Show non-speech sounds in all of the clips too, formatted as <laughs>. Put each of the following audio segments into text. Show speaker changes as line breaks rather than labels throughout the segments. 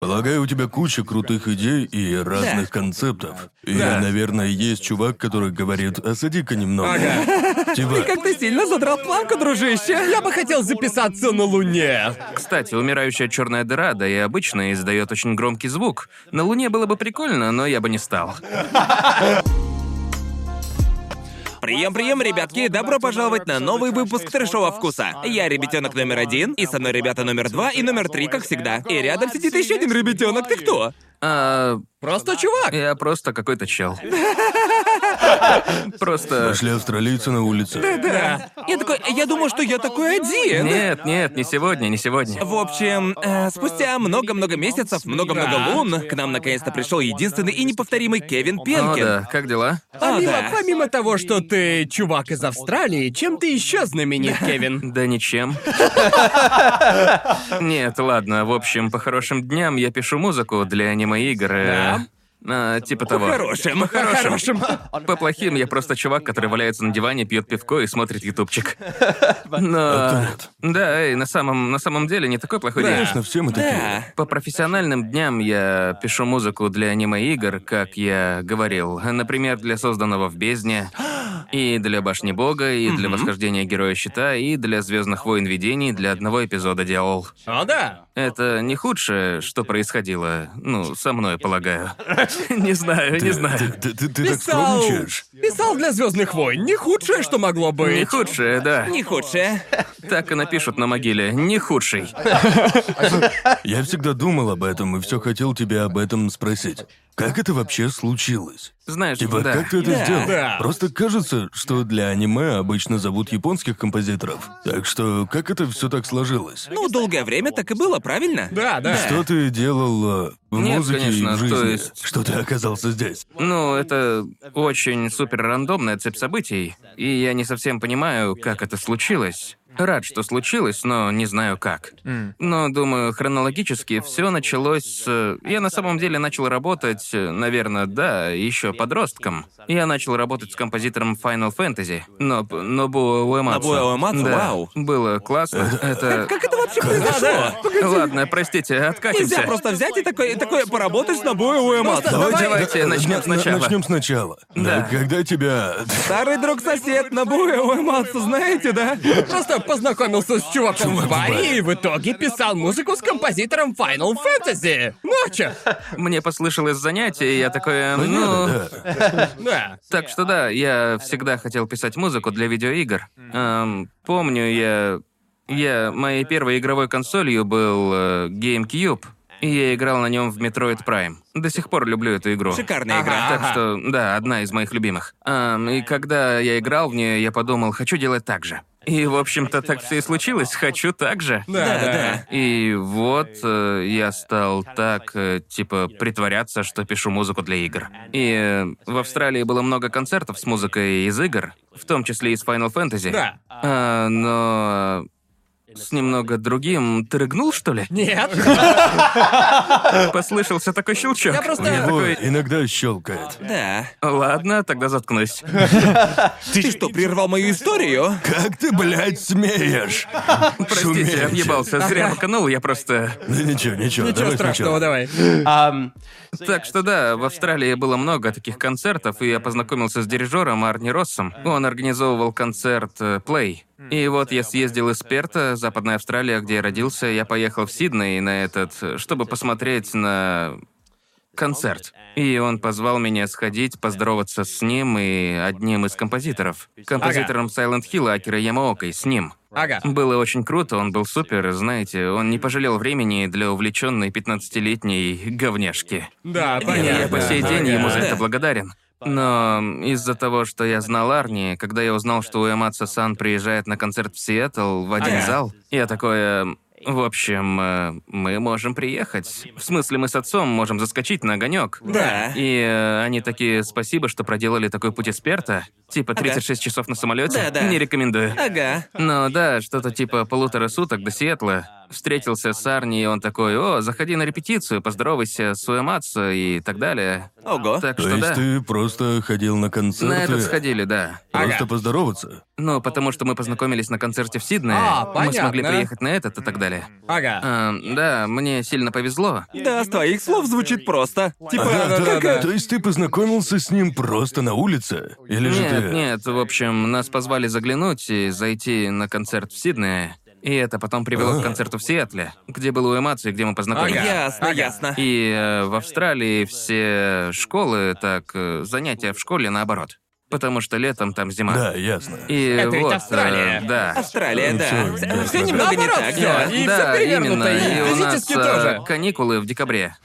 Полагаю, у тебя куча крутых идей и разных концептов. И,
Да.
наверное, есть чувак, который говорит, осади-ка немного.
Ага.
Типа,
Как ты сильно задрал планку, дружище. Я бы хотел записаться на Луне.
Кстати, умирающая черная дыра, да и обычно издает очень громкий звук. На Луне было бы прикольно, но я бы не стал.
Прием, прием, ребятки! Добро пожаловать на новый выпуск трешового вкуса. Я ребятенок номер один, и со мной ребята номер два и номер три, как всегда. И рядом сидит еще один ребятенок. Ты кто?
А,
Просто чувак.
я просто какой-то чел. Просто...
нашли австралийца на улице.
Да. Я такой, я думаю, что я такой один.
Нет, нет, не сегодня, не сегодня.
В общем, э, спустя много-много месяцев, много-много лун, к нам наконец-то пришел единственный и неповторимый Кевин
О,
Пенкин.
да, как дела?
Помимо,
да.
помимо того, что ты чувак из Австралии, чем ты еще знаменит, Кевин?
Да ничем. Нет, ладно, в общем, по хорошим дням я пишу музыку для аниме-игр. А, типа того.
По-хорошим.
Хорошим.
По плохим я просто чувак, который валяется на диване, пьет пивко и смотрит ютубчик. Но... Да, эй, на самом, на самом деле не такой плохой день.
Конечно, все мы такие.
По профессиональным дням я пишу музыку для аниме-игр, как я говорил. Например, для созданного в бездне, и для Башни Бога, и для Восхождения Героя Щита, и для Звездных войн видений для одного эпизода делал.
О, да.
Это не худшее, что происходило, ну, со мной, полагаю. <laughs> Не знаю, не знаю.
ты- ты- ты так
Писал...
скромничаешь.
Писал для Звездных войн. Не худшее, что могло быть.
Не худшее, да.
Не худшее.
Так и напишут на могиле. Не худший.
Я всегда думал об этом и все хотел тебя об этом спросить. Как это вообще случилось?
Знаешь,
Типа,
да.
как ты это
Да.
сделал?
Да.
Просто кажется, что для аниме обычно зовут японских композиторов. Так что, как это все так сложилось?
Ну, долгое время так и было, правильно?
Да, да.
Что ты делал э, в
Нет,
музыке
конечно,
и в
то
жизни?
есть-
Что ты оказался здесь?
Ну, это очень супер рандомная цепь событий, и я не совсем понимаю, как это случилось. Рад, что случилось, но не знаю как. Но, думаю, хронологически все началось с... Я на самом деле начал работать, наверное, да, еще подростком. Я начал работать с композитором Final Fantasy, но Нобуо Уэмацу.
Нобуо Уэмацу,
Да,
вау.
Было классно. Это...
Как это вообще произошло?
Ладно, простите, откатимся.
Нельзя просто взять и такой, такой поработать с Уэмаса.
Давай, давайте начнем сначала.
Начнем сначала.
Да.
Когда тебя...
Старый друг-сосед Набуя Уэмаса, знаете, да?
Просто познакомился с чуваком
Чувак
в
баре.
и в итоге писал музыку с композитором Final Fantasy. Ну а чё?
Мне послышалось занятие, и я такой, э, ну...
Да.
Так что да, я всегда хотел писать музыку для видеоигр. Эм, помню, я... Я... Моей первой игровой консолью был э, GameCube, и я играл на нем в Metroid Prime. До сих пор люблю эту игру.
Шикарная игра.
Так что, да, одна из моих любимых. Эм, и когда я играл в нее, я подумал, хочу делать так же. И, в общем-то, так все и случилось. Хочу так же.
Да,
Да,
да.
И вот э, я стал так, э, типа, притворяться, что пишу музыку для игр. И э, в Австралии было много концертов с музыкой из игр, в том числе из Final Fantasy.
Да.
А, но с немного другим. Ты рыгнул, что ли?
Нет. <laughs>
Послышался такой щелчок.
Я просто-
У
Я
него
такой,
иногда щелкает.
Да.
ладно, тогда заткнусь. <laughs>
Ты что, прервал мою историю?
Как ты, блядь, смеешь?
Простите,
Шуметь.
объебался, зря маканул, я просто...
Да ничего, ничего,
Ничего
давай
страшного,
сначала.
давай.
Так что да, в Австралии было много таких концертов, и я познакомился с дирижером Арни Россом. Он организовывал концерт э, Play. И вот я съездил из Перта, Западная Австралия, где я родился, я поехал в Сидней на этот, чтобы посмотреть на концерт. И он позвал меня сходить, поздороваться с ним и одним из композиторов. Композитором Silent Hill Акира Ямаокой, с ним.
Ага.
Было очень круто, он был супер, знаете, он не пожалел времени для увлеченной 15-летней говняшки.
Да,
И
понятно.
я по сей день
Ага.
ему за это
Да.
благодарен. Но из-за того, что я знал Арни, когда я узнал, что Уэматса Сан приезжает на концерт в Сиэтл в один
Ага.
зал, я такой, э, в общем, э, мы можем приехать. В смысле, мы с отцом можем заскочить на огонек.
Да.
И э, они такие, спасибо, что проделали такой путь из Перта. Типа 36 часов на самолете.
Да-да.
Не рекомендую.
Ага.
Ну да, что-то типа полутора суток до Сиэтла. Встретился с Арни, и он такой, о, заходи на репетицию, поздоровайся с Уэмацу и так далее.
Ого.
Так
То
что
есть
да.
ты просто ходил на концерты?
На этот сходили, да.
Просто
Ага.
поздороваться?
Ну, потому что мы познакомились на концерте в Сиднее.
А,
мы смогли приехать на этот и так далее.
Ага.
А, да, мне сильно повезло.
Да, с твоих слов звучит просто. Типа,
Ага,
да,
да,
да, да.
То есть ты познакомился с ним просто на улице? Или же
Нет,
ты...
нет, в общем, нас позвали заглянуть и зайти на концерт в Сиднее. И это потом привело
А.
к концерту в Сиэтле, где был Уэмацу и где мы познакомились.
Ага.
ясно,
Ага.
ясно.
И э, в Австралии все школы, так, э, занятия в школе наоборот. Потому что летом там зима.
Да, ясно.
И
Это ведь
вот, э,
Австралия.
да.
Австралия, да. Все,
ясно.
все немного не так, да.
И
да,
перевернуто,
именно.
и
у нас
физически
э,
тоже.
каникулы в декабре.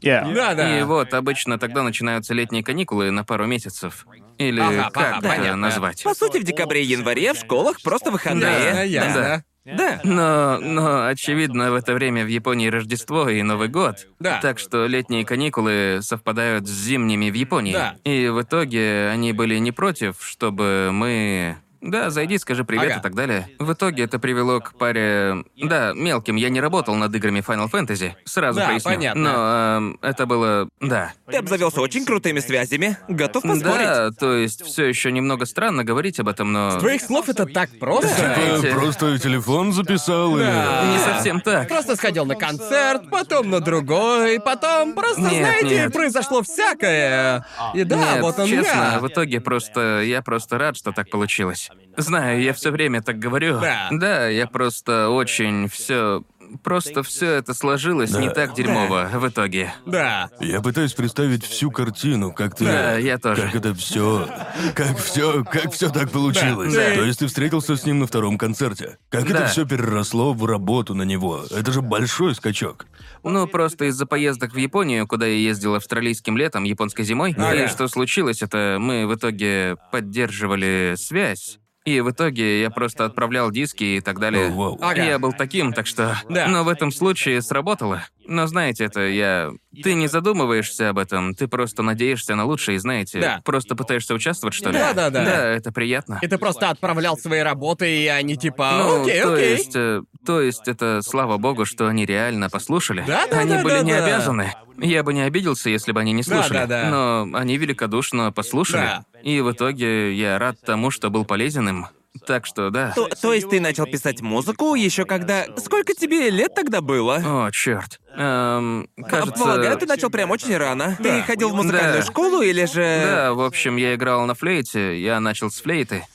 Да, да.
И вот обычно тогда начинаются летние каникулы на пару месяцев. Или
Ага,
как
ага,
это
понятно.
назвать?
По сути, в декабре и январе в школах просто выходные.
Да, ясно.
Да.
Но, но, очевидно, в это время в Японии Рождество и Новый год.
Да.
Так что летние каникулы совпадают с зимними в Японии.
Да.
И в итоге они были не против, чтобы мы... Да, зайди, скажи привет
Ага.
и так далее. В итоге это привело к паре... Да, мелким, я не работал над играми Final Fantasy, сразу
Да,
поясню.
понятно.
Но эм, это было... Да.
Ты обзавелся очень крутыми связями. Готов поспорить.
Да, то есть все еще немного странно говорить об этом, но...
С твоих слов это так просто.
Э,
Знаете-
Просто телефон записал
Да.
Не
или...
совсем так.
Просто сходил на концерт, потом на другой, потом просто,
Нет,
знаете,
нет.
произошло всякое. И да,
Нет,
вот он
честно,
я.
в итоге просто... Я просто рад, что так получилось. Знаю, я все время так говорю.
Да.
Да, я просто очень все... Просто все это сложилось не
Да.
так дерьмово в итоге.
Да.
Я пытаюсь представить всю картину, как ты...
Да, я тоже.
Как это все, как все, как все так получилось.
Да.
То есть ты встретился с ним на втором концерте. Как это
Да.
все переросло в работу на него? Это же большой скачок.
Ну, просто из-за поездок в Японию, куда я ездил австралийским летом, японской зимой, и что случилось, это мы в итоге поддерживали связь. И в итоге я просто отправлял диски и так далее.
Ага.
Я был таким, так что...
Да.
Но в этом случае сработало. Но знаете, это я... Ты не задумываешься об этом, ты просто надеешься на лучшее, и знаете,
Да.
просто пытаешься участвовать, что ли?
Да-да-да.
Да, это приятно.
И ты просто отправлял свои работы, и они типа,
Ну,
окей,
то
окей.
есть, э, то есть это слава богу, что они реально послушали.
Да-да-да-да-да.
Они были не обязаны. Я бы не обиделся, если бы они не слушали.
Да-да-да.
Но они великодушно послушали.
Да.
И в итоге я рад тому, что был полезен им. Так что да.
То, то есть ты начал писать музыку еще когда... Сколько тебе лет тогда было?
О, черт. Эм, кажется.
Полагаю, ты начал прям очень рано. Ты ходил в музыкальную
Да.
школу или же...
Да, в общем, я играл на флейте, я начал с флейты.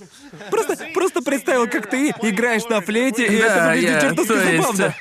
Просто, просто представил, как ты играешь на флейте, и это
да,
выглядит
я,
чертовски
то есть,
забавно.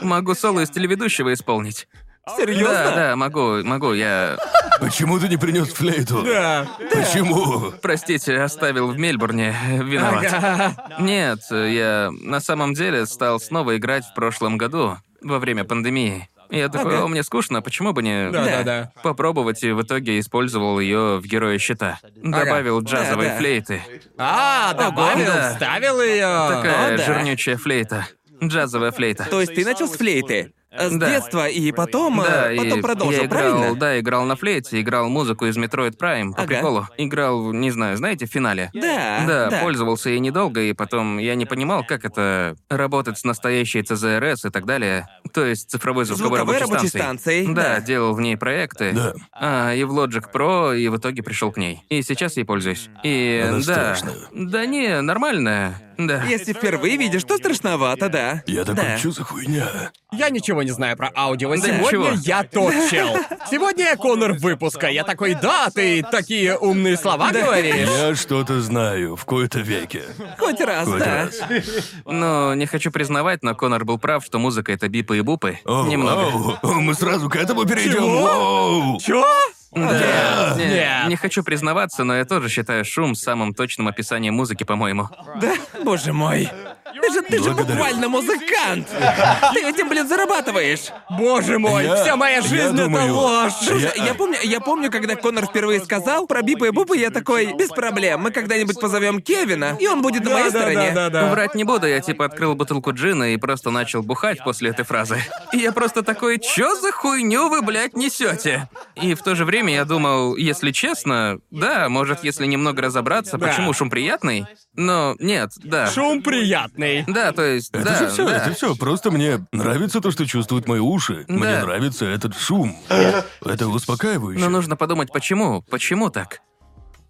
<laughs>
могу соло из телеведущего исполнить.
Серьезно?
Да, да, могу, могу, я...
Почему ты не принес флейту?
Да.
Почему?
Простите, оставил в Мельбурне, виноват.
Ага.
Нет, я на самом деле стал снова играть в прошлом году, во время пандемии. Я такой,
Ага.
о, мне скучно, почему бы не...
Да-да-да.
Попробовать, и в итоге использовал ее в Герое Щита. Добавил джазовые
Да, да.
флейты.
А, добавил,
Да.
вставил ее.
Такая
О, да.
жирнючая флейта. Джазовая флейта.
То есть ты начал с флейты? А С
Да.
детства, и потом,
Да,
э, потом
и
продолжил,
я играл,
правильно?
да, играл на флейте, играл музыку из Metroid Prime по
Ага.
приколу. Играл, не знаю, знаете, в финале.
Да,
Да,
да.
пользовался ей недолго, и потом я не понимал, как это работать с настоящей ЦЗРС и так далее. То есть цифровой звуковой,
Звуковой
рабочей
рабочей
станцией.
станцией,
Да,
да.
делал в ней проекты.
Да.
А, и в Logic Pro, и в итоге пришел к ней. И сейчас ей пользуюсь. И
Она
да.
страшная.
Да не, нормальная. Да.
Если впервые видишь, то страшновато, да.
Я такой,
да.
что за хуйня?
Я ничего не знаю про аудио.
Да
Сегодня
ничего.
я тот чел. Сегодня я Конор выпуска. Я такой, да, ты такие умные слова говоришь.
Я что-то знаю в кои-то веке.
Хоть раз,
Хоть
да.
раз.
Ну, не хочу признавать, но Конор был прав, что музыка это бипы и бупы.
О,
Немного.
вау. О, мы сразу к этому перейдем.
Чего? Чё?
Да. Не,
Нет.
не хочу признаваться, но я тоже считаю шум самым точным описанием музыки, по-моему.
Да? Боже мой. Ты же, ты же
Благодарю.
буквально музыкант. Ты этим, блин, зарабатываешь.
Боже мой,
Я-
вся моя
я
жизнь это
думаю-
ложь.
Я-
Я помню, я помню, когда Конор впервые сказал про бипы и бупы, я такой, без проблем, мы когда-нибудь позовем Кевина, и он будет на моей стороне.
Да-да-да-да.
Врать не буду, я типа открыл бутылку джина и просто начал бухать после этой фразы. И я просто такой, чё за хуйню вы, блядь, несете? И в то же время я думал, если честно, да, может, если немного разобраться,
Да.
почему шум приятный, но нет, да.
Шум приятный.
Да, то есть,
Это
да,
же все,
да.
это все. Просто мне нравится то, что чувствуют мои уши. Мне
Да.
нравится этот шум. Это успокаивающе.
Но нужно подумать, почему? Почему так?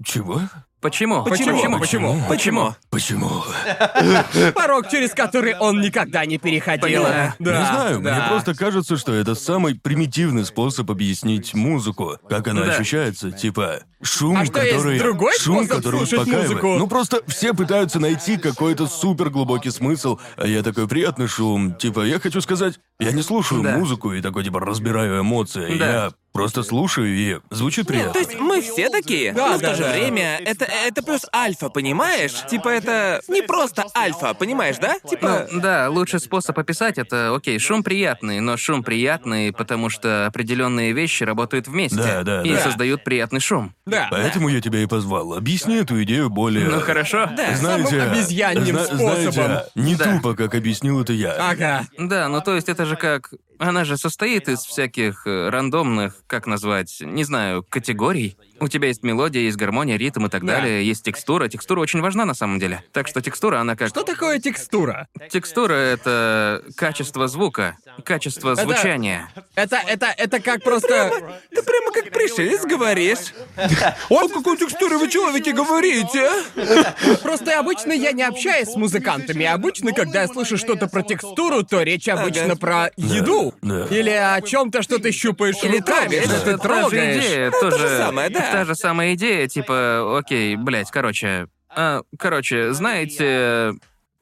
Чего?
Почему?
Почему?
Почему?
Почему?
Почему?
Почему?
Порог, через который он никогда не переходил.
Поняла.
Да,
не знаю,
да.
мне просто кажется, что это самый примитивный способ объяснить музыку, как она
Да.
ощущается, типа шум,
А что, есть
который
другой
шум,
способ
который
слушать
успокаивает.
музыку?
Ну просто все пытаются найти какой-то супер глубокий смысл, а я такой приятный шум, типа я хочу сказать, я не слушаю
Да.
музыку и такой типа разбираю эмоции,
Да.
я просто слушаю и звучит приятно.
То есть мы все такие,
Да,
но в
да,
то же
да.
время это, это плюс альфа, понимаешь? Типа это не просто альфа, понимаешь, да? Типа...
Ну, да, лучший способ описать это, окей, шум приятный, но шум приятный, потому что определенные вещи работают вместе
Да, да,
и
да.
создают приятный шум.
Да.
Поэтому я тебя и позвал. Объясни эту идею более...
Ну хорошо.
Да.
Знаете,
Самым обезьяньим
зна-
способом.
знаете, не
Да.
тупо, как объяснил это я.
Ага.
Да, ну то есть это же как... Она же состоит из всяких э, рандомных, как назвать, не знаю, категорий. У тебя есть мелодия, есть гармония, ритм и так
Да.
далее, есть текстура. Текстура очень важна на самом деле. Так что текстура, она как...
Что такое текстура?
Текстура — это качество звука, качество
Это-
звучания.
Это, это, это как просто...
Ты прямо как пришелец говоришь. <laughs> О какой текстуре вы человеке говорите?
Просто обычно я не общаюсь с музыкантами. Обычно, когда я слышу что-то про текстуру, то речь обычно про еду. Или о чем-то, что ты щупаешь
Или
руками, что ты
Это
трогаешь.
идея,
то
тоже...
же самое, да.
Та же самая идея, типа, окей, блядь, короче... а, короче, знаете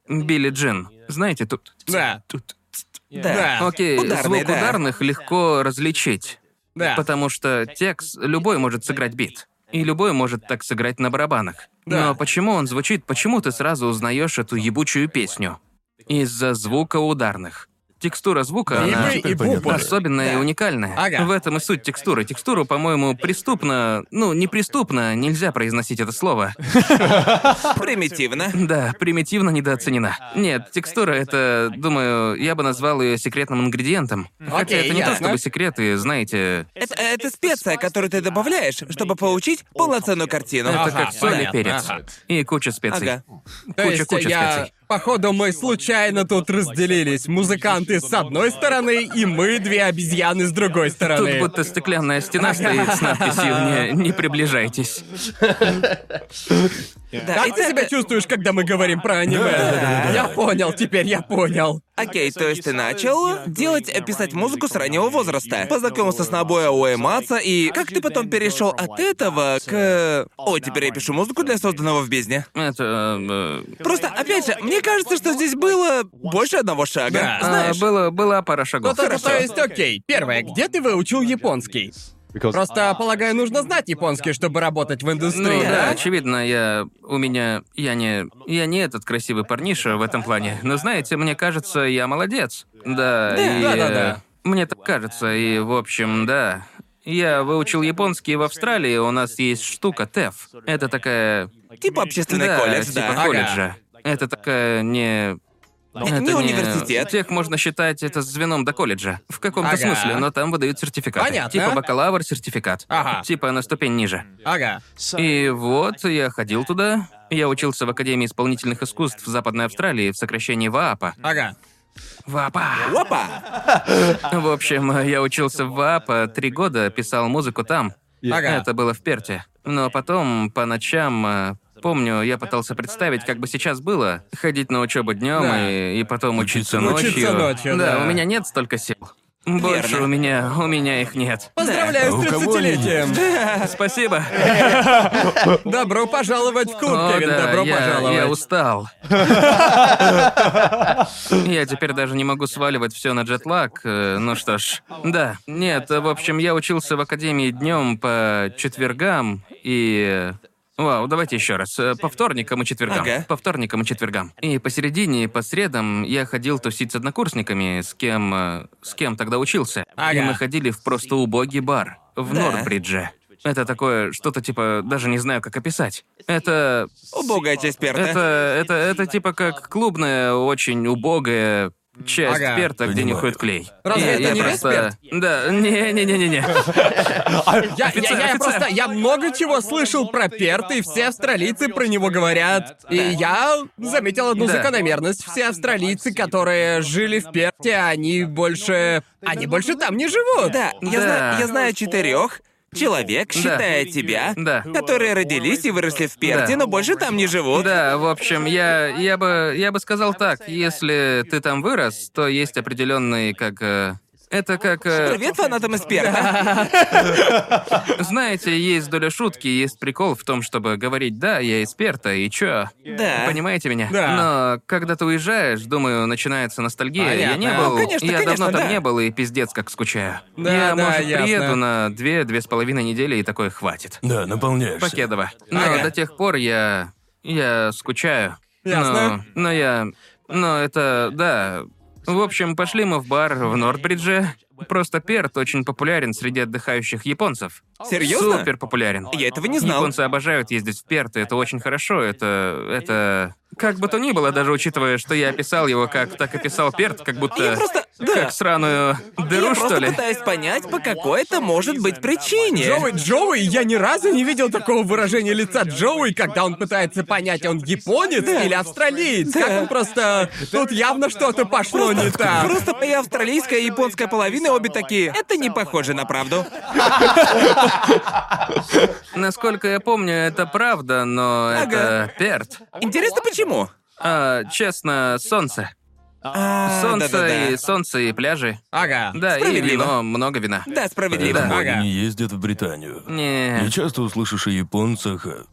Билли Джин? Знаете, тут...
Да,
Тут...
да,
Окей,
Ударные,
звук
да.
ударных легко различить.
да.
Потому что текст любой может сыграть бит. И любой может так сыграть на барабанах.
Да.
Но почему он звучит, почему ты сразу узнаешь эту ебучую песню? Из-за звука ударных. Текстура звука,
И
она
и
понятно.
особенная и
Да.
уникальная.
Ага.
В этом и суть текстуры. Текстуру, по-моему, преступно... Ну, не преступно, нельзя произносить это слово. <laughs>
Примитивно.
Да, примитивно недооценена. Нет, текстура — это, думаю, я бы назвал ее секретным ингредиентом. Хотя это не то чтобы секреты, знаете...
Это, это специя, которую ты добавляешь, чтобы получить полноценную картину.
Это как соль и перец. И куча специй.
Ага.
То
Куча,
есть
куча
я...
специй.
Походу, мы случайно тут разделились. Музыканты с одной стороны, и мы две обезьяны с другой
Тут
стороны.
будто стеклянная стена стоит с надписью «Не, не приближайтесь».
Да,
Как ты себя чувствуешь, когда мы говорим про аниме? Я понял, теперь я понял.
Окей, то есть ты начал делать, э, писать музыку с раннего возраста. Познакомился с Набоя Уэмаца, и как ты потом перешел от этого к... О, теперь я пишу музыку для созданного в бездне.
Это... э,
Просто, опять же, мне кажется, что здесь было больше одного шага.
Да.
а,
Знаешь?
было, была пара
Ну,
шагов.
то, то, то есть, окей. Первое, где ты выучил японский? Просто, полагаю, нужно знать японский, чтобы работать в индустрии,
Ну да,
да?
очевидно, я... У меня... Я не... Я не этот красивый парниша в этом плане. Но знаете, мне кажется, я молодец. Да, и...
да-да-да.
э, Мне так кажется, и, в общем, да. Я выучил японский в Австралии, у нас есть штука ТЭФ. Это такая...
Типа общественный
да,
колледж,
типа
да.
колледжа. Это такая не... Это
не университет.
Тех можно считать это звеном до колледжа. В каком-то
Ага.
смысле, но там выдают сертификаты.
Понятно.
Типа бакалавр сертификат.
Ага.
Типа на ступень ниже.
Ага.
И вот я ходил туда. Я учился в Академии исполнительных искусств в Западной Австралии в сокращении ВААПа.
Ага.
ВААПа.
Опа!
В общем, я учился в ВААПа три года, писал музыку там.
Ага.
Это было в Перте. Но потом, по ночам, э, помню, я пытался представить, как бы сейчас было, ходить на учебу днем
Да.
и, и потом учиться,
Учиться
ночью.
Учиться ночью,
да,
да.
у меня нет столько сил. Больше
Верно.
у меня, у меня их нет.
Поздравляю
А у
с
кого они
30-летием!
Спасибо. <laughs>
Добро пожаловать в клуб,
О,
Кевин,
да,
добро
я,
пожаловать.
я устал. <laughs> Я теперь даже не могу сваливать все на джетлаг. э, Ну что ж, да. Нет, в общем, я учился в академии днем по четвергам и. Вау, давайте еще раз. Э, По вторникам и четвергам.
Ага.
По вторникам и четвергам. И посередине, по средам, я ходил тусить с однокурсниками, с кем. э, с кем тогда учился. И
Ага.
мы ходили в просто убогий бар в
Да.
Нордбридже. Это такое, что-то типа, даже не знаю, как описать. Это
Убогая часть перта.
это, это, это типа как клубная, очень убогая часть
Ага.
перта, где не ходит клей.
Разве
И
это
я
не
просто... Да, не-не-не-не-не. <laughs>
Я, просто, я много чего слышал про перт, и все австралийцы про него говорят. И я заметил одну закономерность. Все австралийцы, которые жили в Перте, они больше... Они больше там не живут.
Да, я,
Да.
Знаю, я знаю четырех человек, считая тебя,
Да.
которые родились и выросли в Перте,
Да.
но больше там не живут.
Да, в общем, я, я бы я бы сказал так, если ты там вырос, то есть определенный как э, это как э,
Привет фанатам из Перта. <laughs>
знаете, есть доля шутки, есть прикол в том, чтобы говорить да, я из Перта и чё.
Да.
Понимаете меня?
Да.
Но когда ты уезжаешь, думаю, начинается ностальгия. Я не
Понятно.
был,
Ну, конечно,
я
конечно,
давно там
да.
не был и пиздец как скучаю.
Да,
я,
да,
может,
ясно.
приеду на две-две с половиной недели и такое хватит.
Да, наполняешься.
Покедово. Но
Ага.
до тех пор я... я скучаю.
Ясно.
Но, но я... Но это... да... В общем, пошли мы в бар в Нортбридже. Просто перт очень популярен среди отдыхающих японцев.
Серьезно?
Супер популярен.
Я этого не знал.
Японцы обожают ездить в Перт, и это очень хорошо. Это... это... Как бы то ни было, даже учитывая, что я описал его как так описал Перт, как будто...
Я просто- да.
Как сраную дыру,
я
что
просто
ли?
пытаюсь понять, по какой это может быть причине.
Джоуи, Джоуи, я ни разу не видел такого выражения лица Джоуи, когда он пытается понять, он японец или австралиец. Как он просто... Тут явно что-то пошло не так.
Просто моя австралийская и японская половина обе такие. Это не похоже на правду.
Насколько я помню, это правда, но это Перт.
Интересно, почему?
А, честно, солнце.
А,
Солнце
да-да-да.
и солнце и пляжи.
Ага.
Да, и
Справедливо.
вино, много вина.
Да, справедливо.
Поэтому
Ага.
они не ездят в Британию.
Не.
Не часто услышишь о японцах э,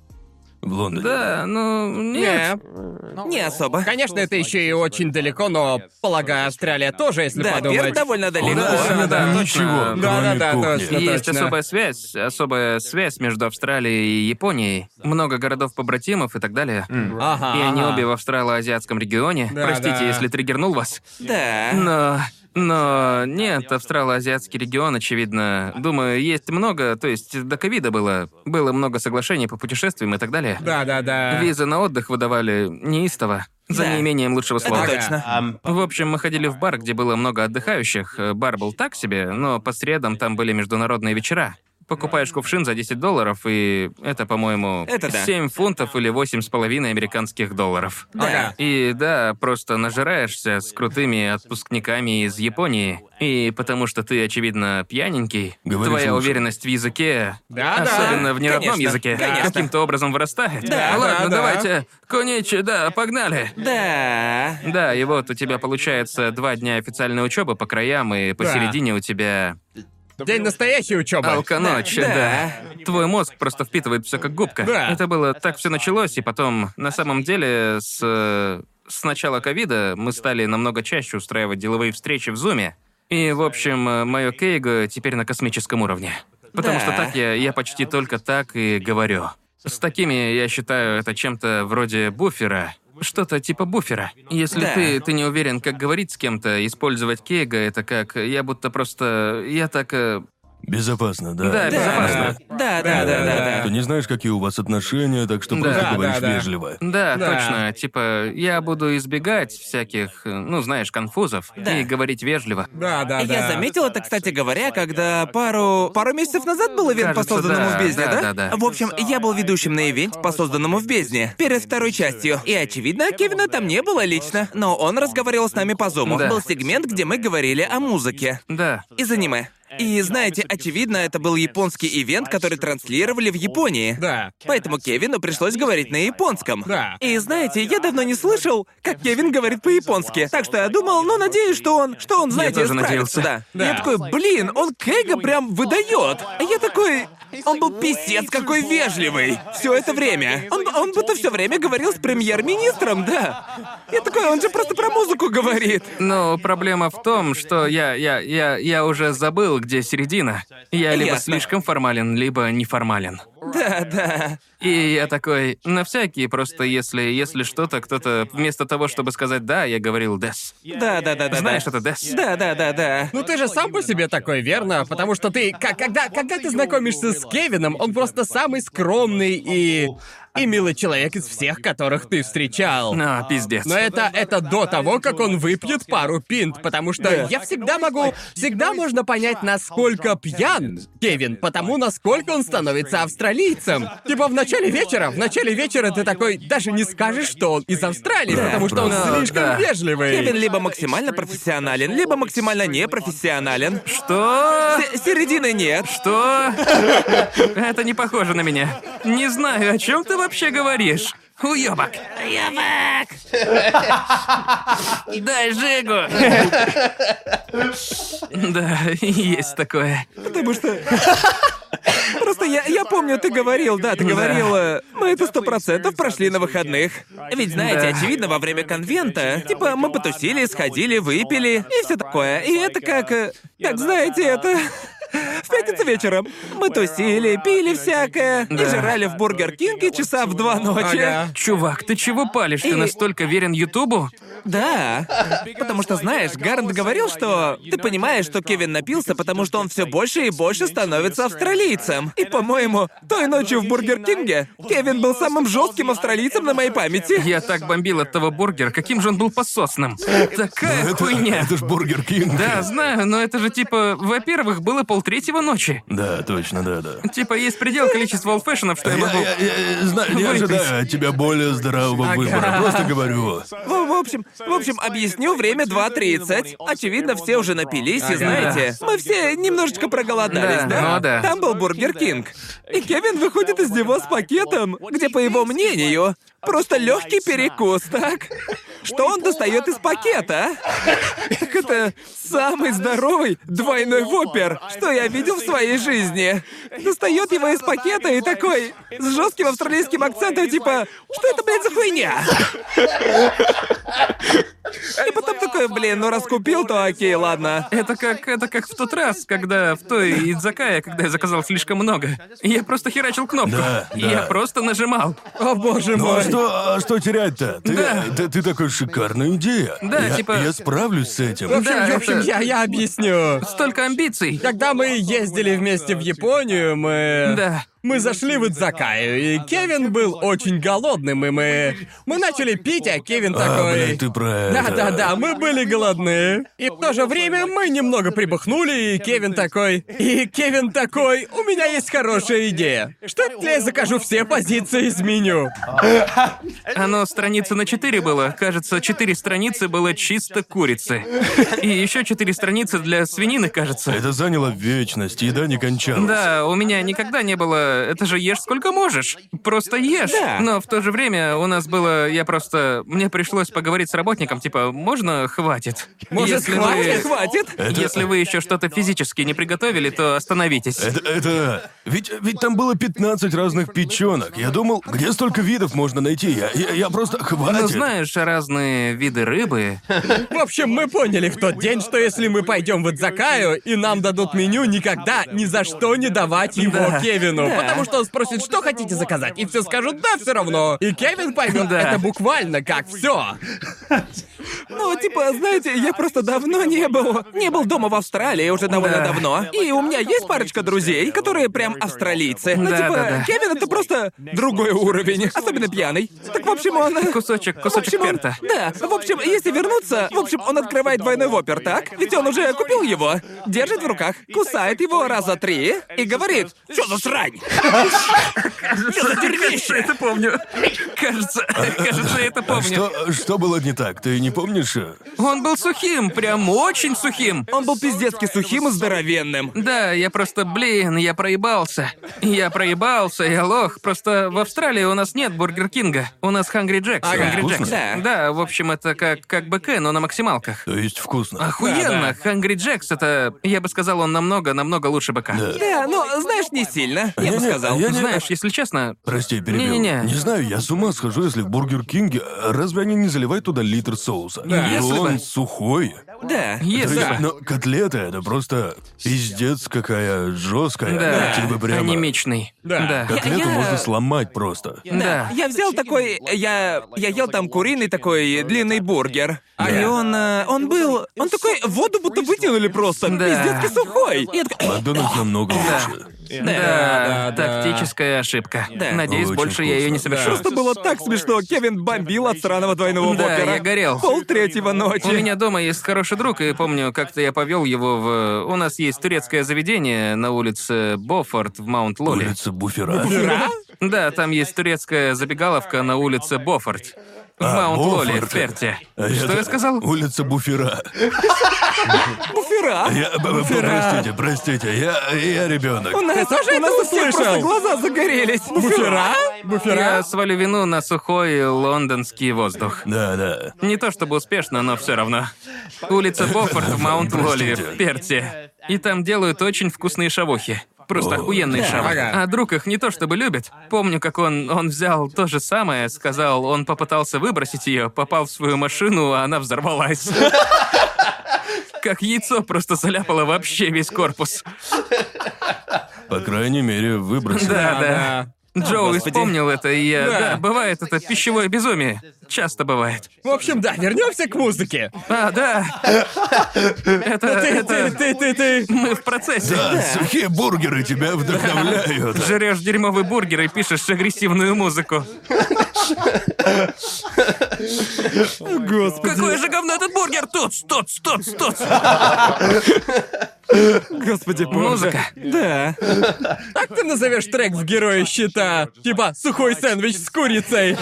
в Лондоне.
Да, ну нет.
Не.
Не особо.
Конечно, это еще и очень далеко, но, полагаю, Австралия тоже, если
Да,
подумать.
Перт довольно далеко.
Да, да,
Ничего,
точно.
кроме
Да-да-да,
кухни.
точно.
Есть
точно.
особая связь, особая связь между Австралией и Японией. Много городов-побратимов и так далее.
Ага,
И они
ага.
обе в австралоазиатском регионе.
Да,
Простите,
да.
если триггернул вас.
Да.
Но... Но нет, австралоазиатский регион, очевидно. Думаю, есть много, то есть до ковида было. Было много соглашений по путешествиям и так далее.
Да-да-да.
Визы на отдых выдавали неистово. За
Да.
неимением лучшего слова.
Это точно.
В общем, мы ходили в бар, где было много отдыхающих. Бар был так себе, но по средам там были международные вечера. Покупаешь кувшин за 10 долларов, и это, по-моему,
Это да.
7 фунтов или восемь с половиной американских долларов.
Ага.
И да, просто нажираешься с крутыми отпускниками из Японии. И потому что ты, очевидно, пьяненький,
Говоришь
твоя
лучше.
уверенность в языке,
Да, да.
особенно в неродном
Конечно,
языке,
конечно.
каким-то образом вырастает.
Да,
Ладно,
да, да.
давайте. Коничи, да, погнали.
Да.
Да, и вот у тебя получается два дня официальной учебы по краям, и посередине у тебя
День настоящей учебы.
алканочь,
Да,
да. Твой мозг просто впитывает все как губка.
Да.
Это было так все началось, и потом, на самом деле, с, с начала ковида мы стали намного чаще устраивать деловые встречи в Зуме. И, в общем, мое кейго теперь на космическом уровне. Потому
Да.
что так я, я почти только так и говорю. С такими я считаю это чем-то вроде буфера. Что-то типа буфера. Если
Да.
ты, ты не уверен, как говорить с кем-то, использовать кейго, это как... Я будто просто... Я так...
Безопасно, да.
Да, безопасно.
Да, да, да, да,
Ты не знаешь, какие у вас отношения, так что просто
Да,
говоришь
да, да.
вежливо.
Да,
Да.
точно. Типа, я буду избегать всяких, э, ну, знаешь, конфузов
Да.
и говорить вежливо.
Да, да, да.
Я заметил это, кстати говоря, когда пару пару месяцев назад был ивент
Кажется,
по созданному
да,
в бездне,
да,
да?
да, да.
В общем, я был ведущим на ивенте по созданному в бездне перед второй частью. И очевидно, Кевина там не было лично, но он разговаривал с нами по зуму.
Да.
Был сегмент, где мы говорили о музыке
Да.
из аниме. И знаете, очевидно, это был японский ивент, который транслировали в Японии.
Да.
Поэтому Кевину пришлось говорить на японском.
Да.
И знаете, я давно не слышал, как Кевин говорит по-японски. Так что я думал, ну надеюсь, что он, что он, знаете,
тоже
справится,
надеялся.
да.
Да.
Я такой, блин, он Кейга прям выдает. А я такой, он был писец какой вежливый все это время. Он, он будто все время говорил с премьер-министром, да. Я такой, он же просто про музыку говорит.
Но проблема в том, что я, я, я, я уже забыл, где середина. Я либо
Ясно.
слишком формален, либо неформален.
Да, да.
И я такой, на всякий, просто если, если что-то, кто-то вместо того, чтобы сказать «да», я говорил «дес».
Да, да, да, да.
Знаешь,
да.
это «дес».
Да, да, да, да.
Ну ты же сам по себе такой, верно? Потому что ты, как, когда, когда ты знакомишься с Кевином, он просто самый скромный и и милый человек из всех, которых ты встречал.
А, пиздец.
Но это, это до того, как он выпьет пару пинт, потому что я всегда могу... Всегда можно понять, насколько пьян Кевин, потому насколько он становится австралийцем. Типа в начале вечера, в начале вечера ты такой даже не скажешь, что он из Австралии, потому что он
правда.
слишком
Да.
вежливый.
Кевин либо максимально профессионален, либо максимально непрофессионален.
Что?
С- середины нет.
Что? Это не похоже на меня. Не знаю, о чем ты вообще говоришь. Уёбок. Уёбок! <laughs> Дай Жигу. Да, есть такое.
Потому что... Просто я, я помню, ты говорил, да, ты
Да.
говорил, э, мы это сто процентов прошли на выходных. Ведь знаете,
Да.
очевидно, во время конвента, типа, мы потусили, сходили, выпили и все такое. И это как, э, как знаете, это... В пятницу вечером мы тусили, пили всякое и
Да.
жрали в Бургер Кинге часа в два ночи.
Ага.
Чувак, ты чего палишь? Ты
И-
настолько верен Ютубу?
Да. Потому что, знаешь, Гарнт говорил, что ты понимаешь, что Кевин напился, потому что он все больше и больше становится австралийцем. И, по-моему, той ночью в Бургер Кинге Кевин был самым жестким австралийцем на моей памяти.
Я так бомбил от того бургера, каким же он был пососным. Такая
Ну, Это,
хуйня.
это ж Бургер Кинг.
Да, знаю, но это же типа, во-первых, было полтретьего ночи.
Да, точно, да, да.
Типа, есть предел количества old fashion ов, что я
Я,
могу...
я- я- я знаю, не
Выпить.
ожидаю от тебя более здравого выбора. Просто говорю.
В, в общем, в общем, объясню, время 2.30. Очевидно, все уже напились, и
Ага.
знаете, мы все немножечко проголодались,
Да,
да?
ну да.
Там был Бургер Кинг. И Кевин выходит из него с пакетом, где, по его мнению, просто легкий перекус, так? <laughs> Что он достает из пакета? <laughs> Так это самый здоровый двойной вопер, что я видел в своей жизни. Достает его из пакета и такой с жестким австралийским акцентом, типа, что это, блядь, за хуйня? И потом такой, блин, ну раз купил, то окей, ладно.
Это как, это как в тот раз, когда в той Идзакае, когда я заказал слишком много. Я просто херачил кнопку.
Да, да.
Я просто нажимал.
О боже
а
мой.
Что, а что терять-то? Ты,
Да.
ты, ты такой шикарная идея.
Да,
я,
типа-
Я справлюсь с этим.
В общем,
Да,
в общем,
это-
я, я объясню.
Столько амбиций.
Когда мы ездили вместе в Японию, мы...
Да.
Мы зашли в Идзакаю, и Кевин был очень голодным, и мы... Мы начали пить, а Кевин
А,
такой...
блядь, ты про это.
Да-да-да, мы были голодны. И в то же время мы немного прибухнули, и Кевин такой... И Кевин такой, у меня есть хорошая идея. Что если я закажу все позиции из меню?
Оно страницы на 4 было. Кажется, 4 страницы было чисто курицы. И еще 4 страницы для свинины, кажется.
Это заняло вечность, еда не кончалась.
Да, у меня никогда не было. Это же ешь сколько можешь. Просто ешь.
Да.
Но в то же время у нас было. Я просто. Мне пришлось поговорить с работником, типа, можно хватит?
Может,
Если
хватит?
вы.
Хватит.
Это-
Если вы еще что-то физически не приготовили, то остановитесь.
Это, это... Ведь, ведь там было 15 разных печенок. Я думал, где столько видов можно найти? Я, я, я просто...
Ну,
Хватит.
знаешь, разные виды рыбы.
В общем, мы поняли в тот день, что если мы пойдем в Идзакаю и нам дадут меню, никогда ни за что не давать его
Да.
Кевину. Потому что он спросит, что хотите заказать, и все скажут да, все равно. И Кевин поймет
Да.
это буквально как все.
Ну, типа, знаете, я просто давно не был... Не был дома в Австралии уже довольно
Да.
давно. И у меня есть парочка друзей, которые прям австралийцы. Ну,
Да,
типа,
да, да.
Кевин это просто другой уровень, особенно пьяный. Так, в общем, он...
Кусочек,
В
кусочек
общем, он-
перта.
Да, в общем, если вернуться, в общем, он открывает двойной вопер, так? Ведь он уже купил его, держит в руках, кусает его раза три и говорит, что за срань?
Кажется, это помню. Кажется, кажется, я это
А
помню.
что, было не так? Ты не помнишь? э?
Он был сухим, прям очень сухим.
Он был пиздецки сухим и здоровенным.
Да, я просто, блин, я проебался. Я проебался, я лох. Просто в Австралии у нас нет Бургер Кинга. У нас Hungry Jacks.
Ага.
Hungry
Вкусно?
Jacks.
Да.
В общем, это как, как БК, но на максималках.
То есть вкусно.
Охуенно, Hungry Jacks это, я бы сказал, он намного, намного лучше БК.
Да.
Да, ну, знаешь, не сильно, я бы сказал.
я не-
Знаешь, если честно,
Прости, перебил.
Не-не-не.
Не знаю, я с ума схожу, если в Бургер Кинге... Разве они не заливают туда литр соуса?
Да.
И
Если бы.
он сухой.
Да.
Если
Да.
бы.
Но котлета это просто пиздец какая жесткая.
Да,
Типа прямо.
анемичный.
Да.
Да.
Котлету
Я-
можно сломать просто.
Да.
Я взял такой, я, я ел там куриный такой длинный бургер.
Ага.
И он, э, он был, он такой, воду будто вытянули просто,
Да.
пиздецки сухой.
Макдональдс намного
Да.
лучше.
Да,
да, да.
тактическая ошибка.
Да.
Надеюсь,
Очень
больше я ее не совершу.
Просто было так смешно. Кевин бомбил от сраного двойного
Да,
вопера.
я горел.
Пол третьего ночи.
У меня дома есть хороший друг, и помню, как-то я повел его в... У нас есть турецкое заведение на улице Бофорд в Маунт-Лоле.
Улица буфера.
Буфера?
Да, там есть турецкая забегаловка на улице Бофорд. В
А,
Маунт-Лоле,
Бофорд.
в Перте.
А
Что я сказал?
Улица буфера.
Буфера.
Я, б- б- простите, простите, я, я ребенок.
У нас,
тоже
у нас
это услышал?
просто глаза загорелись.
Буфера?
Я
Буфера?
свалю вину на сухой лондонский воздух.
Да, да.
Не то чтобы успешно, но все равно. Улица Бофорд в Маунт-Лоле,
Простите.
в Перте. И там делают очень вкусные шавухи. Просто охуенные
да. Ага.
А друг их не то чтобы любит. Помню, как он, он взял то же самое, сказал, он попытался выбросить ее, попал в свою машину, а она взорвалась. <laughs> Как яйцо просто заляпало вообще весь корпус.
По крайней мере, выбросил.
Да, да. Джоуи
Господи.
вспомнил это, и я...
Да.
Да, бывает это пищевое безумие. Часто бывает.
В общем, да, вернемся к музыке.
А, да. <laughs> Это...
Ты,
это...
ты, ты, ты, ты.
Мы в процессе.
Да, сухие бургеры тебя вдохновляют.
Жрешь дерьмовый бургер и пишешь агрессивную музыку.
Господи.
Какое же говно этот бургер? Тут, тут, тут, тут. <laughs>
Господи, боже.
Музыка.
Да.
Как ты назовешь трек в Герое Щита? Типа «Сухой сэндвич с курицей».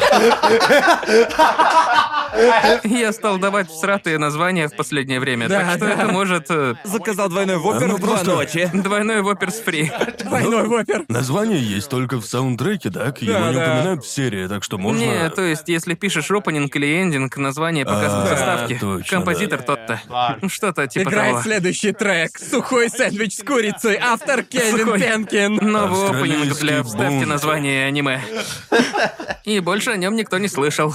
Я стал давать всратые названия в последнее время,
Да,
так что
да.
это может... э,
Заказал двойной вопер
Ну,
в два
просто-
ночи.
Двойной воперс фри.
Двойной вопер.
Название есть только в саундтреке, так? Его не упоминают в серии, так что можно...
Не, то есть, если пишешь опенинг или эндинг, название показывают в
А,
заставке.
точно,
Композитор тот-то. Ну, Что-то типа
Играет следующий трек. «Сухой сэндвич с курицей». Автор Кевин. Пенкин.
Новый опенинг для «Вставьте
бунт».
название аниме». И больше о нем никто не слышал.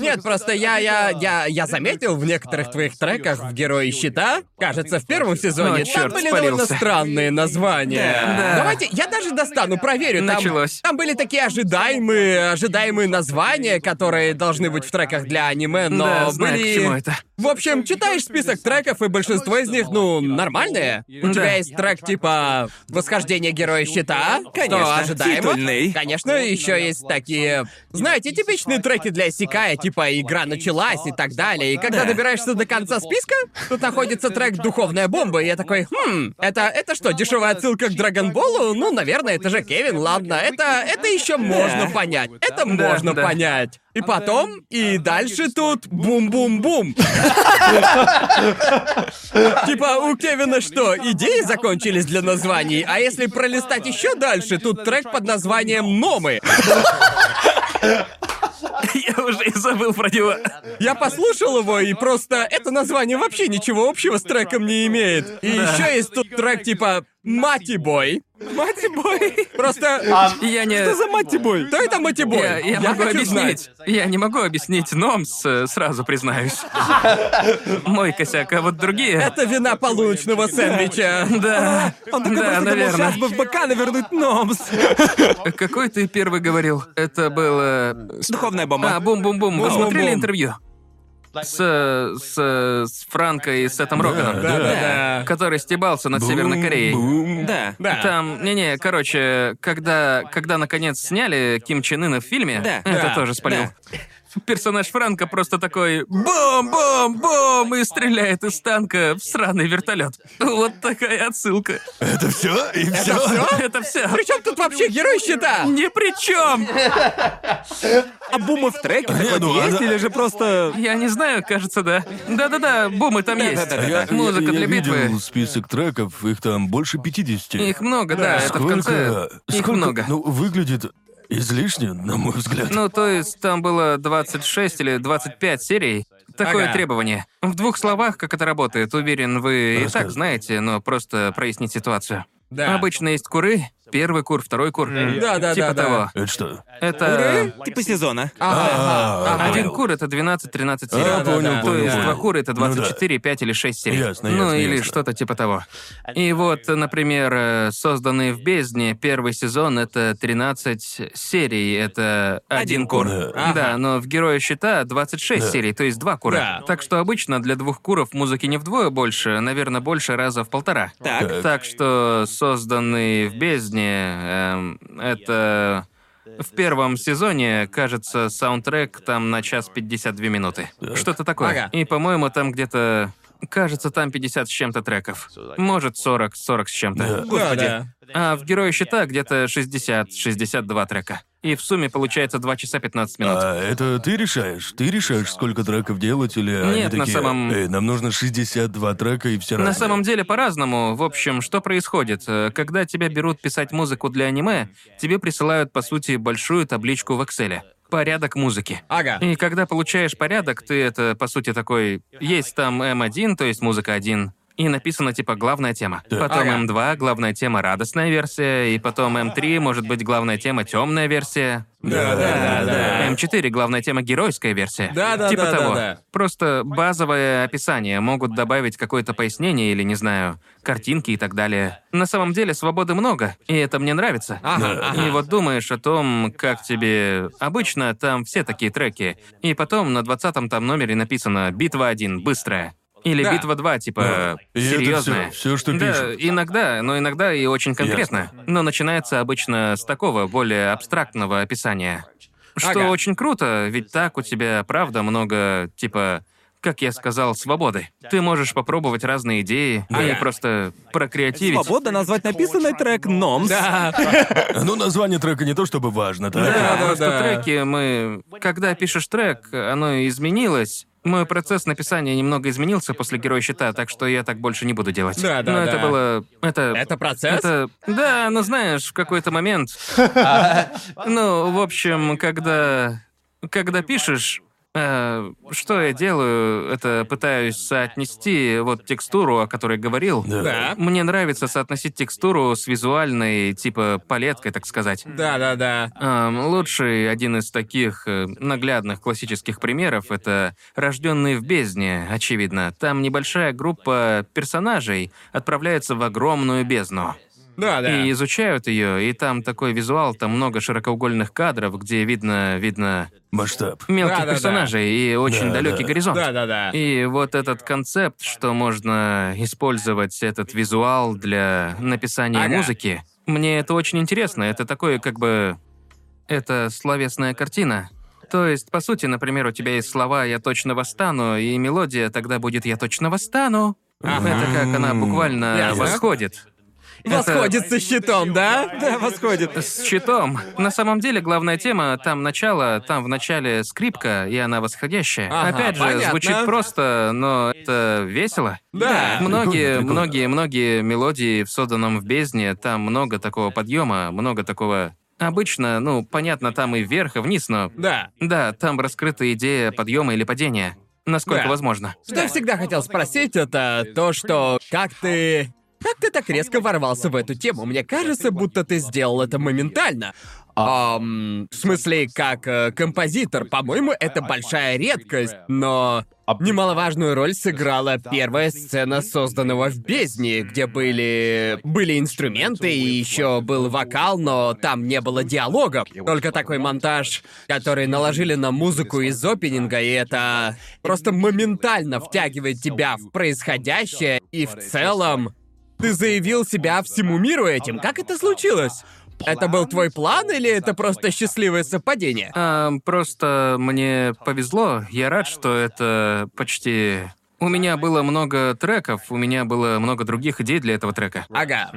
Нет, просто я, я, я, я заметил в некоторых твоих треках в Герое Щита, кажется, в первом сезоне,
О,
там
чёрт,
были
спалился.
довольно странные названия.
Да.
Давайте, я даже достану, проверю. Там,
Началось.
Там были такие ожидаемые, ожидаемые названия, которые должны быть в треках для аниме, но
Да, знаю,
были...
к чему это.
В общем, читаешь список треков, и большинство из них, ну, нормальные. У тебя есть трек типа «Восхождение Героя Щита»,
Конечно,
что ожидаемо.
титульный.
Конечно, еще есть такие, знаете, типичные треки для Сикая, типа «Игра началась» и так далее. И когда
Да.
добираешься до конца списка, тут находится трек «Духовная бомба», и я такой, хм, это, это что, дешевая отсылка к Драгонболу? Ну, наверное, это же Кевин, ладно, это, это еще можно понять. Это можно
да.
понять. И потом, и дальше тут бум-бум-бум. Типа, у Кевина что, идеи закончились для названий? А если пролистать еще дальше, тут трек под названием «Номы».
Я уже и забыл про него.
Я послушал его, и просто это название вообще ничего общего с треком не имеет. И еще есть тут трек типа «Мати Бой».
Мать <laughs> бой.
Просто... <laughs>
Я не...
Что за мать бой?
Кто это Мати Бой?
Я, я могу
хочу
объяснить.
знать.
Я не могу объяснить Номс, э, сразу признаюсь. <laughs> Мой косяк, а вот другие...
Это вина полуночного сэндвича.
Да,
Он такой
да,
просто думал,
наверное.
сейчас бы в БК навернуть номс.
Какой ты первый говорил? Это было...
Духовная бомба.
А, бум-бум-бум. Вы смотрели интервью? С, с, с Франко и Сетом Роганом.
да,
да.
Который стебался над Северной Кореей.
Бум.
Да.
Да.
Там, не-не, короче, когда, когда наконец сняли Ким Чен Ына в фильме,
Да.
это
Да,
тоже спалил. Персонаж Франка просто такой бом-бом-бом и стреляет из танка в сраный вертолет. Вот такая отсылка.
Это все? И все?
Это все.
Причем тут вообще герой щита?
Ни при чем.
А бумы в треке
Не, ну,
есть
она-
или же просто...
Я не знаю, кажется, да. Да-да-да, бумы там есть.
Я,
Музыка
я- я
для битвы.
видел список треков, их там больше 50.
Их много, да, это в
Сколько?
конце. Их
сколько?
много.
Ну, выглядит излишне, на мой взгляд.
Ну, то есть там было 26 или 25 серий. Такое
Ага.
требование. В двух словах, как это работает, уверен, вы и так знаете, но просто прояснить ситуацию.
Да.
Обычно есть куры, первый кур, второй кур.
Да-да-да-да.
Типа того.
Это что?
Это...
Типа сезона.
Ага,
А,
ага,
Один
понял.
кур это 12-13 серий.
А, понял,
да,
То
понял,
есть
понял.
два кура это
Ну да.
24, 5 или 6 серий.
Ясно,
Ну
ясно,
или
ясно.
что-то типа того. И вот, например, э, созданные в бездне первый сезон это 13 серий, это один кур.
Да.
Ага.
Да, но в Герое щита 26
Да.
серий, то есть два кура.
Да.
Так что обычно для двух куров музыки не вдвое больше, наверное, больше раза в полтора.
Так.
Так что созданные в бездне эм, это в первом сезоне, кажется, саундтрек там на час 52 минуты. Что-то такое.
Ага.
И, по-моему, там где-то... Кажется, там 50 с чем-то треков. Может, 40, 40 с чем-то.
Да.
Да,
Господи.
да.
А в Герое щита где-то 60-62 трека. И в сумме получается 2 часа 15 минут.
А это ты решаешь? Ты решаешь, сколько треков делать, или они
Нет, на
такие,
самом-
«Эй, нам нужно 62 трека и все
На самом деле по-разному. В общем, что происходит? Э, Когда тебя берут писать музыку для аниме, тебе присылают, по сути, большую табличку в Excel. Порядок музыки.
Ага.
И когда получаешь порядок, ты это, по сути, такой... Есть там М1, то есть музыка 1, и написано типа главная тема. Потом
Ага.
М2 главная тема радостная версия, и потом М3 может быть главная тема темная версия.
Да, да, да.
М4 главная тема геройская версия.
Да, да,
типа
да, да,
того.
да.
Просто базовое описание могут добавить какое-то пояснение или, не знаю, картинки и так далее. На самом деле свободы много, и это мне нравится.
Ага, ага.
И вот думаешь о том, как тебе... Обычно там все такие треки. И потом на 20-м там номере написано «Битва 1, быстрая». Или
Да.
«Битва 2», типа,
это
серьезная.
всё- всё, что
да,
пишут.
иногда, но иногда и очень конкретно. Но начинается обычно с такого более абстрактного описания. Что
Ага.
очень круто, ведь так у тебя, правда, много, типа, как я сказал, свободы. Ты можешь попробовать разные идеи и
Ага.
просто прокреативить.
Свободно назвать написанный трек «Номс».
Да. <laughs>
Ну, название трека не то чтобы важно, так?
Да,
Да, да,
просто
да.
треки мы... Когда пишешь трек, оно изменилось. Мой процесс написания немного изменился после Героя Щита, так что я так больше не буду делать.
Да, да,
Но это
да.
было... Это...
Это процесс?
Это... Да, ну знаешь, в какой-то момент... <laughs> Ну, в общем, когда... Когда пишешь... э, что я делаю, это пытаюсь соотнести вот текстуру, о которой говорил.
Да.
Мне нравится соотносить текстуру с визуальной, типа, палеткой, так сказать.
Да, да, да.
Эм, лучший один из таких э, наглядных классических примеров это «Рожденные в бездне», очевидно. Там небольшая группа персонажей отправляется в огромную бездну.
Да, да.
И изучают ее, и там такой визуал, там много широкоугольных кадров, где видно, видно
Масштаб.
мелких
Да-да-да.
персонажей и очень
Да,
далекий
да.
горизонт.
Да, да, да.
И вот этот концепт, что можно использовать этот визуал для написания
Ага.
музыки, мне это очень интересно. Это такое как бы... Это словесная картина. То есть, по сути, например, у тебя есть слова «я точно восстану», и мелодия тогда будет «я точно восстану».
Ага.
Это как она буквально
Ясно.
восходит. <laughs>
Восходит со щитом, да?
Да, восходит.
С щитом. На самом деле, главная тема, там начало, там в начале скрипка, и она восходящая.
Ага,
Опять же,
понятно.
звучит просто, но это весело.
Да.
Многие,
Прикольно,
многие, многие мелодии в созданном в бездне, там много такого подъема, много такого. Обычно, ну, понятно, там и вверх, и вниз, но.
Да.
Да, там раскрыта идея подъема или падения. Насколько
Да.
возможно.
Что я всегда хотел спросить, это то, что как ты... Как ты так резко ворвался в эту тему? Мне кажется, будто ты сделал это моментально. Ам, в смысле, как э, композитор, по-моему, это большая редкость, но немаловажную роль сыграла первая сцена созданного в бездне, где были были инструменты и еще был вокал, но там не было диалогов. Только такой монтаж, который наложили на музыку из опенинга, и это просто моментально втягивает тебя в происходящее, и в целом ты заявил себя всему миру этим. Как это случилось? Это был твой план или это просто счастливое совпадение?
А, просто мне повезло. Я рад, что это почти. У меня было много треков, у меня было много других идей для этого трека.
Ага.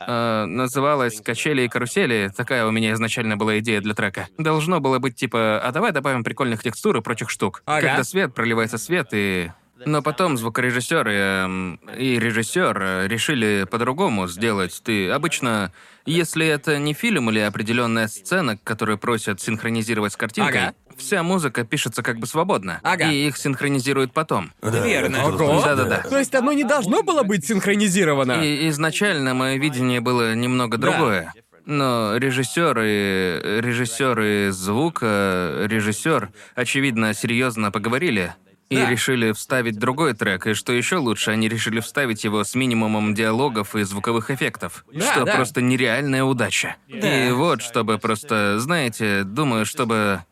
А, называлась «Качели и карусели». Такая у меня изначально была идея для трека. Должно было быть типа, а давай добавим прикольных текстур и прочих штук.
Ага.
Когда свет, проливается свет и... Но потом звукорежиссер и, эм, и режиссер э, решили по-другому сделать. Ты обычно, если это не фильм или определенная сцена, которую просят синхронизировать с картинкой,
Ага.
вся музыка пишется как бы свободно.
Ага.
И их синхронизируют потом.
Да,
Верно.
Ого.
Да-да-да.
То есть оно не должно было быть синхронизировано.
И изначально мое видение было немного
Да.
другое. Но режиссер и режиссер и звука, режиссер, очевидно, серьезно поговорили и
Да.
решили вставить другой трек. И что еще лучше, они решили вставить его с минимумом диалогов и звуковых эффектов.
Да,
что
да.
просто нереальная удача. И вот, чтобы просто, знаете, думаю, чтобы.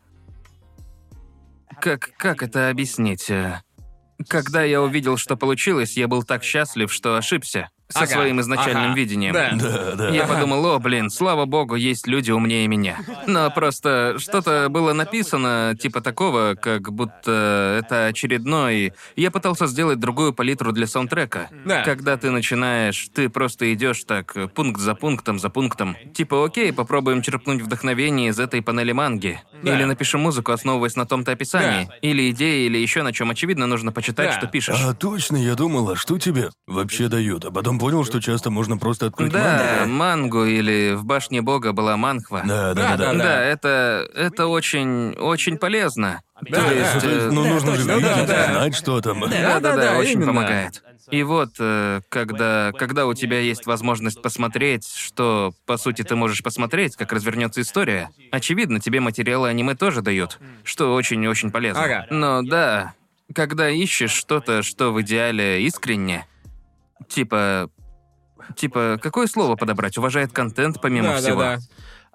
Как, как это объяснить? э, Когда я увидел, что получилось, я был так счастлив, что ошибся со
Ага,
своим изначальным
ага,
видением.
да.
Да, да.
Я подумал, о, блин, слава богу, есть люди умнее меня. Но просто что-то было написано, типа такого, как будто это очередной... Я пытался сделать другую палитру для саундтрека.
Да.
Когда ты начинаешь, ты просто идешь так, пункт за пунктом за пунктом. Типа, окей, попробуем черпнуть вдохновение из этой панели манги.
Да.
Или напишем музыку, основываясь на том-то описании.
Да.
Или идеи, или еще на чем. Очевидно, нужно почитать,
Да.
что пишешь.
А точно, я думал, а что тебе вообще дают? А потом понял, что часто можно просто открыть
Да,
мангу.
мангу или в башне бога была манхва.
Да, да,
Да,
да,
да,
да.
Да, это, это очень, очень полезно.
Да,
То
да.
есть,
Ну, то есть,
э,
ну, нужно же
точно,
видеть,
да, да.
знать, что там.
да,
Да,
да,
да,
очень
именно.
помогает. И вот, э, когда, когда у тебя есть возможность посмотреть, что, по сути, ты можешь посмотреть, как развернется история, очевидно, тебе материалы аниме тоже дают, что очень-очень полезно.
Ага.
Но да, когда ищешь что-то, что в идеале искренне, типа... Типа, какое слово подобрать? Уважает контент помимо
Да, да,
всего.
да.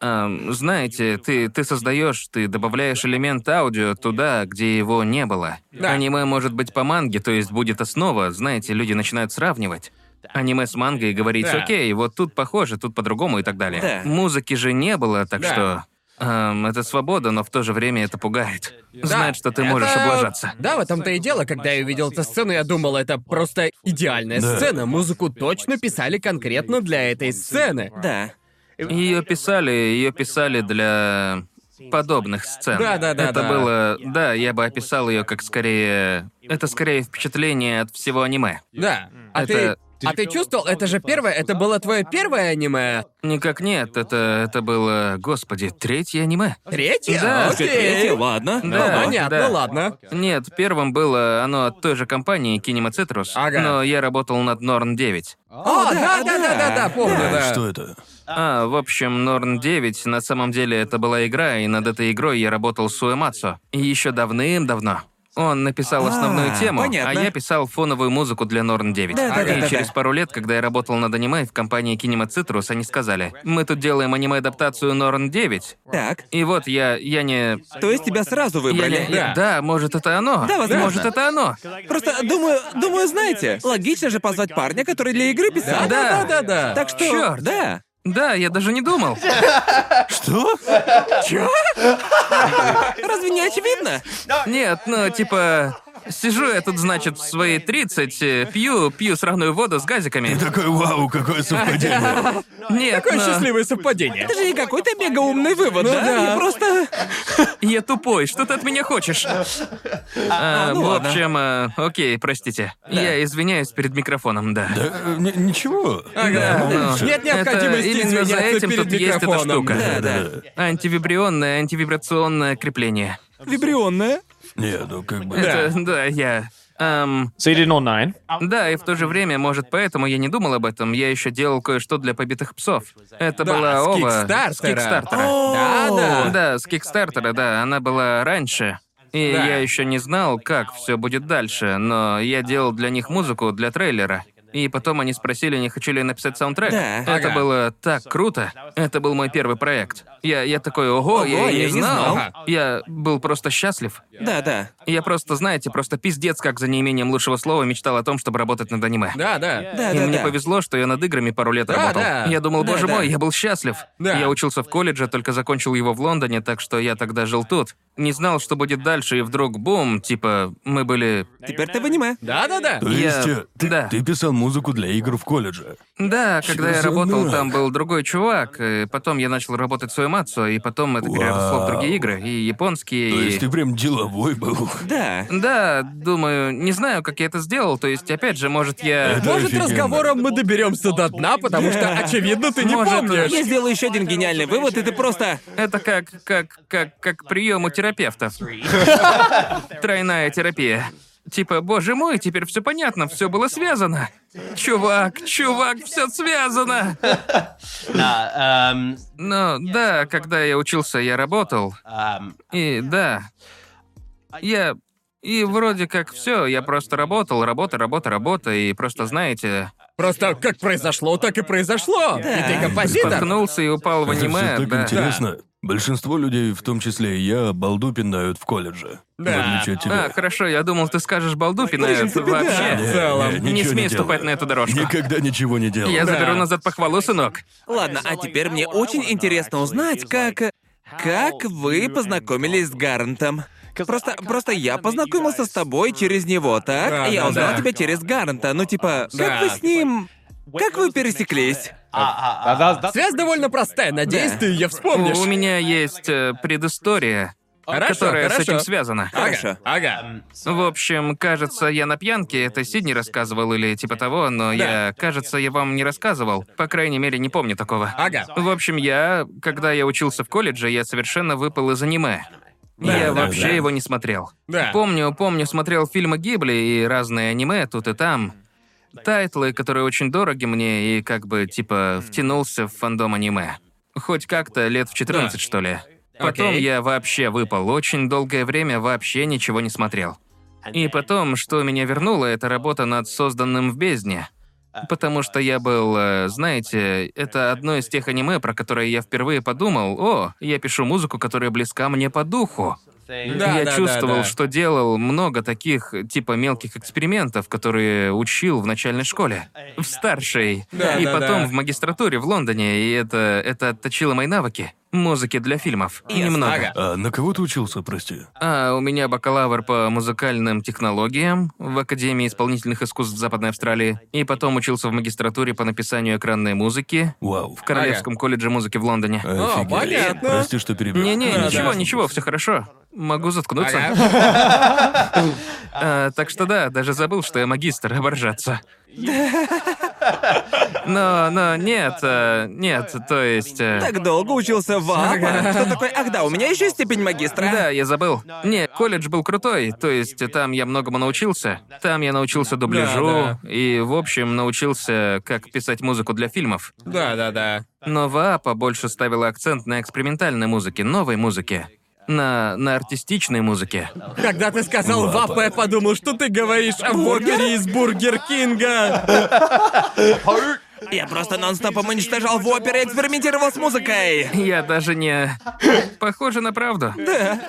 Ам, знаете, ты, ты создаешь, ты добавляешь элемент аудио туда, где его не было.
Да.
Аниме может быть по манге, то есть будет основа, знаете, люди начинают сравнивать. Аниме с мангой и говорить,
Да.
окей, вот тут похоже, тут по-другому и так далее.
Да.
Музыки же не было, так
Да.
что... ам, это свобода, но в то же время это пугает. Знать, что ты
это-
можешь облажаться.
Да, в этом-то и дело. Когда я увидел эту сцену, я думал, это просто идеальная
Да.
сцена. Музыку точно писали конкретно для этой сцены.
Да.
Ее писали, ее писали для подобных сцен.
Да, да, да,
Это
да.
было, да, я бы описал ее как скорее, это скорее впечатление от всего аниме.
Да. А
Это-
ты. А ты чувствовал, это же первое, это было твое первое аниме.
Никак нет, это это было, господи, третье аниме.
Третье?
Да,
Окей.
Третье, ладно.
Да.
Ну, понятно,
да.
ладно.
Нет, первым было оно от той же компании Kinema Citrus,
Ага.
но я работал над Норн 9.
О, да, да, да, да, да, помню, да.
Что это?
А, в общем, Норн 9 на самом деле это была игра, и над этой игрой я работал с Уэмацу. И еще давным-давно. Он написал основную
А,
тему,
понятно.
а я писал фоновую музыку для Норн 9.
Да, да,
и
да, да,
через
да.
пару лет, когда я работал над аниме в компании Kinema Citrus, они сказали, мы тут делаем аниме-адаптацию Норн 9.
Так.
И вот я, я не...
То есть тебя сразу
Я
выбрали?
не- я- да, может, это оно.
Да, возможно.
Может, это оно.
Просто думаю, думаю, знаете, логично же позвать парня, который для игры писал.
Да, да, да, да.
Так что,
Чёрт.
да.
Да, я даже не думал.
Что?
Разве не очевидно?
Нет, ну, типа... Сижу я тут, значит, в свои 30, э, пью, пью сраную воду с газиками.
И такой, вау, какое совпадение. <laughs>
Нет,
Какое
но
счастливое совпадение.
Это же не какой-то мега умный вывод,
Ну
да?
да.
Я просто... <laughs>
я тупой, что ты от меня хочешь? А,
ну
в
ладно.
общем, э, окей, простите. Я извиняюсь перед микрофоном, да.
Да, э, ни- ничего.
Ага.
Ну,
Нет необходимости
это именно за
извиняться
этим
перед
тут есть эта
микрофоном.
штука.
Да, да.
Антивибрионное, антивибрационное крепление.
Вибрионная.
Не, ну как бы...
Это, да, я... эм,
So you did all nine?
Да, и в то же время, может, поэтому я не думал об этом. Я еще делал кое-что для побитых псов. Это
Да,
была
с
ова.
Кикстартера.
С Кикстартера.
Да, да.
Да, с Кикстартера, да, она была раньше. И
Да.
я еще не знал, как все будет дальше, но я делал для них музыку для трейлера. И потом они спросили, не хочу ли я написать саундтрек.
Да.
Это
Ага.
было так круто. Это был мой первый проект. Я, я такой, ого, я, и
я
не знал.
знал.
Я был просто счастлив.
Да, да.
Я просто, знаете, просто пиздец, как за неимением лучшего слова мечтал о том, чтобы работать над аниме.
Да, да.
Да,
И
да,
мне
да.
повезло, что я над играми пару лет
Да,
работал.
да.
Я думал,
Да,
боже
да.
мой, я был счастлив.
Да.
Я учился в колледже, только закончил его в Лондоне, так что я тогда жил тут. Не знал, что будет дальше, и вдруг бум, типа, мы были...
Теперь ты в аниме.
Да, да, да.
То
Я-
есть, э, ты,
да.
ты писал музыку для игр в колледже?
Да, когда я работал, там был другой чувак, и потом я начал работать в Суэмацу, и потом это переросло в другие игры, и японские,
То
и...
есть ты прям деловой был.
Да.
Да, думаю, не знаю, как я это сделал, то есть, опять же, может, я...
Это
Может,
офигенно.
разговором мы доберемся до дна, потому что, очевидно, ты не
Может,
помнишь.
Я сделаю еще один гениальный вывод, и ты просто...
Это как, как, как, как прием у терапевтов. <laughs> Тройная терапия. Типа, боже мой, теперь все понятно, все было связано. Чувак, чувак, все связано. <laughs>
Um,
Но да, когда я учился, я работал.
um,
И да, я... И вроде как все, я просто работал, работа, работа, работа, и просто, знаете,
Просто как произошло, так и произошло. И ты композитор.
споткнулся и упал в
Это
аниме,
всё так
да.
интересно. Большинство людей, в том числе и я, балду пинают в колледже.
Да.
В отличие от тебя.
А, хорошо, я думал, ты скажешь балду пинают вообще.
в целом.
Не,
Не смей ступать на эту дорожку.
Никогда ничего не делал.
Я
Да.
заберу назад похвалу, сынок.
Ладно, а теперь мне очень интересно узнать, как... Как вы познакомились с Гарантом? Просто, просто я познакомился с тобой через него, так?
Да,
я
да,
узнал
да.
тебя через Гаранта. Ну, типа,
Да.
как вы с ним... Как вы пересеклись?
Связь довольно простая, надеюсь,
Да.
ты ее вспомнишь.
У меня есть э, предыстория,
Хорошо,
которая с
хорошо.
этим связана.
Хорошо.
Ага.
В общем, кажется, я на пьянке, это Сидни рассказывал или типа того, но я, кажется, я вам не рассказывал. По крайней мере, не помню такого.
Ага.
В общем, я, когда я учился в колледже, я совершенно выпал из аниме.
Да,
я
да,
вообще
да.
его не смотрел.
Да.
Помню, помню, смотрел фильмы Гибли и разные аниме тут и там. Тайтлы, которые очень дороги мне, и как бы, типа, втянулся в фандом аниме. Хоть как-то лет в 14,
Да.
что ли. Потом
Окей.
я вообще выпал. Очень долгое время вообще ничего не смотрел. И потом, что меня вернуло, это работа над созданным в бездне. Потому что я был, э, знаете, это одно из тех аниме, про которые я впервые подумал, о, я пишу музыку, которая близка мне по духу.
Да,
я
да,
чувствовал,
да, да.
что делал много таких, типа, мелких экспериментов, которые учил в начальной школе. В старшей.
Да,
и
да,
потом
да.
в магистратуре в Лондоне, и это, это отточило мои навыки. Музыки для фильмов. Немного.
Ага.
А на кого ты учился, прости?
А у меня бакалавр по музыкальным технологиям в Академии исполнительных искусств Западной Австралии, и потом учился в магистратуре по написанию экранной музыки
Вау.
в Королевском колледже музыки в Лондоне.
Офигеть.
понятно.
Прости, что перебил.
Не-не,
Да,
ничего,
да.
ничего, все хорошо. Могу заткнуться.
Ага. <laughs>
А, так что да, даже забыл, что я магистр, оборжаться. Но, но нет, э, нет, то есть... э,
Так долго учился в АПА. Что такое? Ах да, у меня еще степень магистра.
Да, я забыл. Не, колледж был крутой, то есть там я многому научился. Там я научился дубляжу
Да,
и, в общем, научился, как писать музыку для фильмов.
Да, да, да.
Но ВАПа больше ставила акцент на экспериментальной музыке, новой музыке. На, на артистичной музыке.
Когда ты сказал ВАПа, я подумал, что ты говоришь о Вопере из Бургер Кинга.
Я просто нон-стопом уничтожал воперы и экспериментировал с музыкой.
Я даже не... Похоже на правду.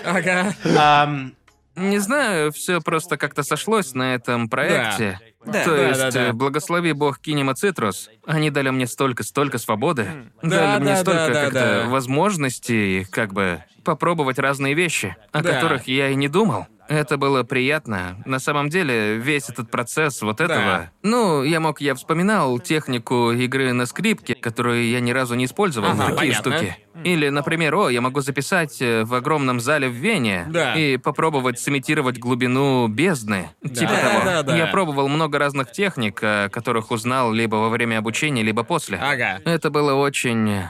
Ага.
эм,
Не знаю, все просто как-то сошлось на этом проекте.
Да.
То
Да,
есть,
да, да.
э, благослови бог Кинема Цитрус. Они дали мне столько, столько свободы.
Да,
дали мне
да,
столько
да, да,
как-то
да.
возможностей, как бы, попробовать разные вещи, о
Да.
которых я и не думал. Это было приятно. На самом деле, весь этот процесс вот этого... Ну, я мог, я вспоминал технику игры на скрипке, которую я ни разу не использовал,
Ага,
такие
понятно.
штуки. Или, например, о, я могу записать э, в огромном зале в Вене
Да.
и попробовать сымитировать глубину бездны. Типа
Да,
того.
да, да.
Я пробовал много разных техник, о которых узнал либо во время обучения, либо после.
Ага.
Это было очень...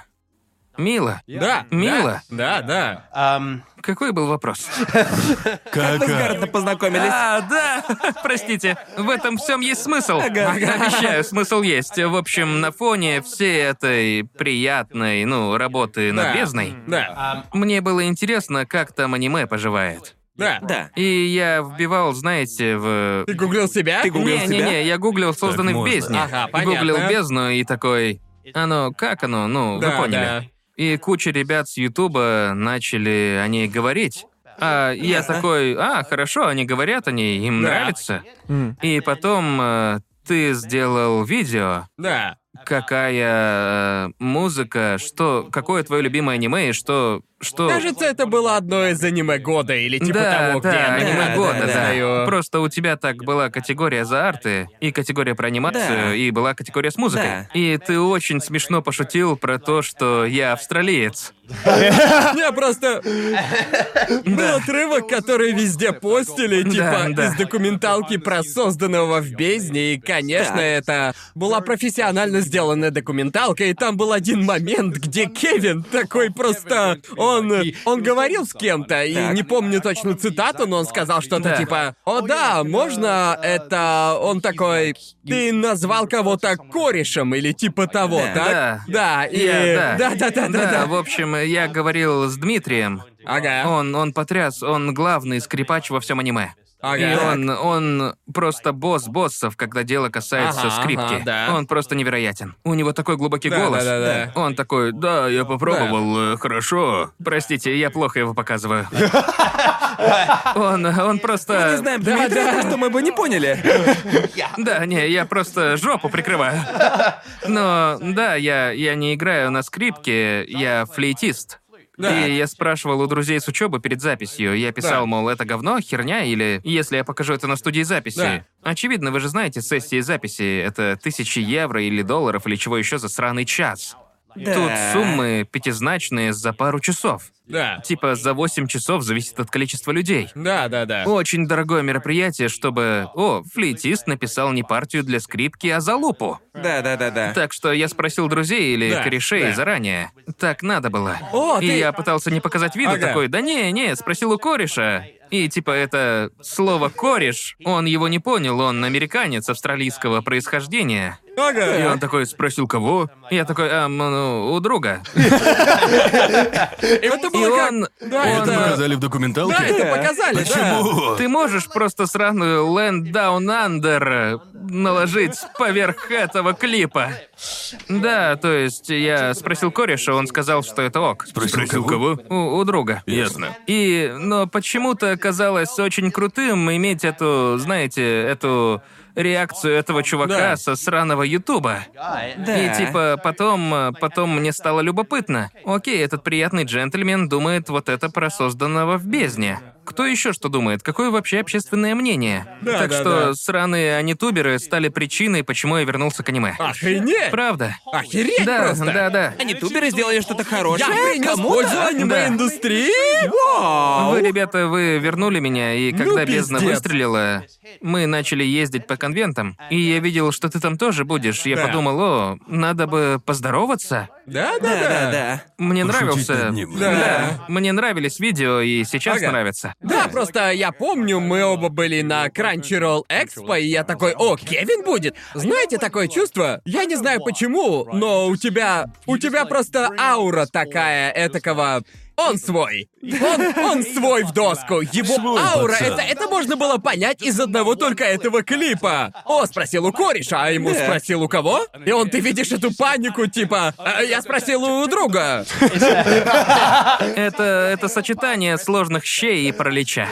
мило.
Да.
Мило.
Да, да.
um,
Какой был вопрос? <laughs>
Как вы с
Кака.
Гарантом познакомились?
А, да, <laughs> простите, в этом всем есть смысл. Обещаю, смысл есть. В общем, на фоне всей этой приятной, ну, работы над бездной,
Да.
мне было интересно, как там аниме поживает.
Да.
Да.
И я вбивал, знаете, в...
Ты гуглил себя?
Ты гуглил себя?
Не-не-не, я гуглил созданный в бездне.
Ага, понятно.
Гуглил бездну и такой... Оно, как оно? Ну,
Да,
вы поняли.
да.
И куча ребят с Ютуба начали о ней говорить. А я такой, а, хорошо, они говорят о ней, им
Да.
нравится. И потом э, ты сделал видео,
Да.
какая э, музыка, что, какое твое любимое аниме и что, что...
Кажется, это было одно из аниме года или типа
да,
того,
да,
где
аниме
да,
года,
да,
да.
знаю.
Просто у тебя так была категория за арты, и категория про анимацию,
Да.
и была категория с музыкой.
Да.
И ты очень смешно пошутил про то, что я австралиец. <laughs>
Я просто... Был отрывок, который везде постили, типа, из документалки про созданного в бездне, и, конечно, это была профессионально сделанная документалка, и там был один момент, где Кевин такой просто... Он... Он говорил с кем-то, и не помню точно цитату, но он сказал что-то
Да.
типа «О да, можно это...» Он такой «Ты назвал кого-то корешем» или типа того,
Да.
так?
Да.
Да, и...
Я- да.
Да-да-да-да-да.
в общем, я говорил с Дмитрием.
Ага.
Он, он потряс, он главный скрипач во всем аниме.
Ага.
И он, он просто босс боссов, когда дело касается
Ага,
скрипки.
ага, да.
Он просто невероятен. У него такой глубокий
Да,
голос.
да, да, да.
Он такой, да, я попробовал, э, хорошо. Простите, я плохо его показываю. <laughs> Он, он просто...
Не знаем, Дмитрий, что мы бы не поняли.
Да, не, я просто жопу прикрываю. Но да, я, я не играю на скрипке, я флейтист.
Да.
И я спрашивал у друзей с учебы перед записью. Я писал,
Да.
мол, это говно, херня, или если я покажу это на студии записи.
Да.
Очевидно, вы же знаете, сессии записи это тысячи евро или долларов или чего еще за сраный час.
Да.
Тут суммы пятизначные за пару часов.
Да.
Типа за 8 часов зависит от количества людей.
Да, да, да.
Очень дорогое мероприятие, чтобы... О, флейтист написал не партию для скрипки, а залупу.
Да, да, да, да.
Так что я спросил друзей или
Да,
корешей
да.
заранее. Так надо было.
О,
И
ты-
я пытался не показать виду,
Ага.
такой, да не, не, спросил у кореша. И типа это слово кореш, он его не понял, он американец австралийского происхождения. И
Ага.
он такой спросил кого? Я такой, а, ну, у друга.
И <laughs> это
И
было как...
он,
Да,
Это
это...
показали в документалке?
Да, это показали, да.
Почему?
Ты можешь просто сраную Land Down Under наложить поверх этого клипа? Да, то есть я спросил кореша, он сказал, что это ок.
Спросил кого?
У, у друга.
Ясно.
И, но почему-то казалось очень крутым иметь эту, знаете, эту реакцию этого чувака
Да.
со сраного Ютуба.
Да.
И типа потом, э, потом мне стало любопытно. Окей, этот приятный джентльмен думает вот это про созданного в бездне. Кто еще что думает? Какое вообще общественное мнение?
Да,
так
да,
что
да.
сраные анитуберы стали причиной, почему я вернулся к аниме.
Охренеть!
Правда.
Охереть
Да,
просто!
да, да.
Они туберы сделали что-то хорошее.
Я принес пользу аниме-индустрии!
Вау!
Вы, ребята, вы вернули меня, и когда
Ну,
бездна
пиздец.
выстрелила, мы начали ездить по конвентам, и я видел, что ты там тоже будешь. Я
Да.
подумал, о, надо бы поздороваться.
Да, да,
Да,
да.
да, да.
Мне
Пошутить
нравился.
над ним.
Да.
Мне нравились видео, и сейчас
Ага.
нравятся.
Да, просто я помню, мы оба были на Crunchyroll Expo, и я такой, о, Кевин будет. Знаете такое чувство? Я не знаю почему, но у тебя... У тебя просто аура такая, этакого... Он свой. Он, он <laughs> свой в доску. Его
Свой
аура,
пацан.
это, это можно было понять из одного только этого клипа. О, спросил у кореша, а ему спросил у кого? И он, ты видишь эту панику, типа, «А, я спросил у друга.
Это, это сочетание сложных щей и паралича.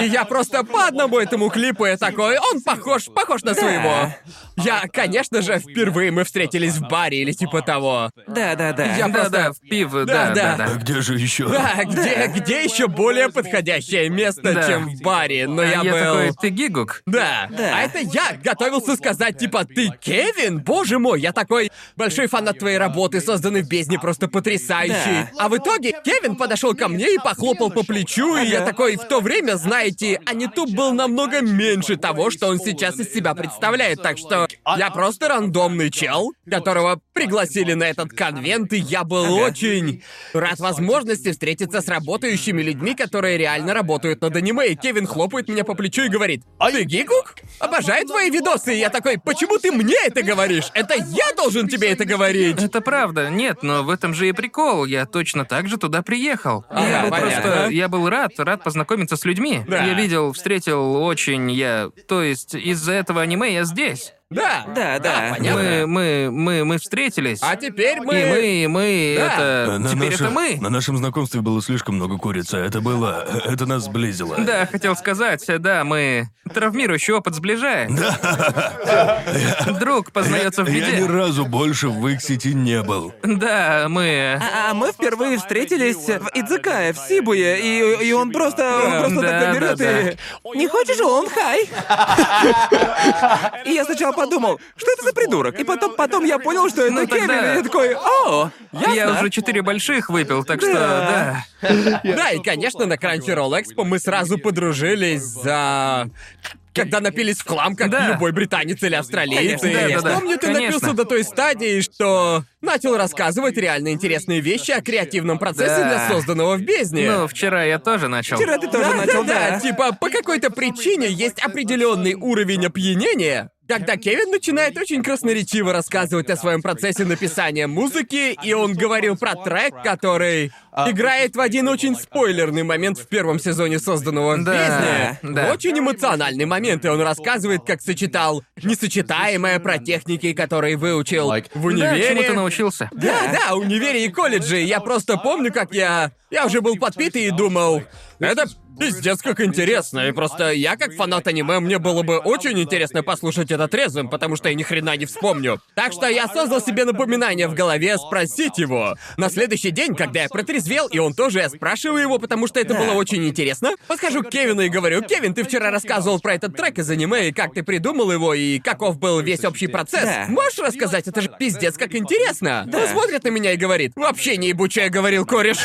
И я просто по одному этому клипу я такой, он похож, похож на своего. Я, конечно же, впервые мы встретились в баре или типа того.
Да, да, да.
Я просто-
Да-да, в пив, да,
Да,
да,
да.
да.
А где же еще? <laughs>
Да, где, где еще более подходящее место,
Да.
чем в баре? Но
А
я,
я
был.
такой, ты гигук?
Да.
Да.
А это я готовился сказать, типа, ты Кевин? Боже мой, я такой большой фанат твоей работы, созданный в бездне, просто потрясающий.
Да.
А в итоге Кевин подошел ко мне и похлопал по плечу, и я такой, в то время, знаете, Анитуб был намного меньше того, что он сейчас из себя представляет, так что я просто рандомный чел, которого пригласили на этот конвент, и я был очень рад возможности встретиться с работающими людьми, которые реально работают над аниме, и Кевин хлопает меня по плечу и говорит, «Ты гигук? Обожаю твои видосы!» И я такой, «Почему ты мне это говоришь? Это я должен тебе это говорить!»
Это правда, нет, но в этом же и прикол. Я точно так же туда приехал.
Ага,
я
понятно.
просто, я был рад, рад познакомиться с людьми.
Да.
Я видел, встретил очень, я, то есть из-за этого аниме я здесь.
Да.
Да, да.
понятно.
Мы, мы, мы, мы встретились.
А теперь мы...
И мы, и мы,
Да.
это...
На
Теперь
нашем-
это мы.
На нашем знакомстве было слишком много курицы. Это было... Это нас сблизило.
Да, хотел сказать, да, мы... Травмирующий опыт сближает. Друг познается в
Я ни
беде.
разу больше в их сети не был.
Да, мы...
А а мы впервые встретились в Идзакае, в Сибуе, и, и он просто, он просто
Да,
берет
да,
и... Не хочешь он, хай? <laughs> И я сначала подумал, что это за придурок? И потом, потом я понял, что это
Ну,
Кевин,
тогда-
и я такой, о,
Я
ясно».
уже четыре больших выпил, так что
Да. <laughs>
да.
Да, и, конечно, на Crunchyroll Expo мы сразу подружились за... Когда напились в хлам, как
Да.
любой британец или австралиец.
Конечно,
И
да,
я
да, да.
помню, ты
Конечно.
напился до той стадии, что начал рассказывать реально интересные вещи о креативном процессе
Да.
для созданного в бездне.
Ну, вчера я тоже начал.
Вчера ты тоже
да, <laughs>
начал,
да,
да.
да, типа по какой-то причине есть определенный уровень опьянения, когда Кевин начинает очень красноречиво рассказывать о своем процессе написания музыки, и он говорил про трек, который играет в один очень спойлерный момент в первом сезоне созданного в
Да,
бездне.
да.
Очень эмоциональный момент, и он рассказывает, как сочетал несочетаемое про техники, которые выучил в
Да,
универе.
чему ты научился?
Да, да, универе и колледже. Я просто помню, как я... Я уже был подпитый и думал... Это пиздец как интересно. И просто я, как фанат аниме, мне было бы очень интересно послушать это трезвым, потому что я ни хрена не вспомню. Так что я создал себе напоминание в голове спросить его. На следующий день, когда я протрезвел, и он тоже, я спрашиваю его, потому что это было очень интересно. Подхожу к Кевину и говорю, Кевин, ты вчера рассказывал про этот трек из аниме, и как ты придумал его, и каков был весь общий процесс.
Да.
Можешь рассказать? Это же пиздец как интересно. Он смотрит на меня и говорит, вообще не ебучая, говорил кореш. <laughs>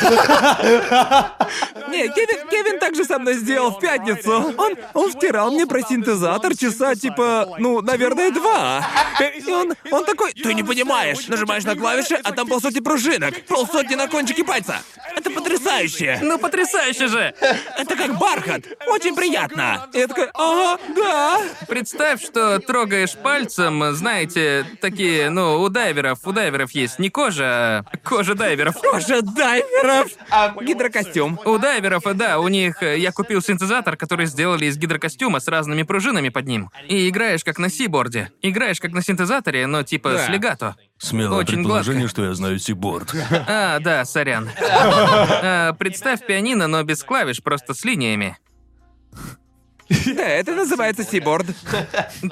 Не, Кевин, Кевин также со мной сделал в пятницу. Он, он втирал мне про синтезатор часа, типа, ну, наверное, два. И он, он такой, ты не понимаешь, нажимаешь на клавиши, а там полсотни пружинок, полсотни на кончике пальца. Это потрясающе.
Ну, потрясающе же!
Это как бархат. Очень приятно. И я такой, ага, да.
Представь, что трогаешь пальцем, знаете, такие, ну, у дайверов, у дайверов есть не кожа, а кожа дайверов.
Кожа дайверов.
Гидрокостюм.
У дайверов, да, у них э, я купил синтезатор, который сделали из гидрокостюма с разными пружинами под ним. И играешь как на сиборде. Играешь как на синтезаторе, но типа
Да.
с легато.
Смелое
Очень
предположение,
гладко.
что я знаю сиборд.
А, да, сорян. <laughs> А, представь пианино, но без клавиш, просто с линиями.
Да, <laughs> это называется сиборд.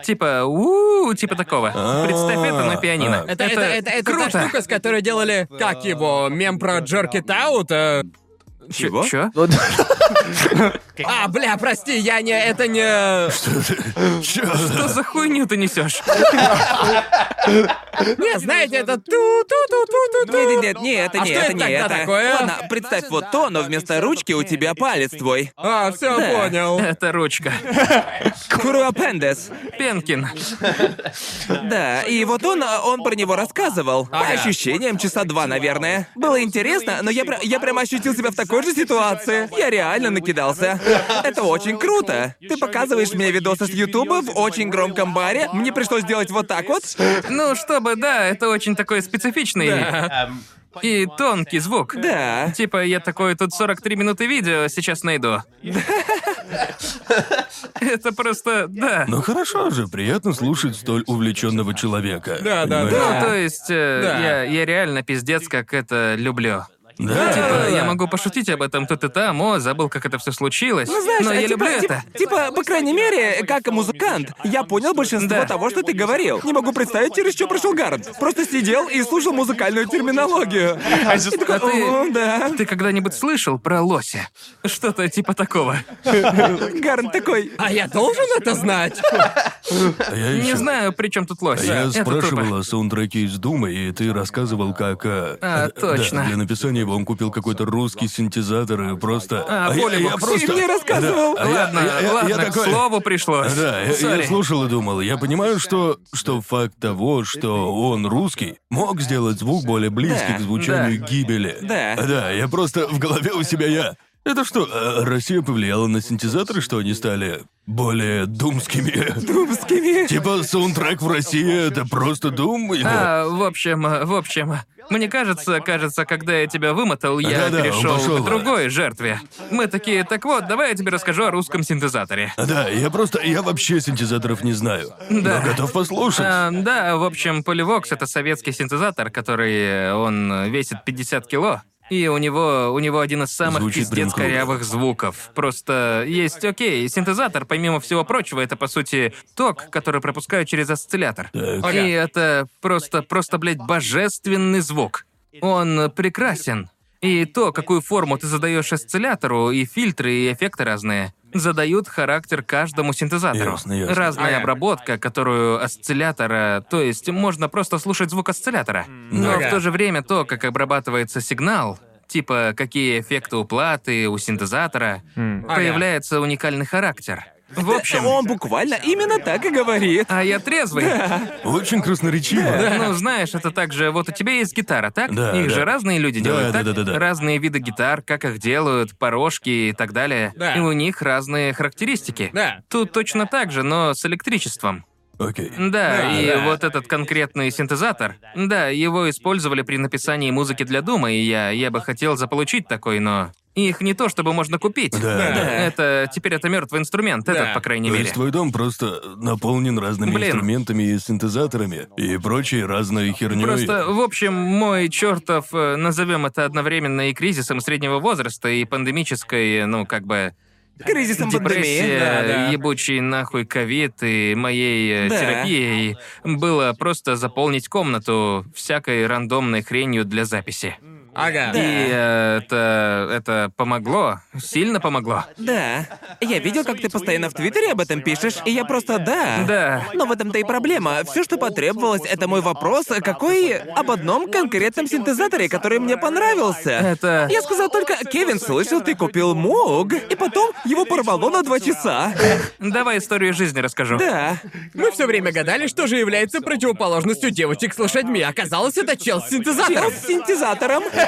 Типа, у типа такого. Представь это на пианино.
А,
Это, это, это,
круто.
штука, с которой делали, как его, мем про It Out, э,
Чего?
Чё? <laughs>
А, бля, прости, я не... Это не...
Что за хуйню ты несешь? <laughs>
Не, знаете, это ту-ту-ту-ту-ту-ту.
Нет, нет, нет, не это,
А
не это,
это
не это.
такое?
Ладно, представь вот то, но вместо ручки у тебя палец твой.
А, все, понял. <laughs>
Это ручка.
Куруапендес.
Пенкин.
Да, и вот он, он про него рассказывал. По ощущениям, часа два, наверное. Было интересно, но я, я прям ощутил себя в такой же ситуации. Я реально накидался. Это очень круто. Ты показываешь мне видосы с Ютуба в очень громком баре. Мне пришлось сделать вот так вот.
Ну, чтобы, да, это очень такой специфичный и тонкий звук.
Да.
Типа, я такой, тут 43 минуты видео, сейчас найду. Это просто, да.
Ну хорошо же, приятно слушать столь увлеченного человека.
Да, да,
Понимаешь?
Ну, то есть, э,
Да.
я, я реально пиздец как это люблю.
Да.
Типа, я могу пошутить об этом тут и там, о, забыл, как это все случилось.
Ну, знаешь,
но я
типа,
люблю
типа,
это.
Типа, по крайней мере, как музыкант, я понял большинство
Да.
того, что ты говорил. Не могу представить, через что прошел Гарнт. Просто сидел и слушал музыкальную терминологию. И такой,
А ты-
«О, да.
Ты когда-нибудь слышал про лося? Что-то типа такого.
Гарнт такой,
А я должен это знать?
А
Не знаю, при чем тут лось.
Я
Это
спрашивал
тупо.
о саундтреке из Дума, и ты рассказывал, как... э,
А,
э,
точно.
Да, для написания его он купил какой-то русский синтезатор и просто...
А,
я- я,
Polybox.
просто...
Мне рассказывал.
Да, а я-
Ладно,
я- я-
ладно,
я
к
такой-
слову пришлось.
Да, я, я слушал и думал, я понимаю, что, что факт того, что он русский, мог сделать звук более близкий
Да,
к звучанию
да.
гибели.
Да.
Да, я просто в голове у себя я. Это что, э, Россия повлияла на синтезаторы, что они стали более думскими?
Думскими.
Типа саундтрек в России это просто дум? или-
А, в общем, в общем, Мне кажется, кажется, когда я тебя вымотал, я
Да-да, он
перешел
пошёл,
к другой жертве. Мы такие, так вот, давай я тебе расскажу о русском синтезаторе.
Да, я просто... Я вообще синтезаторов не знаю.
Да.
Но готов послушать.
А, да, в общем, Polyvox — это советский синтезатор, который, э, он весит 50 кило. И у него, у него один из самых
Звучит
пиздец корявых звуков. Просто есть, окей, синтезатор, помимо всего прочего, это, по сути, ток, который пропускают через осциллятор.
Так.
И это просто, просто, блядь, божественный звук. Он прекрасен. И то, какую форму ты задаешь осциллятору, и фильтры, и эффекты разные, задают характер каждому синтезатору.
Ясно, ясно.
Разная обработка, которую осциллятора, то есть можно просто слушать звук осциллятора. Но
Ага.
в то же время то, как обрабатывается сигнал, типа какие эффекты у платы, у синтезатора, появляется уникальный характер. В общем,
Он буквально именно так и говорит.
а я трезвый.
Очень красноречиво.
Ну, знаешь, это также, вот у тебя есть гитара, так?
Да,
их
да.
же разные люди делают,
да,
так?
да, да, да.
Разные виды гитар, как их делают, порожки и так далее.
Да.
И у них разные характеристики.
Да.
Тут точно так же, но с электричеством.
Окей.
Да,
Да,
и
да.
вот этот конкретный синтезатор, да, его использовали при написании музыки для Дума, и я, я бы хотел заполучить такой, но их не то, чтобы можно купить.
Да, да.
Это теперь это мертвый инструмент,
Да.
этот, по крайней
То
мере.
есть твой дом просто наполнен разными
Блин.
инструментами и синтезаторами и прочей разной херней.
Просто, в общем, мой чертов, назовем это одновременно и кризисом среднего возраста, и пандемической, ну, как бы,
Кризисом пандемии.
депрессия,
Да, да.
ебучий нахуй ковид и моей э,
Да.
терапией было просто заполнить комнату всякой рандомной хренью для записи.
Ага.
И э, это, это помогло, сильно помогло.
Да. Я видел, как ты постоянно в Твиттере об этом пишешь, и я просто да.
Да.
Но в этом-то и проблема. Все, что потребовалось, это мой вопрос, какой об одном конкретном синтезаторе, который мне понравился.
Это...
Я сказал только, Кевин, слышал, ты купил Муг, и потом его порвало на два часа.
Давай историю жизни расскажу.
Да.
Мы все время гадали, что же является противоположностью девочек с лошадьми. Оказалось, это чел с синтезатором.
Чел с синтезатором. <laughs>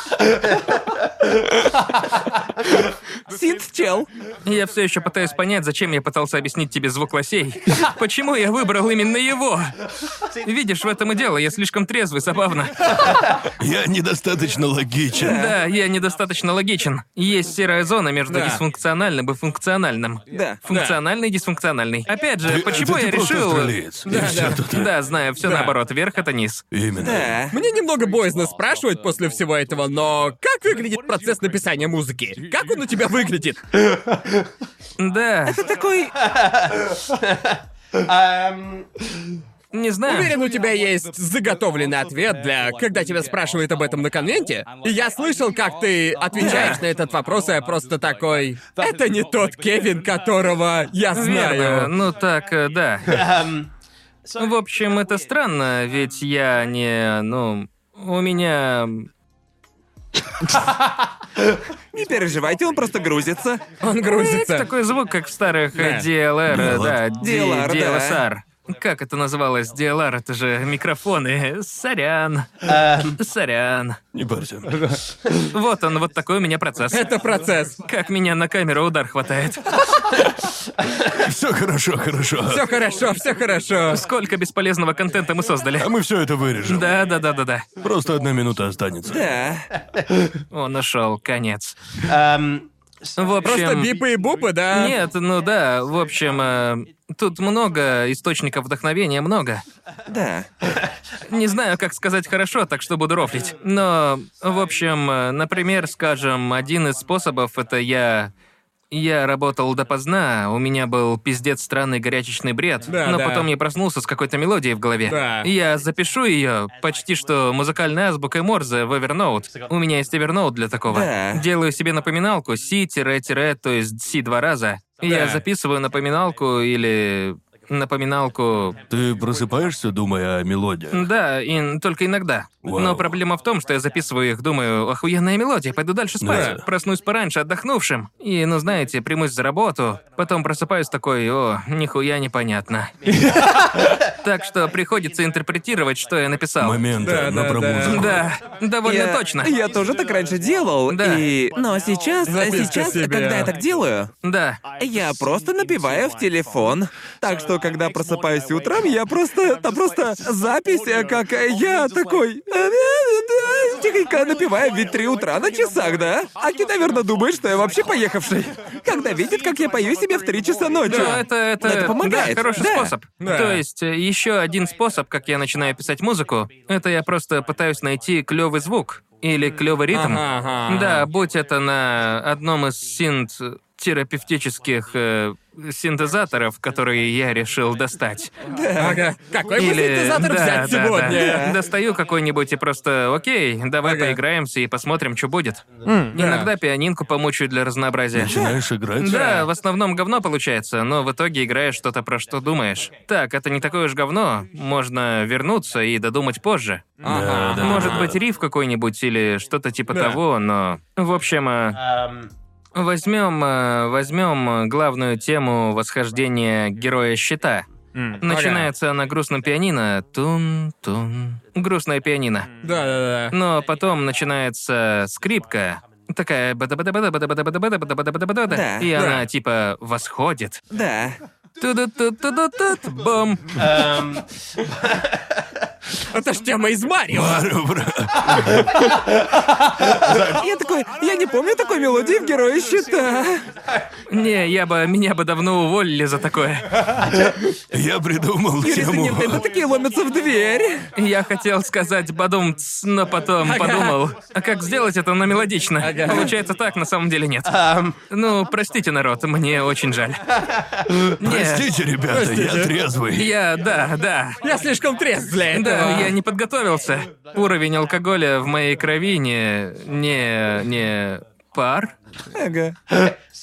<laughs> Синт-чел.
Я все еще пытаюсь понять, зачем я пытался объяснить тебе звук лосей. Почему я выбрал именно его? Видишь, в этом и дело, я слишком трезвый, забавно.
Я недостаточно логичен.
Да, я недостаточно логичен. Есть серая зона между
Да.
дисфункциональным и функциональным.
Да.
Функциональный и дисфункциональный. Опять же,
Ты-
почему
ты
я решил...
Да, да.
тут.
Да, знаю, все
Да.
наоборот, вверх это низ.
Именно.
Да.
Мне немного боязно спрашивать после всего этого, но как выглядит процесс написания музыки? Как он у тебя выглядит?
Да,
Ты такой...
Um,
не знаю.
Уверен, у тебя есть заготовленный ответ для, когда тебя спрашивают об этом на конвенте. И я слышал, как ты отвечаешь на этот вопрос, и я просто такой... Это не тот Кевин, которого я
Верно,
знаю.
ну так, э, да.
um,
В общем, это странно, ведь я не, ну, у меня... <laughs>
Не переживайте, он просто грузится.
Он грузится.
Такой звук, как в старых
Да.
DLR,
DLR.
да,
DLR.
DLSR. Как это называлось? DLR, это же микрофоны. Сорян. Сорян.
Не парься.
Вот он, вот такой у меня процесс.
Это процесс.
Как меня на камеру удар хватает.
Все хорошо, хорошо.
Все хорошо, все хорошо.
Сколько бесполезного контента мы создали.
А мы все это вырежем.
Да, да, да, да, да.
Просто одна минута останется.
Да.
Он ушел, конец.
um,
В общем...
Просто бипы и бупы, да?
Нет, ну да, в общем, э, тут много источников вдохновения, много.
Да.
Не знаю, как сказать хорошо, так что буду рофлить. Но, в общем, э, например, скажем, один из способов это я... Я работал допоздна, у меня был пиздец странный горячечный бред,
Да,
но
да.
потом я проснулся с какой-то мелодией в голове.
Да.
Я запишу ее почти что музыкальной азбукой Морзе в Evernote. У меня есть Evernote для такого.
Да.
Делаю себе напоминалку си-тире, то есть си два раза. Я
Да.
записываю напоминалку или напоминалку
Ты просыпаешься, думая о мелодии?
да, и только иногда.
Вау.
Но проблема в том, что я записываю их, думаю, охуенная мелодия, пойду дальше спать.
Да.
Проснусь пораньше, отдохнувшим. И, ну знаете, примусь за работу. Потом просыпаюсь такой, о, нихуя непонятно. <laughs> Так что приходится интерпретировать, что я написал.
Момент
Да,
на
да,
довольно точно.
Я тоже так раньше делал.
Да.
И. Но сейчас, сейчас, когда я так делаю,
Да.
я просто напиваю в телефон. Так что когда просыпаюсь утром, я просто... Там просто запись, э, как э, я такой... э, Тихонько напиваю, ведь три утра на часах, да? Аки, наверное, думает, что я вообще поехавший. <laughs> <laughs> Когда видит, как я пою себе в три часа ночи.
Ну, это, это,
Это помогает.
да, хороший
Да.
способ.
Да.
То есть, еще один способ, как я начинаю писать музыку, это я просто пытаюсь найти клевый звук или клевый ритм.
Ага, ага,
Да, будь это на одном из синт терапевтических э, синтезаторов, которые я решил достать.
Ага. Какой бы синтезатор
да,
взять
да,
сегодня?
да. Достаю какой-нибудь и просто, окей, давай
Ага.
поиграемся и посмотрим, что будет. Иногда пианинку помучаю для разнообразия.
Начинаешь играть?
Да, в основном говно получается, но в итоге играешь что-то про что думаешь. Так, это не такое уж говно, можно вернуться и додумать позже.
Ага.
да.
Может быть, риф какой-нибудь или что-то типа
Да.
того, но... В общем, э,
Um,
Возьмем, э, возьмем э, главную тему восхождения героя щита. Mm. Начинается okay. она грустным пианино. Тун-тун. Грустное пианино.
Да, да, да.
Но потом начинается скрипка. Такая бада
бада
бада бада бада бада бада бада бада бада
да.
И она типа восходит.
Да.
Тут-тут-тут-тут-тут. Бом.
Это ж тема из Марио.
Я такой, я не помню такой мелодии в Герое Щита.
Не, я бы, меня бы давно уволили за такое.
Я придумал тему.
Nintendo такие ломятся в дверь.
Я хотел сказать бадумц, но потом подумал, а как сделать это на мелодично? Получается так, на самом деле нет. Ну, простите, народ, мне очень жаль.
Простите, ребята, я трезвый.
я, да, да.
Я слишком трезв для этого.
Да, я не подготовился. Уровень алкоголя в моей крови не... не... не... пар.
Ага.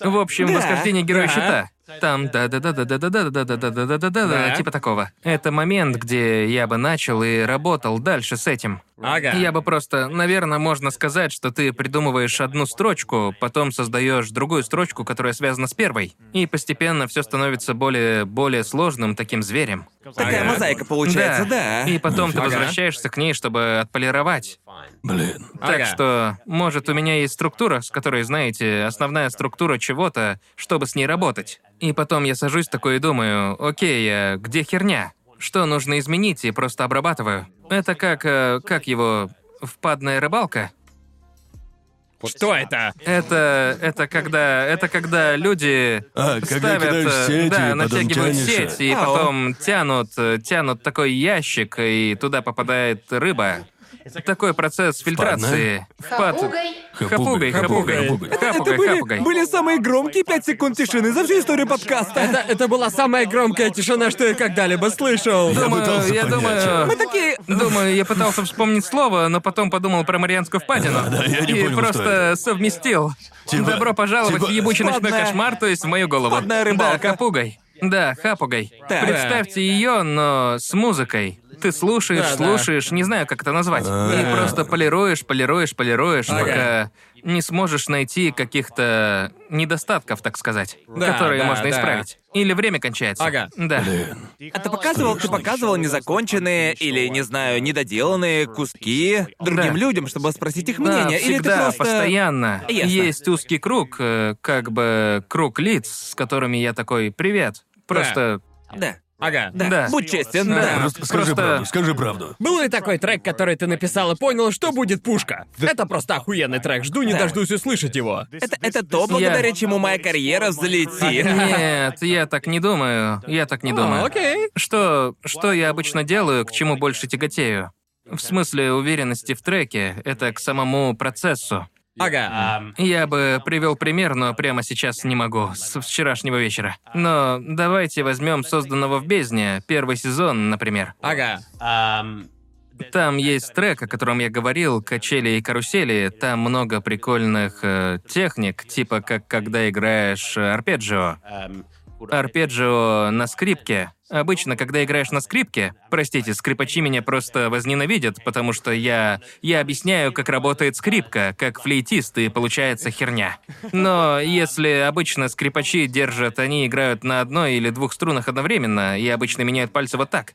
В общем, восхождение героя щита. Там да да да да да да да да да да да да да
Да.
типа такого. Это момент, где я бы начал и работал дальше с этим.
Ага.
Я бы просто, наверное, можно сказать, что ты придумываешь одну строчку, потом создаешь другую строчку, которая связана с первой, и постепенно все становится более более сложным таким зверем.
Такая
Ага.
мозаика получается, да.
И потом ты
Ага.
возвращаешься к ней, чтобы отполировать.
Блин.
Так
Ага.
что, может, у меня есть структура, с которой, знаете, основная структура чего-то, чтобы с ней работать. И потом я сажусь такой и думаю, окей, а где херня? Что нужно изменить и просто обрабатываю. Это как, э, как его, впадная рыбалка?
Что это?
Это, это когда, это когда люди
А, когда
ставят,
кидаешь
э,
сеть,
да, натягивают
тянешь,
сеть и
Ау.
потом тянут, э, тянут такой ящик и туда попадает рыба. Такой процесс фильтрации. Впад. Хапугой, хапугой,
хапугой.
Это
хапугой,
были, были самые громкие пять секунд тишины за всю историю подкаста.
Это, это была самая громкая тишина, что я когда-либо слышал.
Я
Думаю,
пытался
я думаю,
Мы такие...
думаю, я пытался вспомнить слово, но потом подумал про Марианскую впадину.
Да, я не
и
понял,
просто
что это.
совместил.
Типа-
Добро пожаловать
типа
в ебучий ночной кошмар, то есть в мою голову.
впадная рыбалка.
Да, хапугой. Да, хапугой.
Так.
Представьте ее, но с музыкой. Ты слушаешь,
Да, да.
слушаешь, не знаю, как это назвать. И просто полируешь, полируешь, полируешь,
Ага.
пока не сможешь найти каких-то недостатков, так сказать,
Да,
которые
да,
можно
да.
исправить. Или время кончается.
Ага.
Да.
А ты показывал, ты показывал незаконченные или, не знаю, недоделанные куски другим
Да.
людям, чтобы спросить их
Да,
мнение? или ты
всегда,
просто...
постоянно.
Ясно.
Есть узкий круг, э, как бы круг лиц, с которыми я такой «Привет». Просто...
Да,
Ага.
да,
Да.
будь честен,
Да.
да.
Просто скажи
Просто-
правду, скажи правду.
Был ли такой трек, который ты написал и понял, что будет пушка? Это просто охуенный трек, жду не
Да.
дождусь услышать его.
Это, это то, благодаря чему моя карьера взлетит.
Нет, я так не думаю. Я так не думаю.
О, окей.
Что, что я обычно делаю, к чему больше тяготею? В смысле уверенности в треке, это к самому процессу.
Ага.
Я бы привел пример, но прямо сейчас не могу, с вчерашнего вечера. Но давайте возьмем созданного в бездне, первый сезон, например.
Ага.
Там есть трек, о котором я говорил, качели и карусели. Там много прикольных э, техник, типа как когда играешь э, арпеджио. Арпеджио на скрипке. Обычно, когда играешь на скрипке, простите, скрипачи меня просто возненавидят, потому что я я объясняю, как работает скрипка, как флейтист, и получается херня. Но если обычно скрипачи держат, они играют на одной или двух струнах одновременно, и обычно меняют пальцы вот так.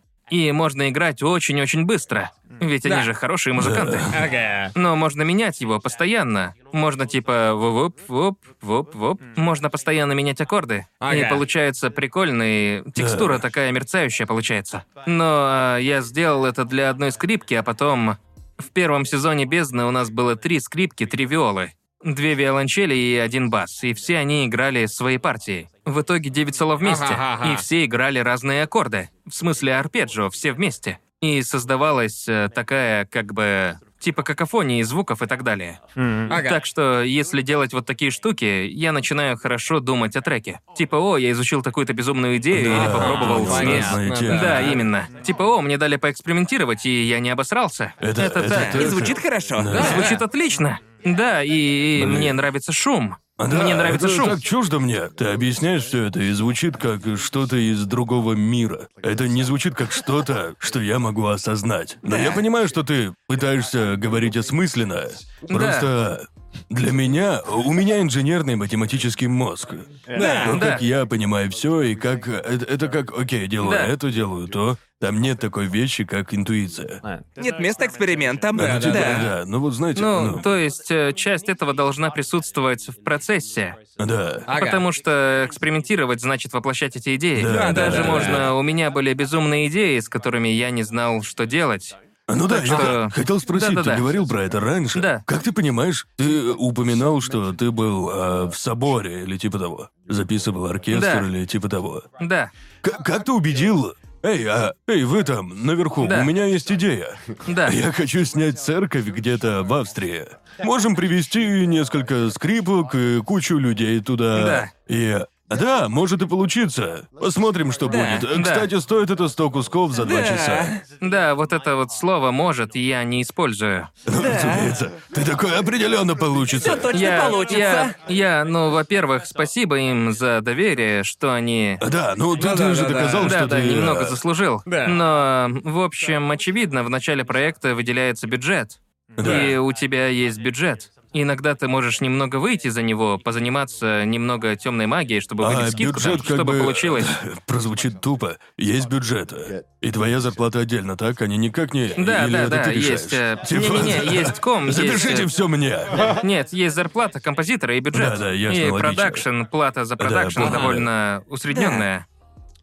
И можно играть очень-очень быстро. Ведь они
Да.
же хорошие музыканты.
Ага.
Но можно менять его постоянно. Можно типа вуп вуп вуп вуп. Можно постоянно менять аккорды.
Ага.
И получается прикольный. Текстура такая мерцающая получается. Но а, я сделал это для одной скрипки, а потом в первом сезоне бездны у нас было три скрипки, три виолы. Две виолончели и один бас, и все они играли свои партии. В итоге девять соло вместе,
Ага-ага.
и все играли разные аккорды. В смысле арпеджио, все вместе. И создавалась э, такая, как бы, типа какофонии звуков и так далее.
Ага.
Так что, если делать вот такие штуки, я начинаю хорошо думать о треке. Типа, о, я изучил такую-то безумную идею
Да,
или попробовал
понятно,
смесь.
Да.
Да, именно. Типа, о, мне дали поэкспериментировать, и я не обосрался.
Это- это
так.
тоже-
И звучит хорошо.
Да.
Звучит отлично. Да, и, и
Блин.
мне нравится шум.
Да,
мне нравится
это
шум.
так чуждо мне. Ты объясняешь все это и звучит как что-то из другого мира. Это не звучит как что-то, что я могу осознать. Но я понимаю, что ты пытаешься говорить осмысленно. Просто для меня, у меня инженерный математический мозг.
Да,
Но
да.
как я понимаю все и как это, это как, окей, делаю
Да.
это, делаю то. Там нет такой вещи, как интуиция.
Нет места экспериментам.
Ну, типа,
да.
да, ну вот знаете,
Ну,
ну,
то есть, э, часть этого должна присутствовать в процессе.
да.
Ага.
Потому что экспериментировать значит воплощать эти идеи.
Да, да,
Даже
да,
можно.
да.
У меня были безумные идеи, с которыми я не знал, что делать.
Ну да,
Так
я
что-
хотел спросить,
Да-да-да.
ты говорил про это раньше.
Да.
Как ты понимаешь, ты упоминал, что ты был а, в соборе или типа того. Записывал оркестр
Да.
или типа того.
Да,
К- как ты убедил? Эй, а, эй, вы там, наверху,
Да.
у меня есть идея.
да.
Я хочу снять церковь где-то в Австрии. Можем привезти несколько скрипок и кучу людей туда.
Да.
И... Да, может и получиться. Посмотрим, что будет.
да.
Кстати, стоит это 100 кусков за два
Да.
часа.
Да, вот это вот слово может я не использую.
Ну, разумеется. Ты такой определенно получится.
Точно
Я,
получится.
я, я, ну, во-первых, спасибо им за доверие, что они
Да, ну ты, ты
да,
же
да, да.
доказал,
да,
что
да,
ты...
немного
э,
заслужил.
Да.
Но, в общем, очевидно, в начале проекта выделяется бюджет.
Да.
И у тебя есть бюджет. Иногда ты можешь немного выйти за него, позаниматься немного темной магией, чтобы
А
выбить скидку, там,
бюджет как
чтобы
бы...
получилось. <laughs>
Прозвучит тупо. Есть бюджет. И твоя зарплата отдельно, так? Они никак не...
Да,
Или
да,
это
да,
ты
есть. э, <laughs>
Типа-
Не-не-не, <laughs> есть ком, есть.
Запишите
э,
все мне.
Нет, есть зарплата композитора и бюджет.
Да-да, ясно,
И
логично.
продакшн, плата за
Да,
продакшн
понял.
довольно усредненная.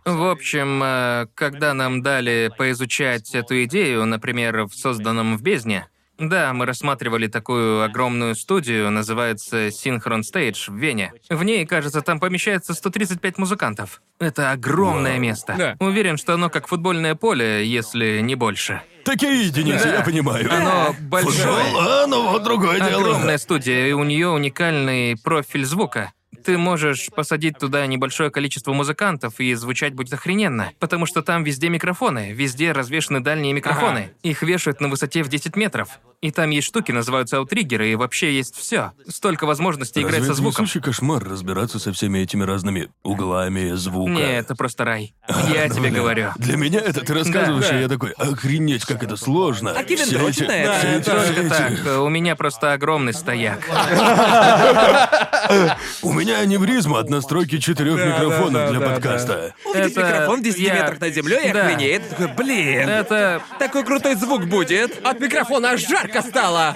В общем, э, когда нам дали поизучать эту идею, например, в созданном в бездне, да, мы рассматривали такую огромную студию, называется Synchron Stage в Вене. В ней, кажется, там помещается 135 музыкантов. Это огромное
Вау.
место.
Да.
Уверен, что оно как футбольное поле, если не больше.
Такие единицы,
Да.
я понимаю.
Оно большое.
Футбол? А, ну вот другое дело.
Огромная студия, и у нее уникальный профиль звука. Ты можешь посадить туда небольшое количество музыкантов, и звучать будет охрененно. Потому что там везде микрофоны, везде развешаны дальние микрофоны. Их вешают на высоте в 10 метров. И там есть штуки, называются аутриггеры, и вообще есть все. Столько возможностей играть
Разве
со
это не
звуком.
сущий кошмар разбираться со всеми этими разными углами звука?
Не, это просто рай. <laughs> Я тебе говорю.
Для меня это ты рассказываешь,
Да, да.
и я такой, охренеть, как это сложно.
А Кевин
Все
дрочит
эти-
на это.
Только
эти-
так. У меня просто огромный стояк. <laughs>
У меня аневризма от настройки четырех микрофонов для подкаста.
Увидеть
Это-
микрофон в 10
я-
метрах над землей и
Да.
охренеет. Такой, Блин,
Это
такой крутой звук будет.
От микрофона аж жарко стало.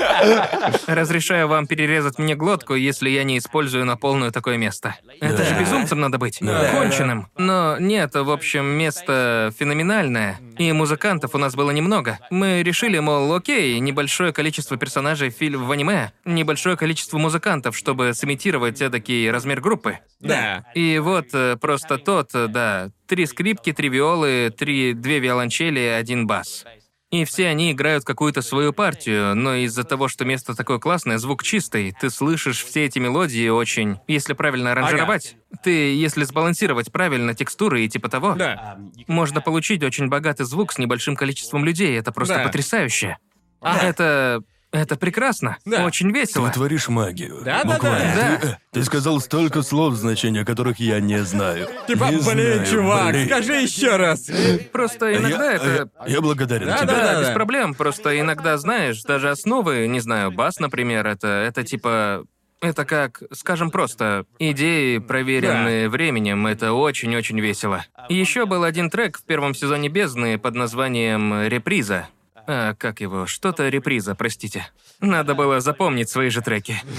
Разрешаю вам перерезать мне глотку, если я не использую на полную такое место. Это же безумцем надо быть. Конченым. Но нет, в общем, место феноменальное. И музыкантов у нас было немного. Мы решили, мол, окей, небольшое количество персонажей в фильм в аниме, небольшое количество музыкантов, чтобы сымитировать эдакий размер группы.
Да.
И вот э, просто тот, э, да, три скрипки, три виолы, три, две виолончели, один бас. И все они играют какую-то свою партию, но из-за того, что место такое классное, звук чистый, ты слышишь все эти мелодии очень... Если правильно аранжировать, ты, если сбалансировать правильно текстуры и типа того,
Да.
можно получить очень богатый звук с небольшим количеством людей. Это просто
Да.
потрясающе.
Ага.
Это... Это прекрасно.
Да.
Очень весело.
Ты творишь магию.
Да-да-да.
Буквально.
Да.
Ты, ты сказал столько слов, значения которых я не знаю.
Типа,
Не
блин,
знаю,
чувак,
блин.
скажи еще раз.
Просто иногда
я,
это...
я, я благодарен
Да,
тебе.
да,
Да,
да.
без проблем. Просто иногда, знаешь, даже основы, не знаю, бас, например, это, это типа... Это как, скажем просто, идеи, проверенные временем, это очень-очень весело. Еще был один трек в первом сезоне «Бездны» под названием «Реприза». А, как его? Что-то реприза, простите. Надо было запомнить свои же треки. <laughs>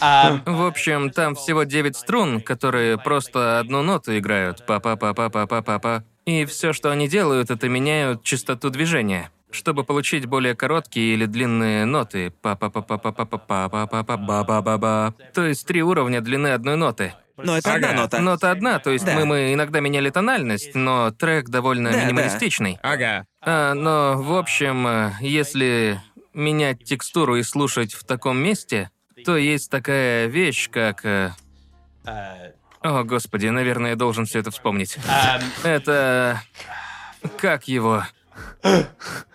В общем, там всего 9 струн, которые просто одну ноту играют. Па-па-па-па-па-па-па-па. И все, что они делают, это меняют частоту движения. Чтобы получить более короткие или длинные ноты. па па па па па па па па па па па ба ба ба ба То есть три уровня длины одной ноты.
Но это одна
Ага.
нота.
Нота одна, то есть
Да.
мы, мы иногда меняли тональность, но трек довольно
Да, да.
минималистичный.
Ага.
А, но, в общем, э, если менять текстуру и слушать в таком месте, то есть такая вещь, как... э, О, господи, наверное, я должен все это вспомнить. Это... Как его? <laughs>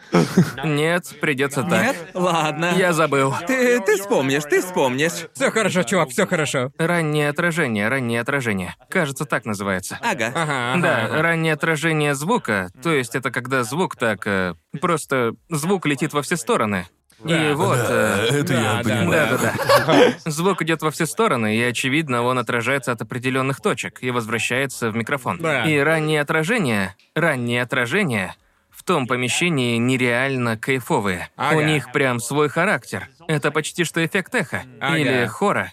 Нет, придется так.
Нет? Ладно.
Я забыл.
Ты, ты вспомнишь, ты вспомнишь.
Все хорошо, чувак, все хорошо.
Раннее отражение, раннее отражение. Кажется, так называется.
Ага.
Ага, ага,
Да,
ага.
раннее отражение звука, то есть это когда звук так... э, просто звук летит во все стороны. И вот...
Да,
э,
это
да,
я
да,
понимаю.
Да-да-да. Звук идет во все стороны, и очевидно, он отражается от определенных точек и возвращается в микрофон.
Да.
И ранние отражения, ранние отражения в том помещении нереально кайфовые.
Ага.
У них прям свой характер. Это почти что эффект эхо
Ага.
или хора.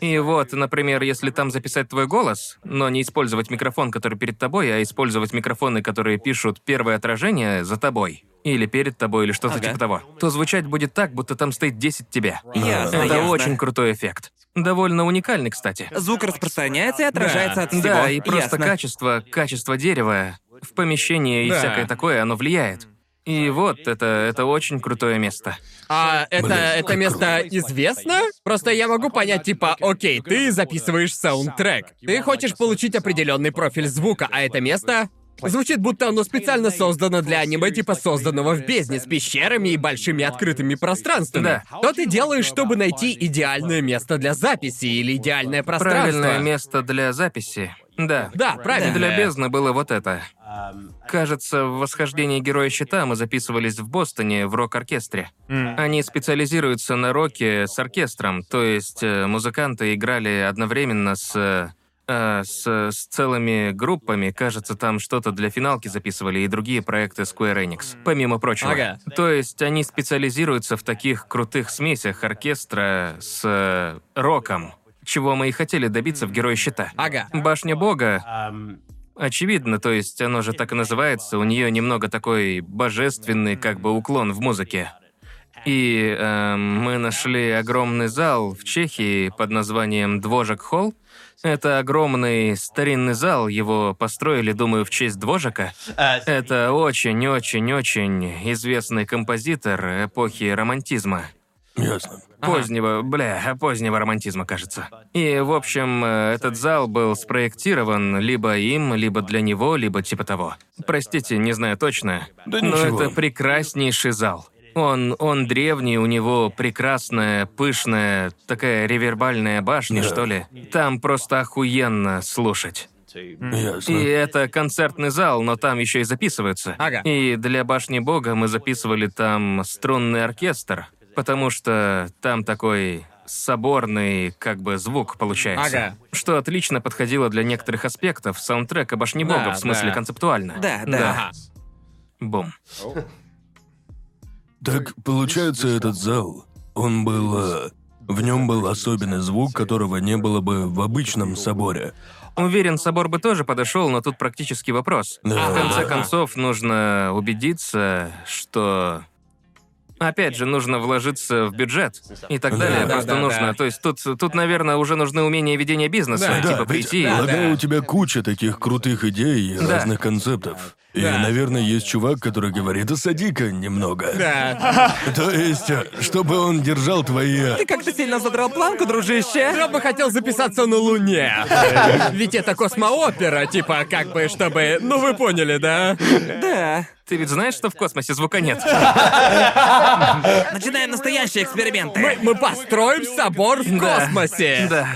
И вот, например, если там записать твой голос, но не использовать микрофон, который перед тобой, а использовать микрофоны, которые пишут первое отражение за тобой, или перед тобой, или что-то
Ага.
типа того, то звучать будет так, будто там стоит 10 тебя.
Ясно,
Это
ясно.
очень крутой эффект. Довольно уникальный, кстати.
Звук распространяется и отражается
Да.
от всего.
Да, и просто
Ясно.
качество, качество дерева в помещении и
Да.
всякое такое, оно влияет. И вот, это, это очень крутое место.
А это,
Блин,
это место известно? Просто я могу понять, типа, окей, ты записываешь саундтрек. Ты хочешь получить определенный профиль звука, а это место Звучит, будто оно специально создано для аниме, типа созданного в бездне с пещерами и большими открытыми пространствами.
Да.
Что ты делаешь, чтобы найти идеальное место для записи или идеальное пространство?
Правильное место для записи. Да.
Да, правильно.
Для бездны было вот это. Кажется, в «Восхождении Героя Щита» мы записывались в Бостоне в рок-оркестре. Они специализируются на роке с оркестром, то есть э, музыканты играли одновременно с... э, э, с, с целыми группами, кажется, там что-то для финалки записывали и другие проекты Square Enix, помимо прочего.
Ага.
То есть они специализируются в таких крутых смесях оркестра с э, роком, чего мы и хотели добиться в Герое Щита.
Ага.
Башня Бога Очевидно, то есть оно же так и называется, у нее немного такой божественный как бы уклон в музыке. И эм, мы нашли огромный зал в Чехии под названием Двожек Холл. Это огромный старинный зал, его построили, думаю, в честь Двожека. Это очень-очень-очень известный композитор эпохи романтизма.
Ясно.
Позднего, бля, позднего романтизма, кажется. И, в общем, э, этот зал был спроектирован либо им, либо для него, либо типа того. Простите, не знаю точно.
Да
но
ничего.
это прекраснейший зал. Он, он древний, у него прекрасная, пышная, такая ревербальная башня,
Да.
что ли. Там просто охуенно слушать.
Ясно.
И это концертный зал, но там еще и записываются.
Ага.
И для Башни Бога мы записывали там струнный оркестр, потому что там такой соборный, как бы, звук получается.
Ага.
Что отлично подходило для некоторых аспектов саундтрека Башни
Да,
Бога, в смысле
да.
концептуально.
Да, да.
Ага.
Бум.
Так, получается, этот зал, он был... э, В нем был особенный звук, которого не было бы в обычном соборе.
Уверен, собор бы тоже подошел, но тут практически вопрос.
Да.
В конце концов, нужно убедиться, что... Опять же, нужно вложиться в бюджет и так
Да,
далее.
да,
Просто
да,
нужно.
да.
То есть тут, тут, наверное, уже нужны умения ведения бизнеса.
Да,
типа
ведь,
прийти.
да,
полагаю,
да.
у тебя куча таких крутых идей и
Да.
разных концептов. И,
Да.
наверное, есть чувак, который говорит, да сади-ка немного.
Да.
То есть, чтобы он держал твои...
Ты как-то сильно задрал планку, дружище.
Я бы хотел записаться на Луне. Ведь это космоопера, типа, как бы, чтобы... Ну, вы поняли, да?
Да.
Ты ведь знаешь, что в космосе звука нет?
Начинаем настоящие эксперименты.
Мы, мы построим собор в космосе.
Да.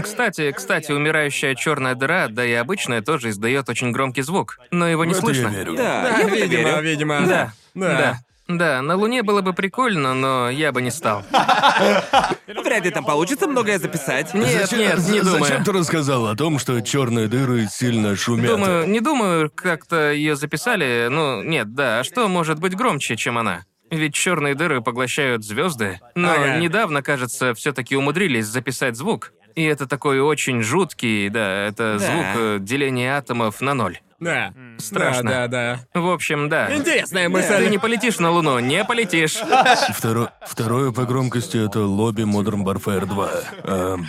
Кстати, кстати, умирающая черная дыра, да и обычная, тоже издает очень громкий звук, но его не слышно.
Да, я в это
видимо,
верю.
видимо.
Да,
Да.
да. Да, на Луне было бы прикольно, но я бы не стал. <laughs>
Вряд ли там получится многое записать.
Нет,
Зачем-
нет, не
Зачем
думаю.
ты рассказал о том, что черные дыры сильно шумят?
Думаю, не думаю, как-то ее записали. Ну, нет, да. А что может быть громче, чем она? Ведь черные дыры поглощают звезды. Но
Ага.
недавно, кажется, все-таки умудрились записать звук. И это такой очень жуткий, да, это
Да.
звук э, деления атомов на ноль.
Да.
Страшно.
Да, да,
В общем, да.
да. Интересная
Ты
мысль.
не полетишь на Луну, не полетишь.
Второ- Второе по громкости это лобби Modern Warfare 2. Эм,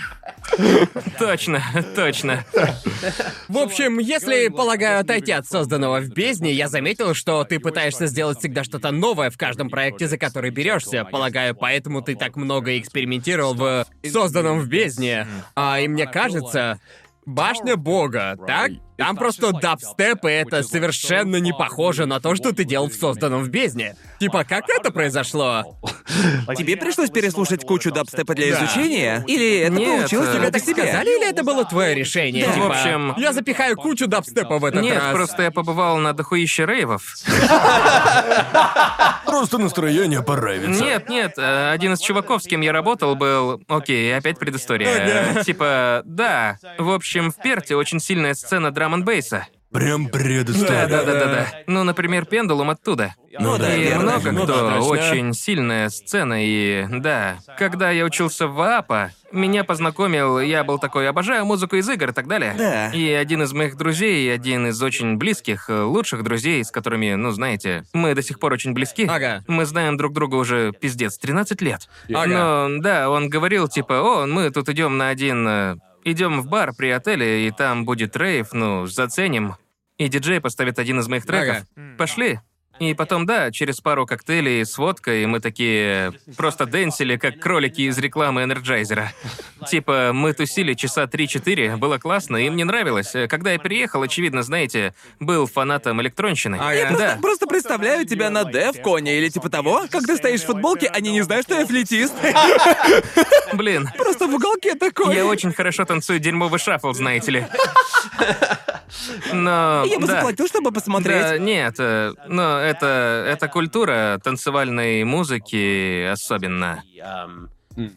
Точно, точно.
В общем, если, полагаю, отойти от созданного в бездне, я заметил, что ты пытаешься сделать всегда что-то новое в каждом проекте, за который берешься. Полагаю, поэтому ты так много экспериментировал в созданном в бездне. А, и мне кажется, Башня Бога, так? Там просто дабстеп, и это совершенно не похоже на то, что ты делал в созданном в бездне. Типа, как это произошло? <laughs>
Тебе пришлось переслушать кучу дабстепа для
Да.
изучения? Или это
Нет,
получилось
э,
Тебе так
себе?
сказали, или это было твое решение?
Да.
Типа,
В общем-
я запихаю кучу дабстепа в этот
Нет,
раз.
просто я побывал на дохуище рейвов.
просто настроение понравится.
Нет, нет, э, один из чуваков, с кем я работал, был... Окей, опять предыстория. Типа, да. В общем, в Перте очень сильная сцена драм н бейса
Прям предыстория.
Да-да-да-да. Ну, например, Пендулум оттуда.
Ну да,
и
верно.
много
Ну
кто,
да, точно.
очень сильная сцена, и да. Когда я учился в ВАПа, меня познакомил, я был такой, обожаю музыку из игр и так далее.
Да.
И один из моих друзей, один из очень близких, э, лучших друзей, с которыми, ну, знаете, мы до сих пор очень близки.
Ага.
Мы знаем друг друга уже, пиздец, 13 лет.
Ага.
Но, да, он говорил, типа, о, мы тут идем на один... Идем в бар при отеле, и там будет рейв, ну, заценим. И диджей поставит один из моих треков. Пошли. И потом, да, через пару коктейлей с водкой мы такие просто дэнсили, как кролики из рекламы Энерджайзера. Типа, мы тусили часа 3-4, было классно, и мне нравилось. Когда я переехал, очевидно, знаете, был фанатом электронщины.
Ага.
Я просто,
Да.
просто представляю тебя на Девконе или типа того, когда стоишь в футболке, они не знают, что я флейтист. <laughs>
Блин,
Просто в уголке такой.
я очень хорошо танцую дерьмовый шаффл, знаете ли. Но,
Я бы
да.
заплатил, чтобы посмотреть.
Да, нет, э, но это, это культура танцевальной музыки особенно.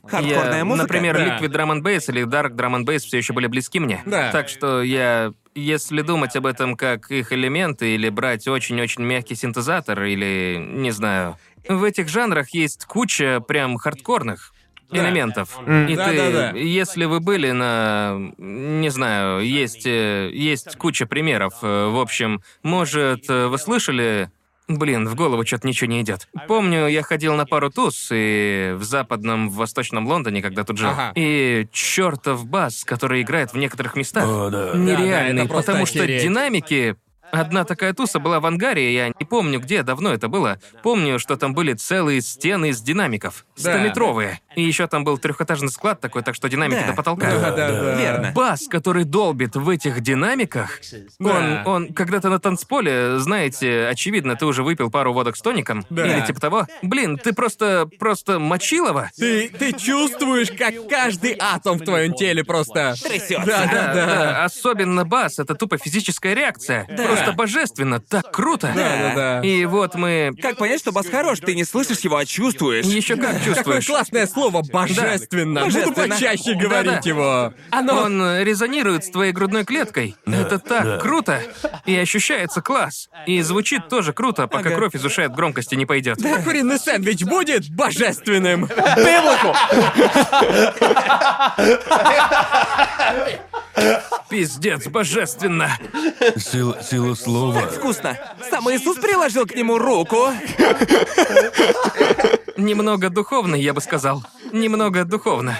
Хардкорная
Я,
музыка.
Например,
Да.
Liquid Drum and Bass или Dark Drum and Bass все еще были близки мне.
Да.
Так что я, если думать об этом как их элементы, или брать очень-очень мягкий синтезатор, или, не знаю, в этих жанрах есть куча прям хардкорных элементов. И
Да,
ты,
да, да.
если вы были на, не знаю, есть, э, есть куча примеров. Э, В общем, может, э, вы слышали Блин, в голову что-то ничего не идет. Помню, я ходил на пару туз и в западном, в восточном Лондоне, когда тут жил.
Ага.
И чертов бас, который играет в некоторых местах.
О, да.
Нереальный,
это просто
потому что
охереть.
динамики. Одна такая туса была в ангаре, я не помню где, давно это было. Помню, что там были целые стены из динамиков.
Да.
Стометровые. И еще там был трехэтажный склад такой, так что динамики
Да.
до потолка.
Да, да, да.
Верно.
Бас, который долбит в этих динамиках,
Да.
он, он, когда ты на танцполе, знаете, очевидно, ты уже выпил пару водок с тоником,
Да.
или типа того. Блин, ты просто, просто мочилово.
Ты, ты чувствуешь, как каждый атом в твоем теле просто...
Трясётся.
Да, да,
Да,
да.
да, особенно бас, это тупо физическая реакция. Просто божественно, так круто.
Да, да, да.
И вот мы...
Как понять, что бас хорош? Ты не слышишь его, а чувствуешь.
Еще как
Какое
чувствуешь.
классное слово «божественно». Буду
Божественно.
почаще
Да-да.
говорить его. Оно...
Он э, резонирует с твоей грудной клеткой. Это так круто. И ощущается класс. И звучит тоже круто, пока кровь из ушей от громкости не пойдет.
Куриный сэндвич будет божественным.
Пиздец, божественно.
Сила, сила слова.
Вкусно. Сам Иисус приложил к нему руку.
Немного духовно, я бы сказал. Немного духовно.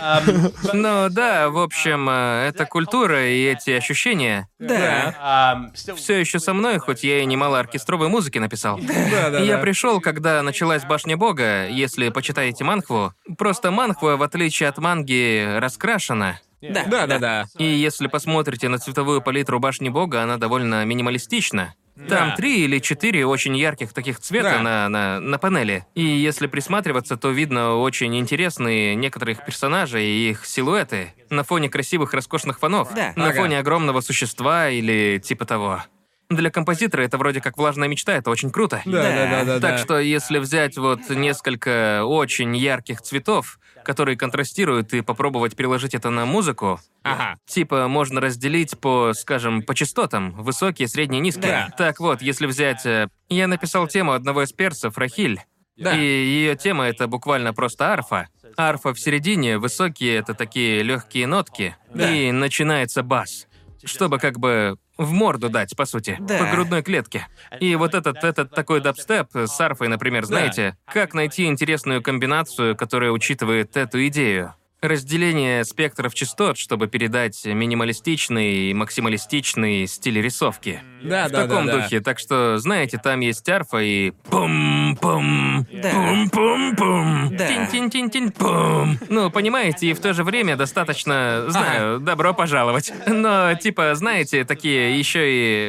Но да, в общем, э, эта культура и эти ощущения
Да.
все еще со мной, хоть я и немало оркестровой музыки написал.
Да, да,
И Я пришел, когда началась башня бога, если почитаете манхву. Просто манхва, в отличие от манги, раскрашена.
Да.
Да, да, да.
И если посмотрите на цветовую палитру башни бога, она довольно минималистична. Там
Да.
три или четыре очень ярких таких цвета
Да.
на, на, на панели. И если присматриваться, то видно очень интересные некоторых персонажей и их силуэты на фоне красивых, роскошных фонов.
Да.
На
Ага.
фоне огромного существа или типа того. Для композитора это вроде как влажная мечта, это очень круто.
Да, да, да, да.
Так
да.
что если взять вот несколько очень ярких цветов, которые контрастируют, и попробовать переложить это на музыку,
Ага.
Типа можно разделить по, скажем, по частотам, высокие, средние, низкие.
Да.
Так вот, если взять... э, Я написал тему одного из перцев, Рахиль.
Да.
И ее тема это буквально просто арфа. Арфа в середине, высокие это такие легкие нотки.
Да.
И начинается бас. Чтобы как бы в морду дать, по сути,
Да.
по грудной клетке. И вот этот, этот такой дабстеп с арфой, например, знаете, как найти интересную комбинацию, которая учитывает эту идею? Разделение спектров частот, чтобы передать минималистичный и максималистичный стиль рисовки.
Да,
В
да,
таком
да, да.
духе. Так что, знаете, там есть арфа и пум-пум,
Да.
пум-пум-пум,
Да.
тин-тин-тин-тин-пум. Ну, понимаете, и в то же время достаточно, знаю, добро пожаловать. Но, типа, знаете, такие еще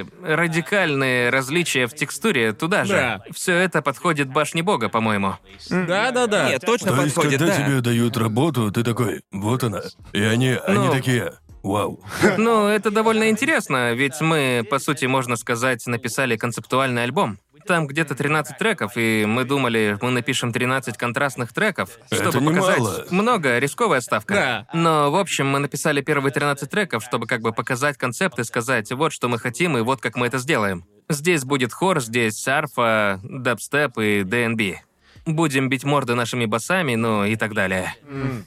и радикальные различия в текстуре туда же.
Да.
Все это подходит башне бога, по-моему.
Да, да, да.
Нет, точно
То есть,
подходит,
когда
да.
тебе дают работу, ты такой, вот она. И они, они
Ну.
такие, вау. <laughs>
Ну, это довольно интересно, ведь мы, по сути, можно сказать, написали концептуальный альбом. Там где-то 13 треков, и мы думали, мы напишем 13 контрастных треков,
Это
чтобы показать...
немало.
Много, рисковая ставка.
Да.
Но, в общем, мы написали первые 13 треков, чтобы как бы показать концепт и сказать, вот что мы хотим, и вот как мы это сделаем. Здесь будет хор, здесь арфа, дабстеп и ДНБ. Будем бить морды нашими басами, ну и так далее.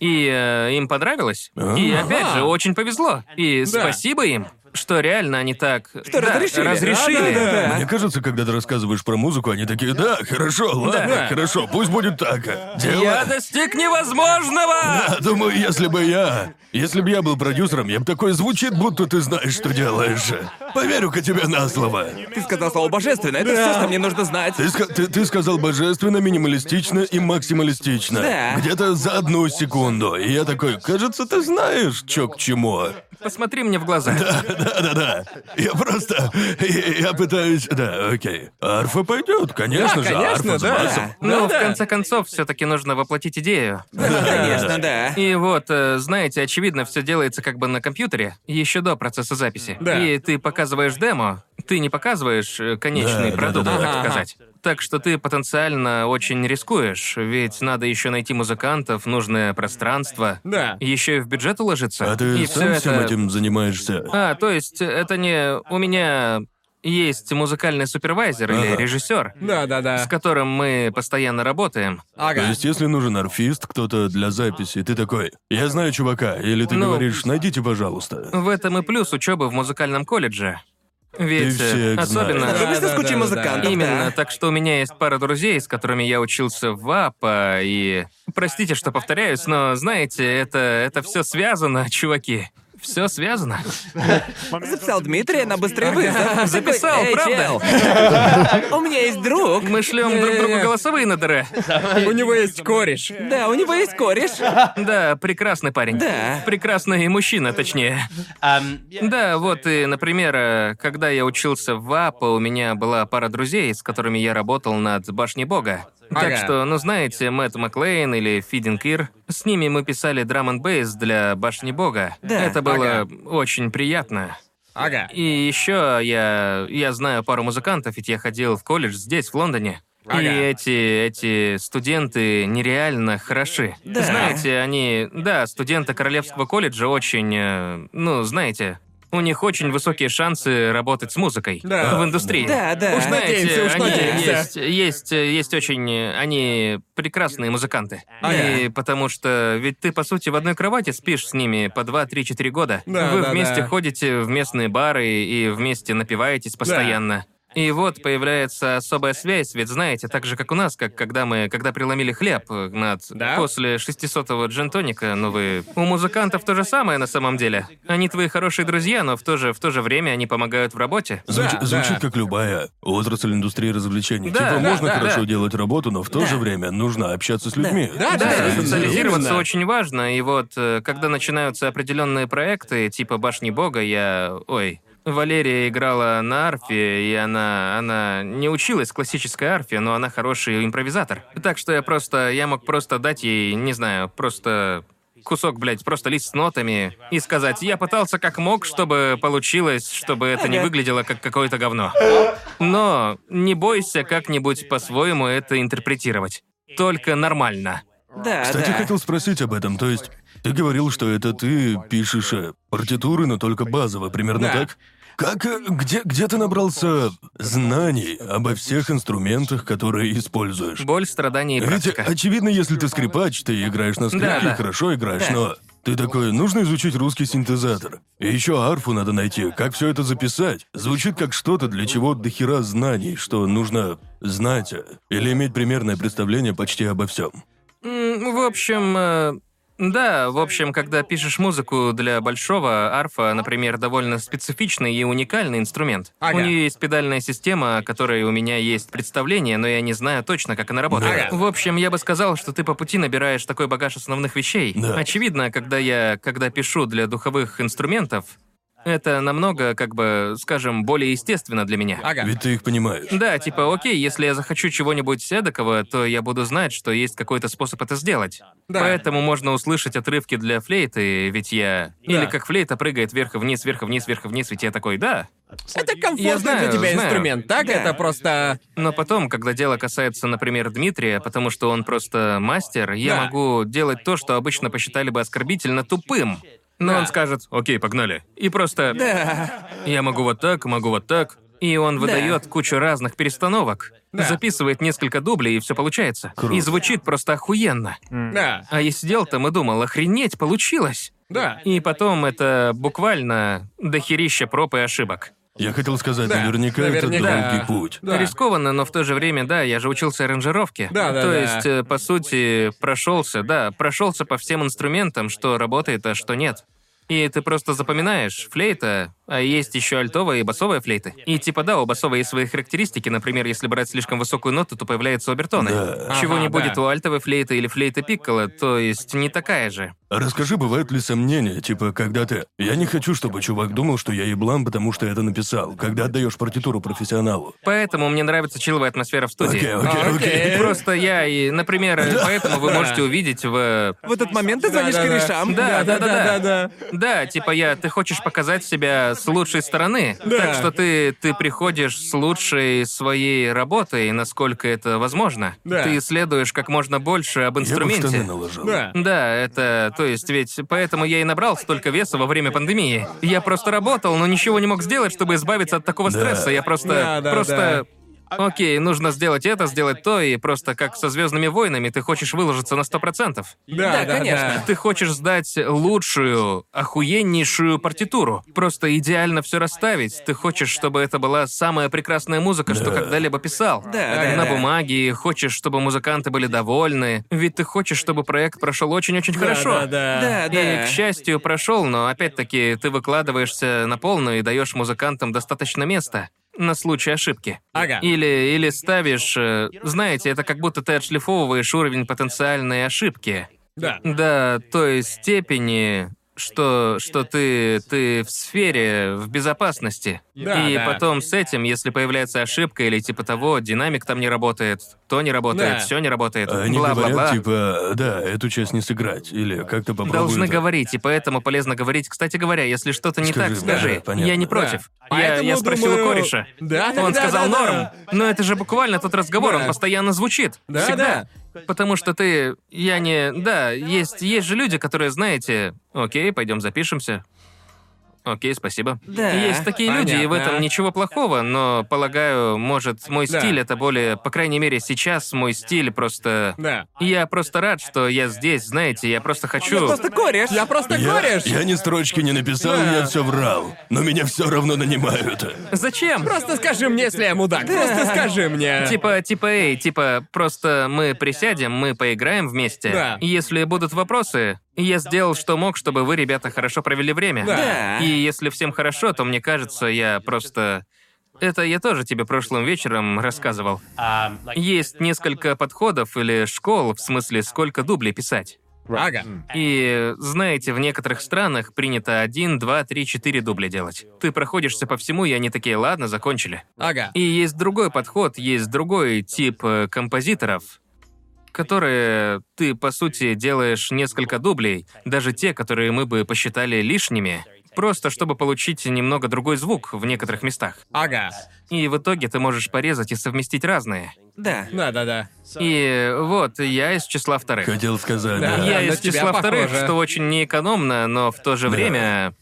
И э, им понравилось. И опять же, очень повезло. И спасибо им, что реально они так... Что
разрешили.
разрешили.
Да-да-да.
Мне кажется, когда ты рассказываешь про музыку, они такие, да, хорошо, ладно,
Да.
хорошо, пусть будет так. Дело...
Я достиг невозможного!
А, Думаю, если бы я... Если бы я был продюсером, я бы такой звучит, будто ты знаешь, что делаешь. Поверю-ка тебе на слово.
Ты сказал слово божественно, это все, что мне нужно знать.
Ты, ска- ты- ты сказал божественно, минималистично и максималистично.
Да.
Где-то за одну секунду. И я такой, кажется, ты знаешь, чё к чему.
Посмотри мне в глаза.
Да-да-да. Я просто... Я, я пытаюсь... Да, окей. Арфа пойдет, конечно
Да,
же,
конечно,
арфа с
да.
басом.
Ну, в
Да-да.
конце концов, все-таки нужно воплотить идею.
Конечно, да.
И вот, э, знаете, очевидно, все делается как бы на компьютере, еще до процесса записи.
Да.
И ты показываешь демо, ты не показываешь э, конечный
Да,
продукт,
да-да-да.
так
Ага,
сказать. Так что ты потенциально очень рискуешь, ведь надо еще найти музыкантов, нужное пространство.
Да.
Еще и в бюджет уложиться.
А ты
и
сам
все
всем
это...
этим занимаешься?
А, то есть это не у меня есть музыкальный супервайзер или
Ага.
режиссер,
Да, да, да.
с которым мы постоянно работаем.
То
Ага.
есть, если нужен арфист, кто-то для записи, ты такой, я знаю чувака, или ты
Ну.
говоришь, найдите, пожалуйста.
В этом и плюс учебы в музыкальном колледже. Ведь э, особенно...
Да, да, да,
музыкантов.
Именно,
да.
так что у меня есть пара друзей, с которыми я учился в АПА, и... Простите, что повторяюсь, но, знаете, это, это все связано, <laughs> чуваки. Все связано.
Записал Дмитрия на быстрый вызов. <laughs>
Записал,
Такой, «Эй,
правда?
чел, У меня есть друг.
Мы шлем друг другу голосовые на ДР.
У него есть кореш.
Да, у него есть кореш.
Да, прекрасный парень.
Да.
Прекрасный мужчина, точнее. Да, вот и, например, э, когда я учился в АПА, у меня была пара друзей, с которыми я работал над Башней Бога. Так
Ага.
что, ну знаете, Мэтт Маклейн или Фидинг Ир, с ними мы писали драм н бейс для Башни Бога.
Да.
Это было
Ага.
очень приятно.
Ага.
И еще я, я знаю пару музыкантов, ведь я ходил в колледж здесь, в Лондоне.
Ага.
И эти, эти студенты нереально хороши.
Да.
Знаете, они... Да, студенты Королевского колледжа очень... э, ну, знаете... У них очень высокие шансы работать с музыкой
Да.
в индустрии.
Да, да.
Уж
Знаете,
надеемся, уж
они
надеемся.
есть, есть, есть очень, они прекрасные музыканты.
Ага.
И потому что, ведь ты по сути в одной кровати спишь с ними по 2, 3, 4 года.
Да,
Вы
да,
вместе
да.
ходите в местные бары и вместе напиваетесь постоянно. И вот появляется особая связь, ведь знаете, так же, как у нас, как когда мы, когда преломили хлеб э, над...
Да?
После 600-го джентоника, ну вы... У музыкантов то же самое на самом деле. Они твои хорошие друзья, но в то же, в то же время они помогают в работе.
Звуч-
Да,
звучит
да.
как любая отрасль индустрии развлечений.
Да,
типа,
да,
можно
да,
хорошо
да.
делать работу, но в то же время нужно общаться с людьми.
Да,
Да,
да,
и социализироваться
именно.
очень важно. И вот, э, когда начинаются определенные проекты, типа Башни Бога, я. Ой. Валерия играла на арфе, и она, она не училась классической арфе, но она хороший импровизатор. Так что я просто, я мог просто дать ей, не знаю, просто кусок, блядь, просто лист с нотами и сказать, я пытался как мог, чтобы получилось, чтобы это не выглядело как какое-то говно. Но не бойся как-нибудь по-своему это интерпретировать. Только нормально.
Да,
Кстати,
да.
хотел спросить об этом. То есть, ты говорил, что это ты пишешь э, партитуры, но только базово, примерно
Да.
так? Как, э, где, где ты набрался знаний обо всех инструментах, которые используешь?
Боль, страдания и
Ведь,
практика.
очевидно, если ты скрипач, ты играешь на скрипке,
Да, да.
хорошо играешь, но ты такой, нужно изучить русский синтезатор. И еще арфу надо найти, как все это записать. Звучит как что-то, для чего до хера знаний, что нужно знать э, или иметь примерное представление почти обо всем.
М, В общем, э, да, в общем, когда пишешь музыку для большого, арфа, например, довольно специфичный и уникальный инструмент.
Ага.
У нее есть педальная система, о которой у меня есть представление, но я не знаю точно, как она работает.
Ага.
В общем, я бы сказал, что ты по пути набираешь такой багаж основных вещей.
Да.
Очевидно, когда я, когда пишу для духовых инструментов, это намного, как бы, скажем, более естественно для меня.
Ага.
Ведь ты их понимаешь.
Да, типа, окей, если я захочу чего-нибудь эдакого, то я буду знать, что есть какой-то способ это сделать.
Да.
Поэтому можно услышать отрывки для флейты, ведь я...
Да.
Или как флейта прыгает вверх и вниз, вверх и вниз, вверх и вниз, ведь я такой, да.
Это комфортный
знаю,
для тебя
знаю.
инструмент, так?
Да.
Это просто...
Но потом, когда дело касается, например, Дмитрия, потому что он просто мастер, я
Да.
могу делать то, что обычно посчитали бы оскорбительно тупым. Но
Да.
он скажет, окей, погнали. И просто...
Да.
Я могу вот так, могу вот так. И он выдает кучу разных перестановок.
Да.
Записывает несколько дублей, и все получается.
Круто.
И звучит просто охуенно.
Да,
А я сидел там и думал, охренеть, получилось.
да.
И потом это буквально дохерища проб и ошибок.
Я хотел сказать,
Да,
наверняка,
наверняка.
это долгий путь.
Да.
Рискованно, но в то же время, да, я же учился аранжировке.
Да, да,
То
да.
есть, э, по сути, прошелся, да, прошелся по всем инструментам, что работает, а что нет. И ты просто запоминаешь, флейта, а есть еще альтовая и басовая флейты. И типа да, у басовой есть свои характеристики, например, если брать слишком высокую ноту, то появляются обертоны.
Да.
Чего
Ага,
не будет
да.
у альтовой флейты или флейты пиккола, то есть не такая же.
Расскажи, бывают ли сомнения, типа, когда ты... Я не хочу, чтобы чувак думал, что я еблан, потому что я это написал, когда отдаешь партитуру профессионалу.
Поэтому мне нравится чилловая атмосфера в студии.
Окей, окей, окей.
Просто я и, например, поэтому вы можете увидеть в
В этот момент ты звонишь корешам.
Да, да, да, да.
да.
Да, типа я, ты хочешь показать себя с лучшей стороны. Так что ты, ты приходишь с лучшей своей работой, насколько это возможно.
Да.
Ты исследуешь как можно больше об инструменте.
наложил.
Да.
Да, это, то есть ведь поэтому я и набрал столько веса во время пандемии. Я просто работал, но ничего не мог сделать, чтобы избавиться от такого
Да.
стресса. Я просто,
Да, да,
просто Окей, нужно сделать это, сделать то, и просто как со Звездными войнами ты хочешь выложиться на сто процентов.
Да,
Да,
да,
конечно.
да.
Ты хочешь сдать лучшую, охуеннейшую партитуру. Просто идеально все расставить. Ты хочешь, чтобы это была самая прекрасная музыка, что
Да.
когда-либо писал.
Да, да,
На
да.
бумаге, хочешь, чтобы музыканты были довольны. Ведь ты хочешь, чтобы проект прошел очень-очень хорошо.
Да, да,
Да, да.
И, к счастью, прошел, но опять-таки ты выкладываешься на полную и даешь музыкантам достаточно места. На случай ошибки.
Ага.
Или, или ставишь... э, Знаете, это как будто ты отшлифовываешь уровень потенциальной ошибки.
Да.
Да, той степени, что, что ты, ты в сфере, в безопасности.
Да,
и
да.
потом с этим, если появляется ошибка или типа того, динамик там не работает, то не работает,
Да.
все не работает,
Они
бла-бла-бла.
говорят, типа, да, эту часть не сыграть, или как-то попробуй
Должны
это.
говорить, и поэтому полезно говорить. Кстати говоря, если что-то не
Скажи,
так,
да,
скажи.
да, понятно.
я не
Да.
против. Я,
Поэтому,
я спросил
думаю,
у кореша.
Да,
Он
да,
сказал
да,
норм.
да.
Но это же буквально тот разговор,
Да.
он постоянно звучит.
Да,
Всегда. Потому что ты. Я не. Да, есть, есть же люди, которые, знаете, окей, пойдем запишемся. Окей, спасибо.
Да,
Есть такие люди, и в
понятно.
этом ничего плохого, но полагаю, может, мой
Да.
стиль это более. По крайней мере, сейчас мой стиль просто.
Да.
Я просто рад, что я здесь, знаете, я просто хочу.
Просто кореш.
Я просто
Я,
кореш.
я ни строчки не написал,
Да.
я все врал. Но меня все равно нанимают.
Зачем?
Просто скажи мне, если я мудак. Просто скажи мне.
Типа, типа, эй, типа, просто мы присядем, мы поиграем вместе.
Да.
Если будут вопросы, я сделал, что мог, чтобы вы, ребята, хорошо провели время.
Да.
И если всем хорошо, то мне кажется, я просто... Это я тоже тебе прошлым вечером рассказывал. Есть несколько подходов или школ, в смысле, сколько дублей писать.
Ага.
И, знаете, в некоторых странах принято один, два, три, четыре дубля делать. Ты проходишься по всему, и они такие, ладно, закончили.
Ага.
И есть другой подход, есть другой тип э, композиторов, которые ты, по сути, делаешь несколько дублей, даже те, которые мы бы посчитали лишними, просто чтобы получить немного другой звук в некоторых местах.
Ага.
И в итоге ты можешь порезать и совместить разные.
Да.
Да-да-да.
И вот, я из числа вторых.
Хотел сказать,
Да.
да.
Я из числа вторых,
похоже.
что очень неэкономно, но в то же время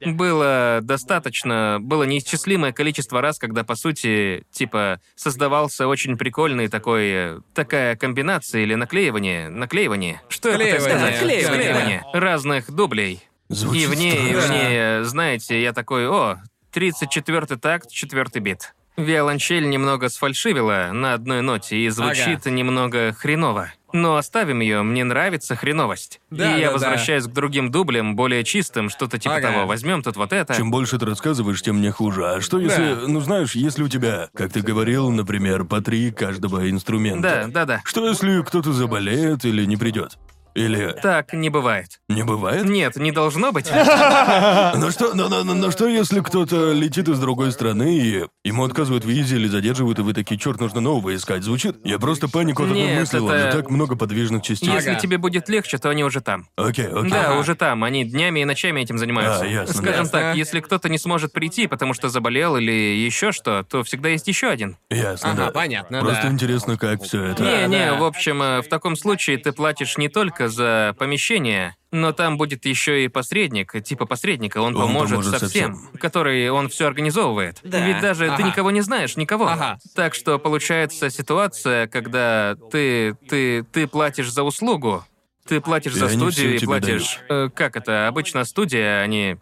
было достаточно, было неисчислимое количество раз, когда, по сути, типа, создавался очень прикольный такой, э, такая комбинация или наклеивание, наклеивание. Что я пытаюсь сказать?
Склеивание,
Склеивание разных дублей.
Звучит
И в ней, в ней, э, знаете, я такой, о, 34-й такт, четвертый бит. Виолончель немного сфальшивила на одной ноте и звучит немного хреново. Но оставим ее, мне нравится хреновость.
Да,
и я
да, да.
возвращаюсь к другим дублям, более чистым, что-то типа
Ага.
того. Возьмем тут вот это.
Чем больше ты рассказываешь, тем мне хуже. А что если,
Да.
ну знаешь, если у тебя, как ты говорил, например, по три каждого инструмента?
Да, да, да.
Что если кто-то заболеет или не придет? Или
Так не бывает.
не бывает?
Нет, не должно быть. <laughs>
Но что, но, но- но- но что если кто-то летит из другой страны и ему отказывают в визе или задерживают, и вы такие, черт, нужно нового искать? Звучит? Я просто панику такой
Нет,
мыслил,
это-
но так много подвижных частиц.
Если
Ага.
тебе будет легче, то они уже там.
Окей, окей.
Да,
Ага.
уже там. Они днями и ночами этим занимаются.
А, ясно,
Скажем
ясно.
так, если кто-то не сможет прийти, потому что заболел или еще что, то всегда есть еще один.
Ясно,
Ага,
да.
понятно,
Просто
да.
интересно, как все это.
Не, не,
да.
в общем, э, в таком случае ты платишь не только за помещение, но там будет еще и посредник, типа посредника, он,
Он
поможет,
поможет
со всем,
всем.
который он все организовывает.
Да.
Ведь даже ты
Ага.
никого не знаешь, никого.
Ага.
Так что получается ситуация, когда ты ты ты платишь за услугу, ты платишь
И
за студию и платишь. э, как это? Обычно студия, они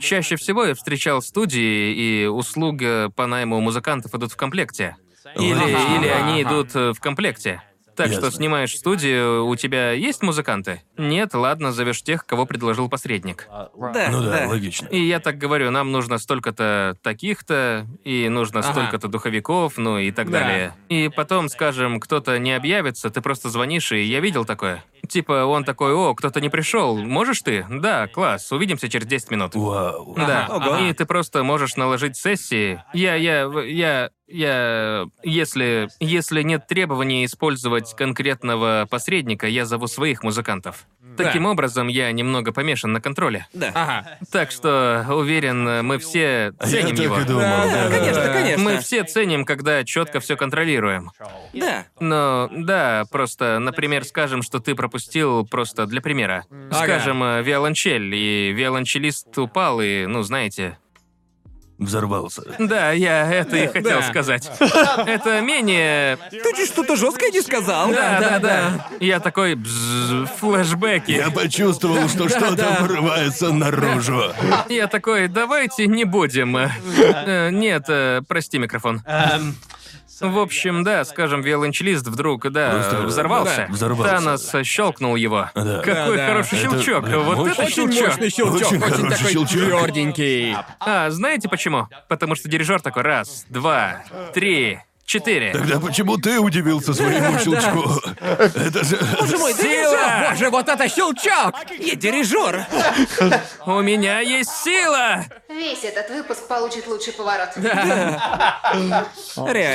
Чаще всего я встречал студии, и услуга по найму музыкантов идут в комплекте. Или,
Ага.
или они
Ага.
идут э, в комплекте. Так что
Ясно.
снимаешь студию, у тебя есть музыканты? Нет, ладно, зовешь тех, кого предложил посредник.
Да,
Ну да,
да.
логично.
И я так говорю, нам нужно столько-то таких-то, и нужно
Ага.
столько-то духовиков, ну и так
Да.
далее. И потом, скажем, кто-то не объявится, ты просто звонишь, и я видел такое. Типа, он такой, о, кто-то не пришел, можешь ты? Да, класс, увидимся через 10 минут.
Вау.
Да,
Ага.
и ты просто можешь наложить сессии. Я, я, я, я, если, если нет требования использовать конкретного посредника, я зову своих музыкантов. Таким образом, я немного помешан на контроле.
Да.
Ага.
Так что, уверен, мы все
А Я
ценим
так
его.
и думал,
Да,
да.
Конечно,
Да.
конечно.
Мы все ценим, когда четко все контролируем.
Да.
Но да, просто, например, скажем, что ты пропустил просто для примера.
Ага.
Скажем, э, виолончель, и виолончелист упал, и, ну, знаете,
Взорвался.
Да, я это и хотел <laughs>
Да.
сказать. Это менее...
Ты чуть что-то жесткое не сказал.
Да, да,
да.
да. Я такой бзз, флешбеки.
Я почувствовал, что что-то вырывается наружу.
Я такой, давайте не будем. э, Нет, э, прости микрофон.
um,
В общем, да, скажем, виолончелист вдруг, да,
Просто,
взорвался.
да, взорвался.
Танос щелкнул его.
Да.
Какой
Да,
хороший
Это
щелчок.
прям
вот
очень-
это
Очень
щелчок.
мощный щелчок,
Очень
очень,
хороший
такой
щелчок.
тверденький.
А, знаете почему? Потому что дирижер такой раз, два, три, четыре.
Тогда почему ты удивился своему щелчку? Это же...
Боже мой,
Сила!
дирижер!
Боже, вот это щелчок!
Я дирижер!
У меня есть сила!
Весь этот выпуск получит лучший поворот.
Реально.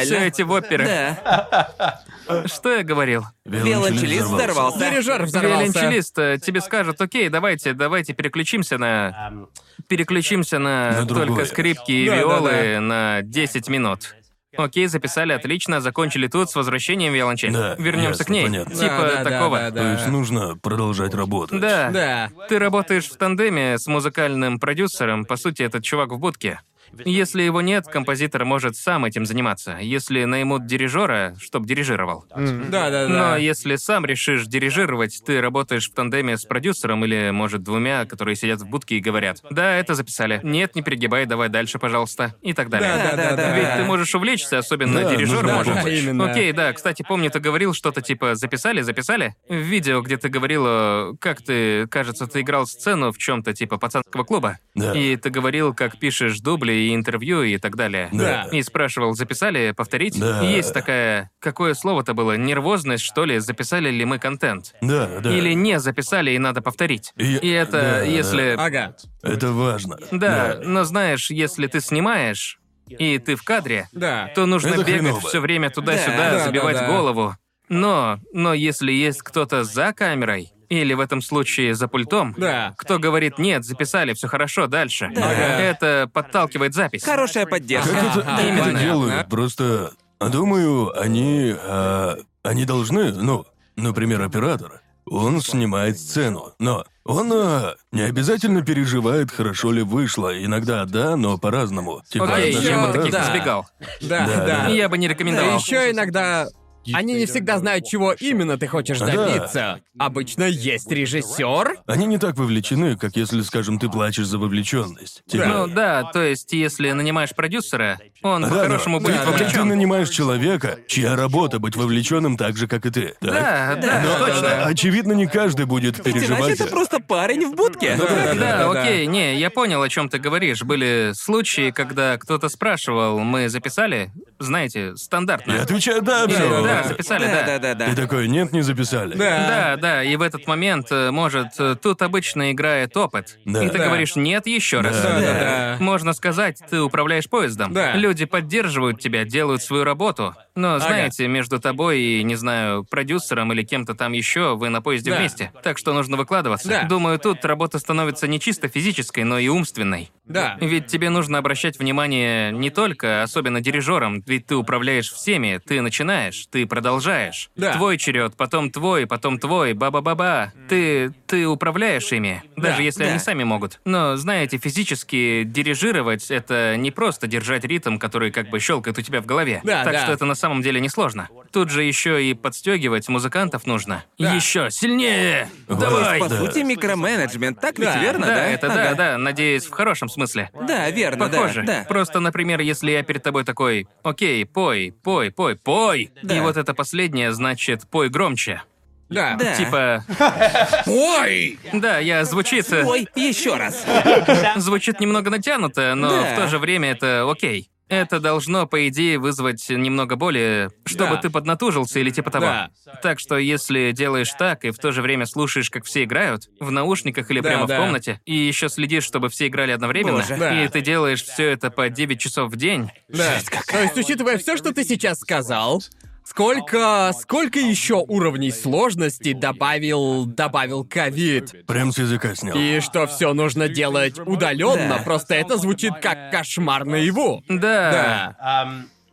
Все эти в оперы.
Да.
Что я говорил?
Виолончелист взорвался.
Дирижер взорвался.
Виолончелист э, тебе скажет, окей, давайте, давайте переключимся на... Переключимся на,
На
только скрипки и
Да, да,
виолы на 10 минут. Окей, записали, отлично, закончили тут с возвращением виолончели.
Да,
Вернемся
ясно,
к ней.
понятно.
Типа
Да, да, да,
такого.
да, да.
То есть нужно продолжать работать.
Да.
Да.
Ты работаешь в тандеме с музыкальным продюсером, по сути, этот чувак в будке. Если его нет, композитор может сам этим заниматься. Если наймут дирижера, чтоб дирижировал.
Да, да, да.
Но если сам решишь дирижировать, ты работаешь в тандеме с продюсером или, может, двумя, которые сидят в будке и говорят, да, это записали. Нет, не перегибай, давай дальше, пожалуйста. И так далее.
Да, да, да, да.
Ведь ты можешь увлечься, особенно
Да,
дирижер может.
помощь.
Именно.
Окей, да, кстати, помню, ты говорил что-то типа «записали, записали?» В видео, где ты говорил, о, как ты, кажется, ты играл сцену в чем то типа пацанского клуба.
Да.
И ты говорил, как пишешь дубли и интервью и так далее.
Да.
И спрашивал, записали, повторить?
Да.
Есть такая... Какое слово-то было? Нервозность, что ли? Записали ли мы контент?
Да, да.
Или не записали и надо повторить?
И-
И это
да.
если...
Ага.
Это важно.
Да, но знаешь, если ты снимаешь, и ты в кадре,
Да.
то нужно
Это
бегать
хреново.
все время туда-сюда,
Да, да,
забивать
да.
голову. Но, но если есть кто-то за камерой, или в этом случае за пультом,
Да.
кто говорит «нет, записали, все хорошо, дальше»,
Да.
это подталкивает запись.
Хорошая поддержка.
Как это,
Ага,
как это делают? Просто, думаю, они, а, они должны, ну, например, оператор, он снимает сцену, но он а, не обязательно переживает, хорошо ли вышло. Иногда да, но по-разному. Типа,
Окей, я бы таких
да.
избегал.
Да,
Да,
да.
да.
Я бы не
Да,
рекомендовал.
еще иногда они не всегда знают, чего именно ты хочешь
Да.
добиться. Обычно есть режиссер.
Они не так вовлечены, как если, скажем, ты плачешь за вовлеченность. Типа,
Ну да, то есть если нанимаешь продюсера, он
да,
по-хорошему
да.
будет
Ты- ты-
вовлечен.
нанимаешь человека, чья работа быть вовлеченным так же, как и ты. так?
Да, да,
Но,
точно.
очевидно, не каждый будет
Иначе
переживать.
это просто парень в будке.
Да,
да,
окей, не, я понял, о чем ты говоришь. Были случаи, когда кто-то спрашивал, мы записали? Знаете, стандартно.
Я отвечаю, да, все.
Да, записали,
Да,
да.
да, да, да.
Ты такой, нет, не записали.
Да, да, и в этот момент, э, может, э, тут обычно играет опыт.
Да.
И ты
Да.
говоришь нет еще раз.
Да,
да, да.
Можно сказать, ты управляешь поездом.
Да.
Люди поддерживают тебя, делают свою работу. Но, знаете, между тобой и, не знаю, продюсером или кем-то там еще, вы на поезде
Да.
вместе. Так что нужно выкладываться.
Да.
Думаю, тут работа становится не чисто физической, но и умственной.
Да.
Ведь тебе нужно обращать внимание не только, особенно дирижером, ведь ты управляешь всеми, ты начинаешь, ты продолжаешь.
Да.
Твой черед, потом твой, потом твой, ба-ба-ба-ба. Ты, ты управляешь ими, даже
Да,
если
да.
они сами могут. Но, знаете, физически дирижировать — это не просто держать ритм, который как бы щелкает у тебя в голове.
Да,
так
да.
что это на самом деле несложно. Тут же еще и подстегивать музыкантов нужно.
Да.
Еще сильнее! Давай!
По
Да.
сути, микроменеджмент, так ведь
Да,
верно,
Да,
да?
это
Ага.
да, да, надеюсь, в хорошем смысле.
Да, верно, да,
Похоже.
да.
Просто, например, если я перед тобой такой, окей, пой, пой, пой, пой,
Да.
и вот это последнее значит пой громче.
Да.
Да.
Типа, <laughs>
Ой!
да, я звучит, э,
Ой, еще раз. <laughs>
звучит немного натянуто, но
Да.
в то же время это окей. Это должно, по идее, вызвать немного боли, чтобы
Да.
ты поднатужился или типа того.
Да.
Так что если делаешь так и в то же время слушаешь, как все играют, в наушниках или
Да,
прямо
да.
в комнате, и еще следишь, чтобы все играли одновременно,
Боже.
Да.
и ты делаешь все это по 9 часов в день,
Да. То есть, учитывая все, что ты сейчас сказал, сколько, сколько еще уровней сложности добавил, добавил ковид?
Прям с языка снял.
И что все нужно делать удаленно,
Да.
просто это звучит как кошмар наяву.
Да.
Да.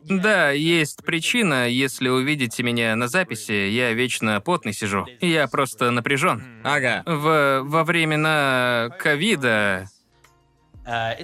Да, есть причина, если увидите меня на записи, я вечно потный сижу. Я просто напряжен.
Ага.
В, во времена ковида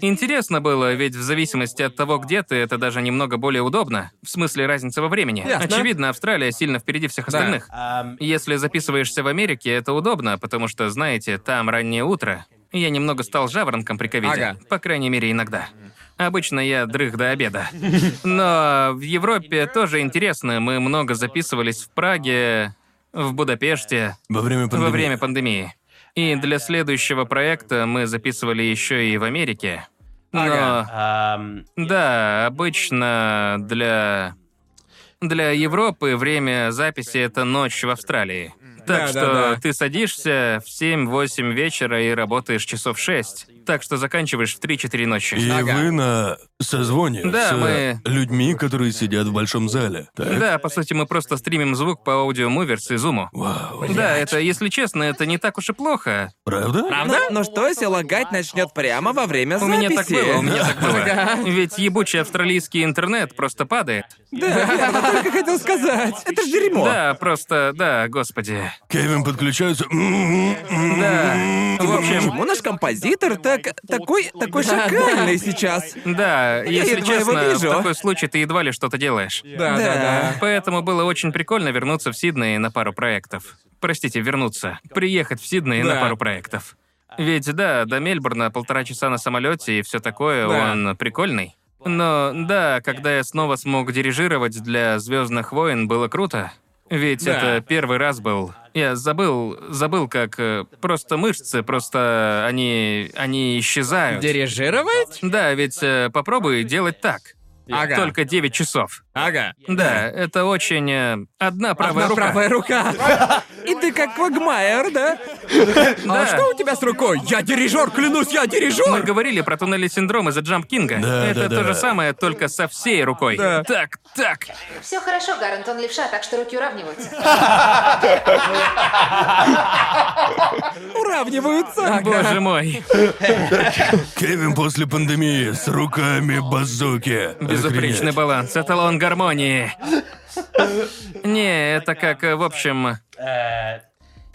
интересно было, ведь в зависимости от того, где ты, это даже немного более удобно. В смысле разницы во времени.
Ясно.
Очевидно, Австралия сильно впереди всех остальных.
um,
Если записываешься в Америке, это удобно, потому что, знаете, там раннее утро. Я немного стал жаворонком при ковиде.
Ага.
По крайней мере, иногда. Обычно я дрых до обеда. <laughs> Но в Европе тоже интересно. Мы много записывались в Праге, в Будапеште
Во время пандемии.
во время пандемии. И для следующего проекта мы записывали еще и в Америке. Но да, обычно для для Европы время записи это ночь в Австралии. Так
Да,
что
да, да.
ты садишься в 7-8 вечера и работаешь часов 6. Так что заканчиваешь в 3-4 ночи.
И
Ага.
вы на созвоне
Да,
с
мы-
людьми, которые сидят в большом зале. Так?
Да, по сути, мы просто стримим звук по аудио Муверс и Зуму.
Вау.
Да, это, если честно, это не так уж и плохо.
Правда?
Правда?
Но, но что, если лагать начнет прямо во время
У
записи?
меня так было, у меня так <laughs> было. Ведь ебучий австралийский интернет просто падает.
Да, верно, только хотел сказать. Это ж дерьмо.
Да, просто, да, господи.
Кевин подключается.
Да. В общем,
Почему наш композитор так такой такой шакальный сейчас?
да, если
едва его
честно, в
вижу.
такой случай ты едва ли что-то делаешь.
Да, да, да.
Поэтому было очень прикольно вернуться в Сидней на пару проектов. Простите, вернуться. Приехать в Сидней на
Да.
пару проектов. Ведь да, до Мельбурна полтора часа на самолете и все такое,
Да.
он прикольный. Но да, когда я снова смог дирижировать для Звездных войн, было круто. Ведь
Да.
это первый раз был. Я забыл, забыл, как э, просто мышцы, просто они, они исчезают.
Дирижировать?
Да, ведь э, попробуй делать так.
Ага.
Только 9 часов.
Ага.
Да, это очень... э, одна правая
Одна
рука.
правая рука. <laughs>
И ты как Квагмайер, да?
А что у тебя с рукой? Я дирижер, клянусь, я
Мы
дирижер!
говорили про туннели синдром из-за Джамп Кинга.
Да,
это
да,
то
да.
же самое, только со всей рукой.
Да.
Так, так.
Все хорошо, Гарант, он левша, так что руки уравниваются.
Уравниваются.
Боже мой.
Кевин после пандемии с руками базуки.
Безупречный
Охренеть.
баланс, эталон гармонии. Не, это как, э, в общем...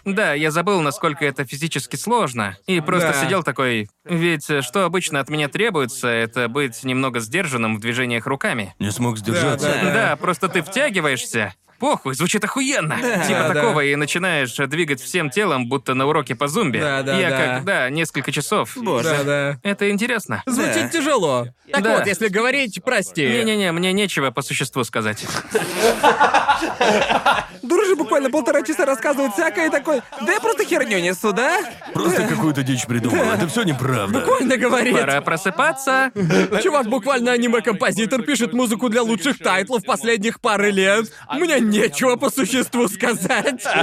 Да, я забыл, насколько это физически сложно. И просто
Да.
сидел такой... Ведь э, что обычно от меня требуется, это быть немного сдержанным в движениях руками.
Не смог сдержаться.
Да,
Да, просто ты втягиваешься. Похуй, звучит охуенно. типа
да.
такого, и начинаешь двигать всем телом, будто на уроке по зумби.
Да, да,
Я
да.
как, да, несколько часов.
Да, да.
Это интересно.
Звучит тяжело. Так
Да.
вот, если говорить, прости.
Не-не-не, мне нечего по существу сказать.
Дружи буквально полтора часа рассказывает всякое и такой, да я просто херню несу, да?
Просто какую-то дичь придумал. Это все неправда.
Буквально говорит.
Пора просыпаться.
Чувак буквально аниме-композитор пишет музыку для лучших тайтлов последних пары лет. Мне нечего по существу <laughs> сказать. <laughs>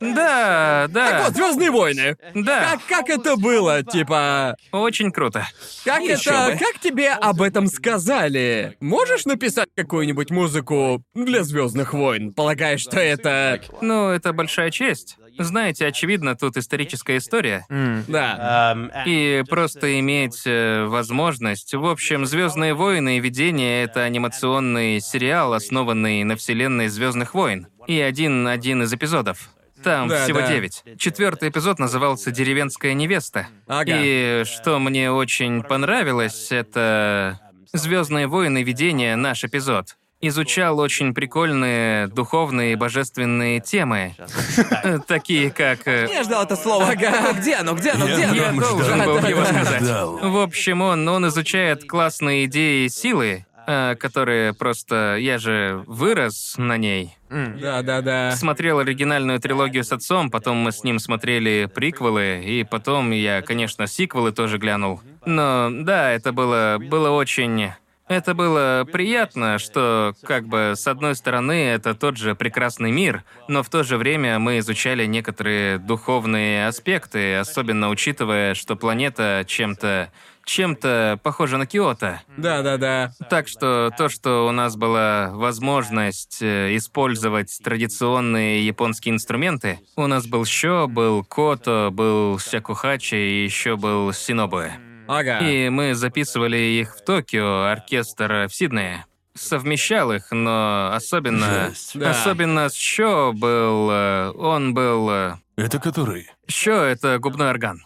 Да, да.
Вот, Звездные войны.
Да.
Как, как это было? Типа.
Очень круто.
Как
Ещё
это.
бы.
Как тебе об этом сказали? Можешь написать какую-нибудь музыку для Звездных войн? Полагаешь, что это.
Ну, это большая честь. Знаете, очевидно, тут историческая история.
Да.
Um,
И просто иметь э, возможность. В общем, Звездные войны и видение это анимационный сериал, основанный на вселенной Звездных войн. И один один из эпизодов. Там
Да,
всего
да.
девять. Четвертый эпизод назывался Деревенская невеста.
Ага.
И что мне очень понравилось, это Звездные войны видение наш эпизод. Изучал очень прикольные духовные и божественные темы. <laughs> Такие как. э,
Я ждал это слово. <laughs> Ага. Где оно, где оно, где
Я
оно?
Я должен был его сказать. В общем, он, он изучает классные идеи силы, э, которые просто... Я же вырос на ней.
Да, да, да.
Смотрел оригинальную трилогию с отцом, потом мы с ним смотрели приквелы, и потом я, конечно, сиквелы тоже глянул. Но да, это было, было очень... Это было приятно, что, как бы, с одной стороны, это тот же прекрасный мир, но в то же время мы изучали некоторые духовные аспекты, особенно учитывая, что планета чем-то чем-то похожа на Киото.
Да, да, да.
Так что то, что у нас была возможность э, использовать традиционные японские инструменты, у нас был що, был кото, был сякухачи и еще был синобуэ.
Ага.
И мы записывали их в Токио, оркестр в Сиднее. Совмещал их, но особенно...
Жесть.
Да.
Особенно с що был... э, Он был... э,
Это который?
Що — это губной орган.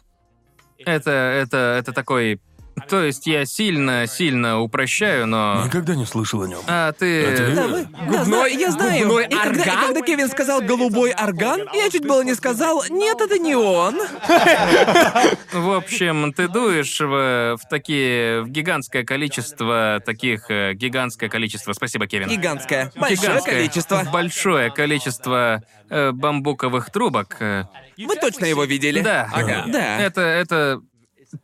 Это, это, это такой... То есть я сильно-сильно упрощаю, но...
Никогда не слышал о нем.
А ты...
А ты-
Да, вы- да, знаю, я знаю.
губной
и когда, и
орган?
когда Кевин сказал голубой орган, я чуть было не сказал, нет, это не он.
В общем, ты дуешь в, в такие... в гигантское количество таких... э, Гигантское количество... Спасибо, Кевин.
Гигантское. Большое
Гигантское,
количество.
Большое количество э, бамбуковых трубок. э.
Вы точно его видели?
Да.
Ага.
Да.
Это... это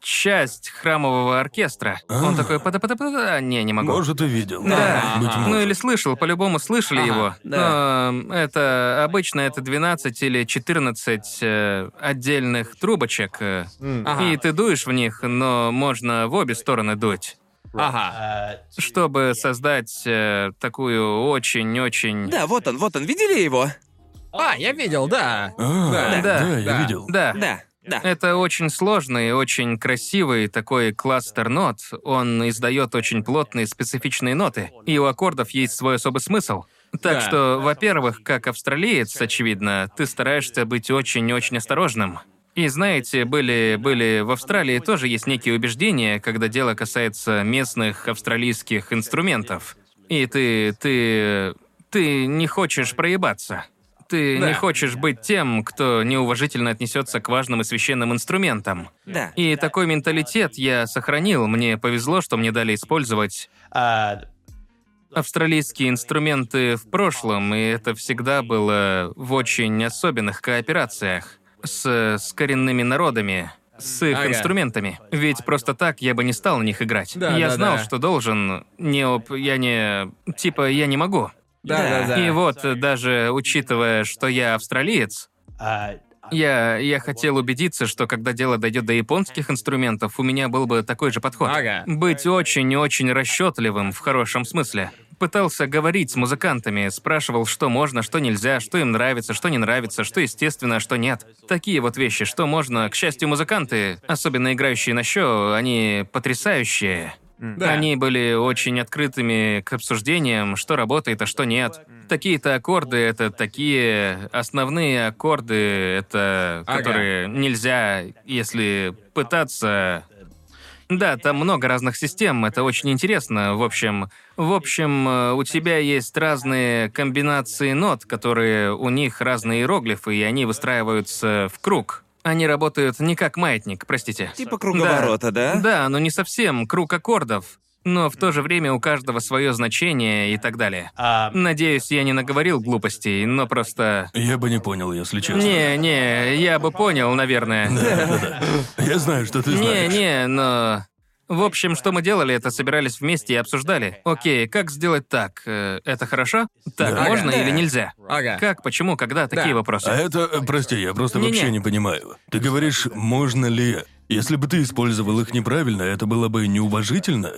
часть храмового оркестра. Он
А.
такой... А, Не, не могу.
Может, и видел.
Да.
Быть.
Ну или слышал, по-любому слышали его.
да.
Но это обычно это 12 или 14 э, отдельных трубочек. э,
Ага.
И ты дуешь в них, но можно в обе стороны дуть.
Ага.
Чтобы создать э, такую очень-очень...
Да, вот он, вот он. Видели его?
А, я видел, да.
А,
Да,
да,
да,
я видел.
Да.
Да, да.
Это очень сложный, очень красивый такой кластер нот. Он издает очень плотные специфичные ноты, и у аккордов есть свой особый смысл. Так
Да.
что, во-первых, как австралиец, очевидно, ты стараешься быть очень-очень осторожным. И знаете, были, были в Австралии тоже есть некие убеждения, когда дело касается местных австралийских инструментов. И ты, ты, ты не хочешь проебаться. Ты
Да.
не хочешь быть тем, кто неуважительно отнесется к важным и священным инструментам.
Да.
И такой менталитет я сохранил. Мне повезло, что мне дали использовать
uh,
австралийские инструменты в прошлом, и это всегда было в очень особенных кооперациях с, с коренными народами, с их
Ага.
инструментами. Ведь просто так я бы не стал на них играть.
Да,
я
да,
знал,
да.
что должен. Не оп, я не. Типа, я не могу.
Да, да, да.
И вот, даже учитывая, что я австралиец, я, я хотел убедиться, что когда дело дойдет до японских инструментов, у меня был бы такой же подход.
Ага.
Быть очень-очень расчетливым в хорошем смысле. Пытался говорить с музыкантами, спрашивал, что можно, что нельзя, что им нравится, что не нравится, что естественно, а что нет. Такие вот вещи, что можно. К счастью, музыканты, особенно играющие на show, они потрясающие.
Да.
Они были очень открытыми к обсуждениям, что работает, а что нет. Такие-то аккорды — это такие основные аккорды, это
Ага.
которые нельзя, если пытаться... Да, там много разных систем, это очень интересно. В общем, в общем, э, у тебя есть разные комбинации нот, которые у них разные иероглифы, и они выстраиваются в круг. Они работают не как маятник, простите.
Типа круговорота, да?
Да, но не совсем круг аккордов. Но в то же время у каждого свое значение и так далее.
uh,
Надеюсь, я не наговорил глупостей, но просто...
Я бы не понял, если честно.
Не, не, я бы понял, наверное.
Я знаю, что ты знаешь.
Не, не, но... В общем, что мы делали, это собирались вместе и обсуждали. Окей, как сделать так? Э, Это хорошо? Так
Да.
можно
Ага.
или нельзя?
Ага.
Как, почему, когда? Такие
Да.
вопросы.
А это, э, прости, я просто
Не-не.
вообще не понимаю. Ты говоришь, можно ли... Если бы ты использовал их неправильно, это было бы неуважительно?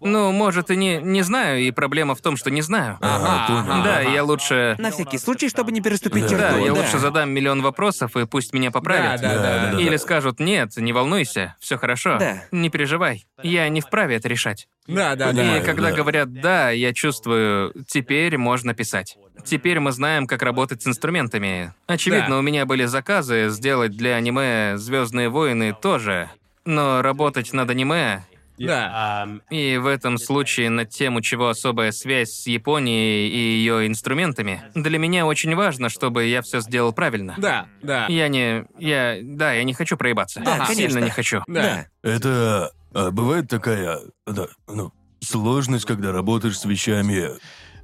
Ну, может, и не, не знаю, и проблема в том, что не знаю.
Ага, понял.
Да, я лучше...
На всякий случай, чтобы не переступить
Да.
черту.
Да, я
да.
лучше задам миллион вопросов, и пусть меня поправят.
Да, да, да, да.
Или скажут, нет, не волнуйся, все хорошо.
Да.
Не переживай. Я не вправе это решать.
Да, да,
И
да.
Понимаю,
когда
да.
говорят «да», я чувствую, теперь можно писать. Теперь мы знаем, как работать с инструментами. Очевидно,
Да.
у меня были заказы сделать для аниме Звездные войны тоже. Но работать над аниме
Да.
и в этом случае над тем, у чего особая связь с Японией и ее инструментами, для меня очень важно, чтобы я все сделал правильно.
Да, да.
Я не... Я... Да, я не хочу проебаться.
Да,
Сильно
конечно.
не хочу.
Да.
Это... а, бывает такая... Да, ну, сложность, когда работаешь с вещами,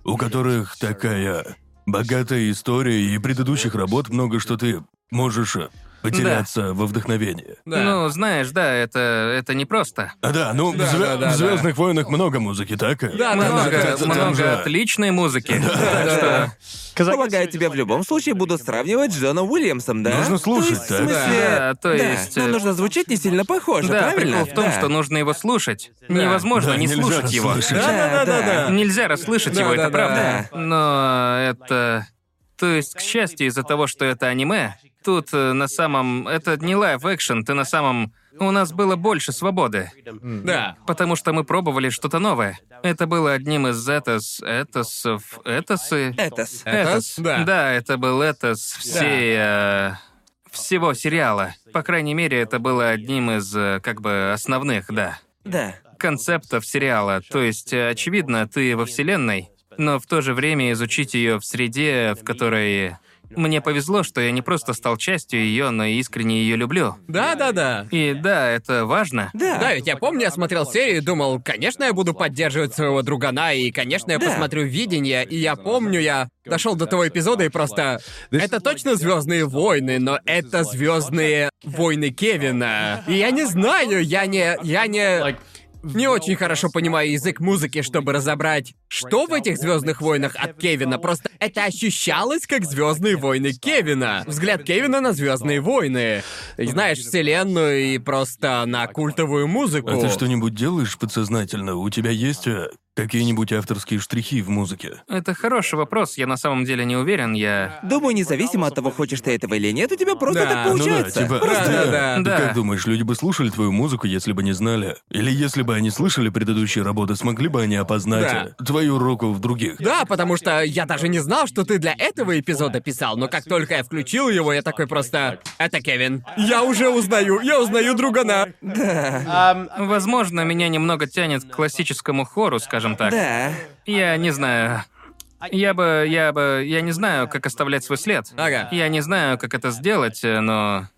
у которых такая богатая история и предыдущих работ много, что ты можешь потеряться во вдохновении.
Да.
Ну, знаешь, да, это, это непросто.
А да, ну,
Да,
в, звё-
да, да,
в Звездных войнах много музыки, так?
Да, да,
Много,
да,
Там
много
же-
отличной музыки. Так что...
Полагаю, тебя в любом случае буду сравнивать с Джоном Уильямсом, да?
Нужно слушать,
то есть, в
так?
смысле...
Да, то есть,
Но
э,
нужно звучать не сильно похоже,
Да,
правильно?
прикол в том,
Да.
что нужно его слушать. Невозможно
Да,
не слушать его.
расслышать.
Да, да, да, да.
Нельзя расслышать
Да,
его,
да,
это
да.
правда. Но это... То есть, к счастью, из-за того, что это аниме, тут э, на самом... Это не лайв-экшен, ты на самом... У нас было больше свободы.
Да.
Потому что мы пробовали что-то новое. Это было одним из этос... Этосов... Этосы...
Этос.
Этос? Да.
Да, это был этос всей... э, всего сериала. По крайней мере, это было одним из, э, как бы, основных, да,
Да.
концептов сериала. То есть, очевидно, ты во Вселенной, но в то же время изучить ее в среде, в которой... Мне повезло, что я не просто стал частью ее, но и искренне ее люблю.
Да, да, да.
И да, это важно.
Да.
Да, ведь я помню, я смотрел серию и думал, конечно, я буду поддерживать своего другана, и, конечно, я
Да.
посмотрю видение, и я помню, я дошел до того эпизода и просто... Это точно Звездные войны, но это Звездные войны Кевина. И я не знаю, я не. я не. Не очень хорошо понимаю язык музыки, чтобы разобрать, что в этих Звездных войнах от Кевина. Просто это ощущалось как Звездные войны Кевина. Взгляд Кевина на Звездные войны. Знаешь, вселенную и просто на культовую музыку.
А ты что-нибудь делаешь подсознательно? У тебя есть э, какие-нибудь авторские штрихи в музыке?
Это хороший вопрос, я на самом деле не уверен, я...
Думаю, независимо от того, хочешь ты этого или нет, у тебя просто
Да.
так
Ну да,
получается.
типа...
Да, да, да.
Ты
Да.
как думаешь, люди бы слушали твою музыку, если бы не знали? Или если бы они слышали предыдущие работы, смогли бы они опознать
Да.
твою руку в других?
Да, потому что я даже не знал, что ты для этого эпизода писал, но как только я включил его, я такой просто... Это Кевин. Я уже узнаю, я узнаю другана.
um,
Возможно, меня немного тянет к классическому хору, скажем так.
Да.
Я не знаю. Я бы, я бы, я не знаю, как оставлять свой след.
Ага.
Я не знаю, как это сделать, э, но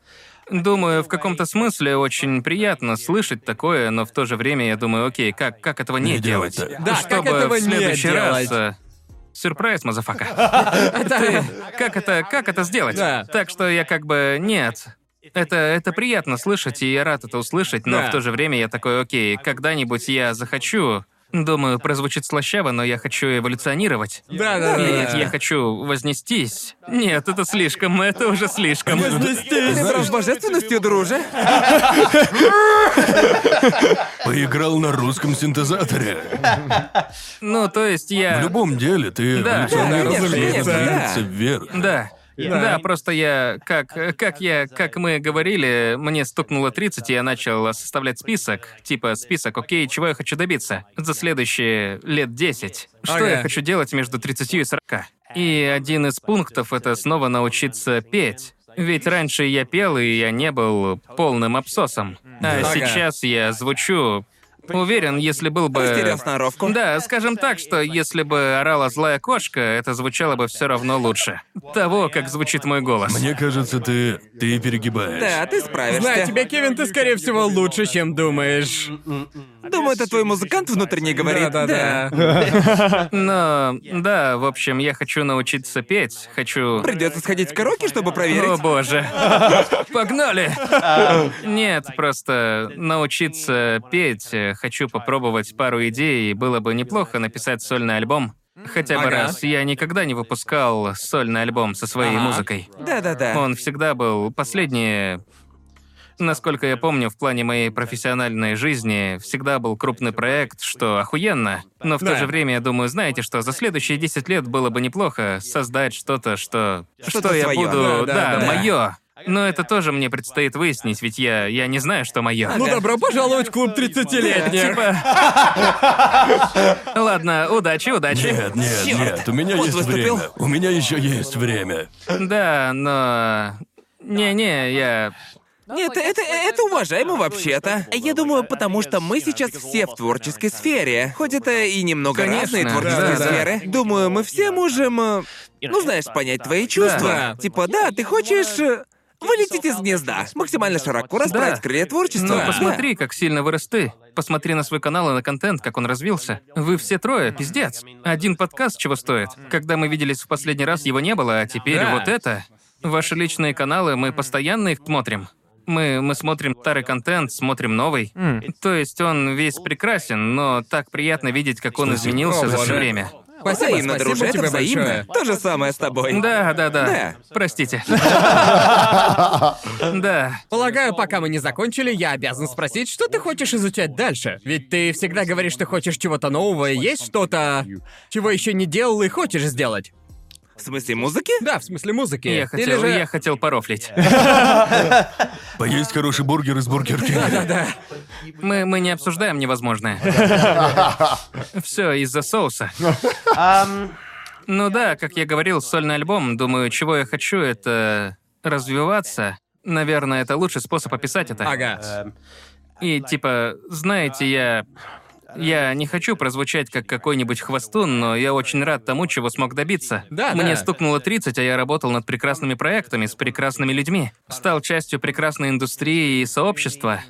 Думаю, в каком-то смысле очень приятно слышать такое, но в то же время я думаю, окей, как, как этого не,
Не
делать?
делать.
Да, как
Чтобы
этого
в
не
следующий раз...
делать?
э, Сюрприз, motherfucker. <laughs> Ты- Как это, как это сделать?
Да.
Так что я как бы... Нет. Это, это приятно слышать, и я рад это услышать, но
Да.
в то же время я такой, окей, когда-нибудь я захочу... Думаю, прозвучит слащаво, но я хочу эволюционировать.
Да, да, да.
я хочу вознестись. Нет, это слишком, это уже слишком.
Ты брал божественностью, друже?
Поиграл на русском синтезаторе.
Ну, то есть
В
я...
любом деле ты
Да,
эволюционируешь,
да,
чтобы
разумеется.
двигаться вверх.
Да. Да, просто я, как, как я, как мы говорили, мне стукнуло 30, и я начал составлять список. Типа, список, окей, чего я хочу добиться за следующие лет 10. Что
Ага.
я хочу делать между 30 и 40. И один из пунктов — это снова научиться петь. Ведь раньше я пел, и я не был полным абсосом. А
Ага.
сейчас я звучу... Уверен, если был бы...
Растерял сноровку.
Да, скажем так, что если бы орала злая кошка, это звучало бы все равно лучше. Того, как звучит мой голос.
Мне кажется, ты ты перегибаешь.
Да, ты справишься.
Знаю тебя, Кевин, ты, скорее всего, лучше, чем думаешь.
Думаю, это твой музыкант внутренний говорит.
Да-да-да. <laughs>
Но, да, в общем, я хочу научиться петь, хочу...
Придется сходить в караоке, чтобы
О
проверить.
боже. Погнали! <laughs> Нет, просто научиться петь. Хочу попробовать пару идей, и было бы неплохо написать сольный альбом. Хотя бы
Ага.
раз. Я никогда не выпускал сольный альбом со своей
Ага.
музыкой.
Да-да-да.
Он всегда был последний. Насколько я помню, в плане моей профессиональной жизни всегда был крупный проект, что охуенно. Но в то
Да.
же время я думаю, знаете что, за следующие 10 лет было бы неплохо создать что-то, что...
Что-то
что я
своё.
буду...
Да,
Да,
да, да.
мое. Но это тоже мне предстоит выяснить, ведь я, я не знаю, что мое.
Ну, добро пожаловать в клуб 30-летних.
Типа... Ладно, удачи, удачи.
Нет, нет, нет, у меня
Вот
есть
выступил.
время. У меня еще есть время.
Да, но... Не-не, я...
Нет, это, это уважаемо вообще-то. Я думаю, потому что мы сейчас все в творческой сфере. Хоть это и немного
Конечно,
разные творческие
да, да.
сферы. Думаю, мы все можем, э, ну знаешь, понять твои чувства.
Да.
Типа, да, ты хочешь э, вылететь из гнезда, максимально широко расправить
Да.
крылья творчества.
Ну,
Да.
посмотри, как сильно вырос ты. Посмотри на свой канал и на контент, как он развился. Вы все трое, пиздец. Один подкаст чего стоит? Когда мы виделись в последний раз, его не было, а теперь
Да.
вот это. Ваши личные каналы, мы постоянно их смотрим. Мы, мы смотрим старый контент, смотрим новый. То есть он весь прекрасен, но так приятно видеть, как он изменился за все время.
Спасибо,
Взаимно,
спасибо
друже, это взаимно.
большое.
То же самое с тобой.
Да, да, да.
Да.
Простите. <laughs> Да.
Полагаю, пока мы не закончили, я обязан спросить, что ты хочешь изучать дальше? Ведь ты всегда говоришь, что хочешь чего-то нового, есть что-то, чего еще не делал и хочешь сделать.
В смысле музыки?
Да, в смысле музыки.
Я
Или
хотел,
же...
я хотел порофлить. <laughs>
Поесть хороший бургер из Бургер Кинга.
Мы, мы не обсуждаем невозможное. <laughs> Все из-за соуса. Ну да, как я говорил, сольный альбом, думаю, чего я хочу, это развиваться. Наверное, это лучший способ описать это.
Ага.
И типа, знаете, я... Я не хочу прозвучать как какой-нибудь хвостун, но я очень рад тому, чего смог добиться.
Да,
Мне
да.
стукнуло 30, а я работал над прекрасными проектами с прекрасными людьми. Стал частью прекрасной индустрии и сообщества.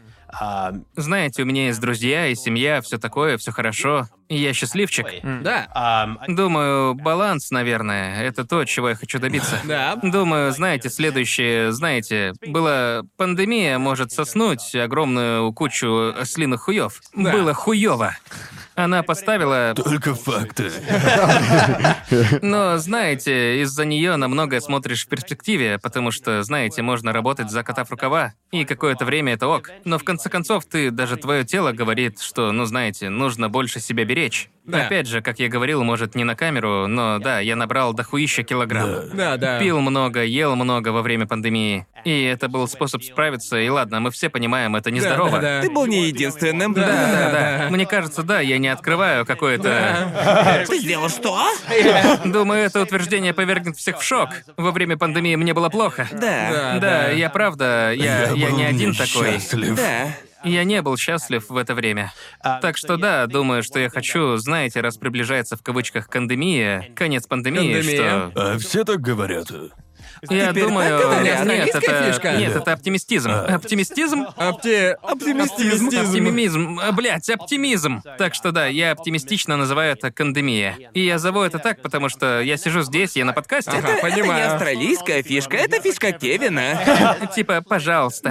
Um,
Знаете, у меня есть друзья и семья, все такое, все хорошо. И я счастливчик.
Да.
um,
Думаю, баланс, наверное, это то, чего я хочу добиться.
Да.
Думаю, знаете, следующее, знаете, была пандемия, может соснуть огромную кучу ослиных хуев.
Да.
Было хуево. Она поставила...
Только факты.
Но, знаете, из-за нее на многое смотришь в перспективе, потому что, знаете, можно работать закатав рукава, и какое-то время это ок. Но в конце концов, ты, даже твое тело говорит, что, ну, знаете, нужно больше себя беречь.
Да.
Опять же, как я говорил, может, не на камеру, но да, я набрал дохуища килограмм.
Да, да.
Пил много, ел много во время пандемии. И это был способ справиться, и ладно, мы все понимаем, это нездорово.
Да, да,
Ты
да.
был не единственным.
Да, да, да. Мне кажется, да, я не открываю какое-то...
Ты сделал что? <laughs>
Думаю, это утверждение повергнет всех в шок. Во время пандемии мне было плохо.
Да.
Да, я правда, я, я
был
не один такой.
Да.
Я не был счастлив в это время. Так что да, думаю, что я хочу, знаете, раз приближается в кавычках пандемия, конец пандемии,
Пандемия.
что...
А все так говорят.
Я
Теперь
думаю,
говорят.
нет, это
фишка?
нет, это оптимистизм. Оптимистизм?
Опти...
Оптимистизм.
Оптимизм, а, блядь, оптимизм. Так что да, я оптимистично называю это кандемия. И я зову это так, потому что я сижу здесь, я на подкасте.
Ага, <laughs>
Это не
понимаю.
австралийская фишка, это фишка Кевина. <laughs>
Типа, пожалуйста.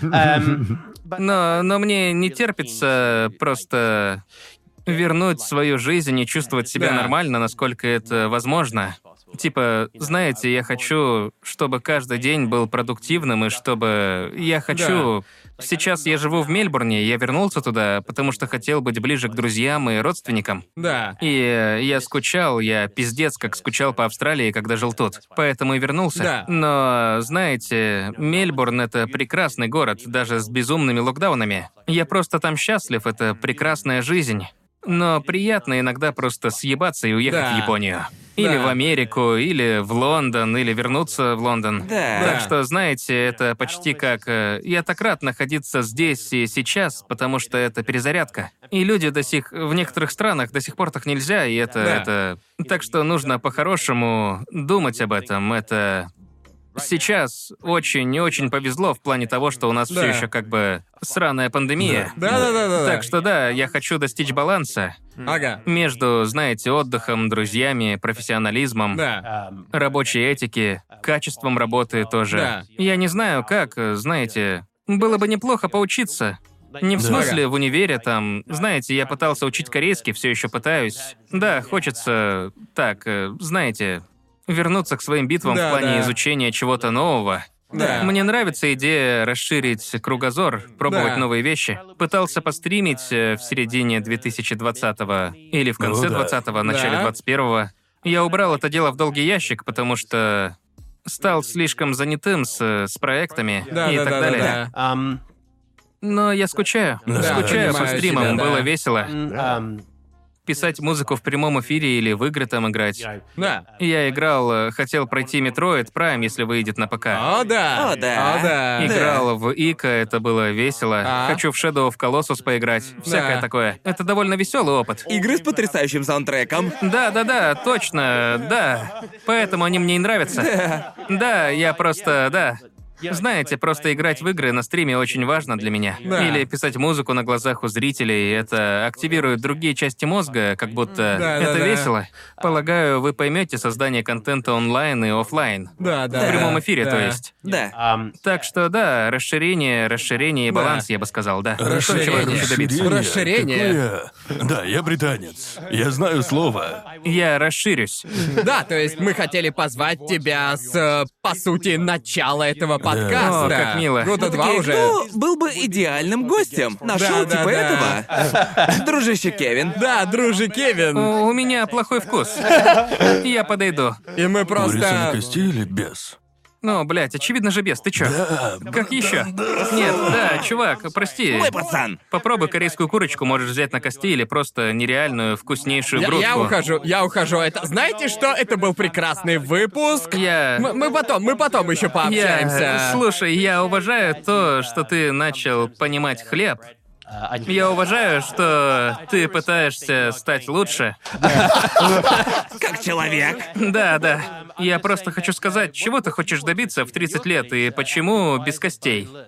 Да.
Но, но мне не терпится просто вернуть свою жизнь и чувствовать себя
Да.
нормально, насколько это возможно. Типа, знаете, я хочу, чтобы каждый день был продуктивным, и чтобы... Я хочу... Сейчас я живу в Мельбурне, я вернулся туда, потому что хотел быть ближе к друзьям и родственникам.
Да.
И э, я скучал, я пиздец как скучал по Австралии, когда жил тут. Поэтому и вернулся.
Да.
Но, знаете, Мельбурн — это прекрасный город, даже с безумными локдаунами. Я просто там счастлив, это прекрасная жизнь. Но приятно иногда просто съебаться и уехать
Да.
в Японию. Или
Да.
в Америку, или в Лондон, или вернуться в Лондон.
Да.
Так что, знаете, это почти как... э, Я так рад находиться здесь и сейчас, потому что это перезарядка. И люди до сих... В некоторых странах до сих пор так нельзя, и это...
Да.
это... Так что нужно по-хорошему думать об этом. Это... Сейчас очень и очень повезло в плане того, что у нас
Да.
все еще как бы сраная пандемия.
Да-да-да-да.
Так что да, я хочу достичь баланса
Ага.
между, знаете, отдыхом, друзьями, профессионализмом,
Да.
Рабочей этики, качеством работы тоже.
Да.
Я не знаю, как, знаете, было бы неплохо поучиться. Не в
Да.
смысле в универе там, знаете, я пытался учить корейский, все еще пытаюсь. Да, хочется так, э, знаете, вернуться к своим битвам
Да,
в плане
да.
изучения чего-то нового.
Да.
Мне нравится идея расширить кругозор, пробовать
Да.
новые вещи. Пытался постримить э, в середине 2020-го или в конце
Ну да.
20-го, начале
Да.
21-го. Я убрал это дело в долгий ящик, потому что стал слишком занятым с, с проектами
Да,
и
да,
так
да,
далее.
да, да.
um,
Но я скучаю.
Да,
скучаю по стримам,
тебя, да.
было весело.
um,
Писать музыку в прямом эфире или в игры там играть.
Да.
Я играл, э, хотел пройти Metroid Prime, если выйдет на ПК.
О, да.
О, да.
О, да.
Играл в Ика, это было весело.
А?
Хочу в Shadow of Colossus поиграть. Всякое
Да.
такое. Это довольно веселый опыт.
Игры с потрясающим саундтреком.
Да, да, да, точно, да. Поэтому они мне и нравятся. Да, я просто, да. Знаете, просто играть в игры на стриме очень важно для меня.
Да.
Или писать музыку на глазах у зрителей, это активирует другие части мозга, как будто
Да, да,
это
да.
весело. Полагаю, вы поймете создание контента онлайн и оффлайн.
Да, да.
В прямом эфире,
да.
то есть.
Да.
Так что да, расширение, расширение и
Да.
баланс, я бы сказал, да.
Расширение.
Добиться.
Расширение.
Какое- Да, я британец. Я знаю слово.
Я расширюсь.
Да, то есть мы хотели позвать тебя с, э, по сути, начала этого подкаста.
О, как мило.
Года два
Такие,
уже.
кто был бы идеальным гостем? Нашел
Да,
типа
да.
этого? Дружище Кевин.
Да, друже Кевин.
У у меня плохой вкус. Я подойду.
И мы
Курица на
просто...
кости или без?
Ну, блядь, очевидно же без. Ты чё? Как еще? Нет, да, чувак, прости.
Мой пацан.
Попробуй корейскую курочку, можешь взять на кости или просто нереальную вкуснейшую
Я,
грудку.
я ухожу, я ухожу. Это, знаете что? Это был прекрасный выпуск.
Я...
Мы, мы потом, мы потом еще
Я...
пообщаемся.
Слушай, я уважаю то, что ты начал понимать хлеб. Я уважаю, что ты пытаешься стать лучше. <laughs>
Как человек.
Да, да. Я просто хочу сказать, чего ты хочешь добиться в 30 лет и почему без костей? <laughs>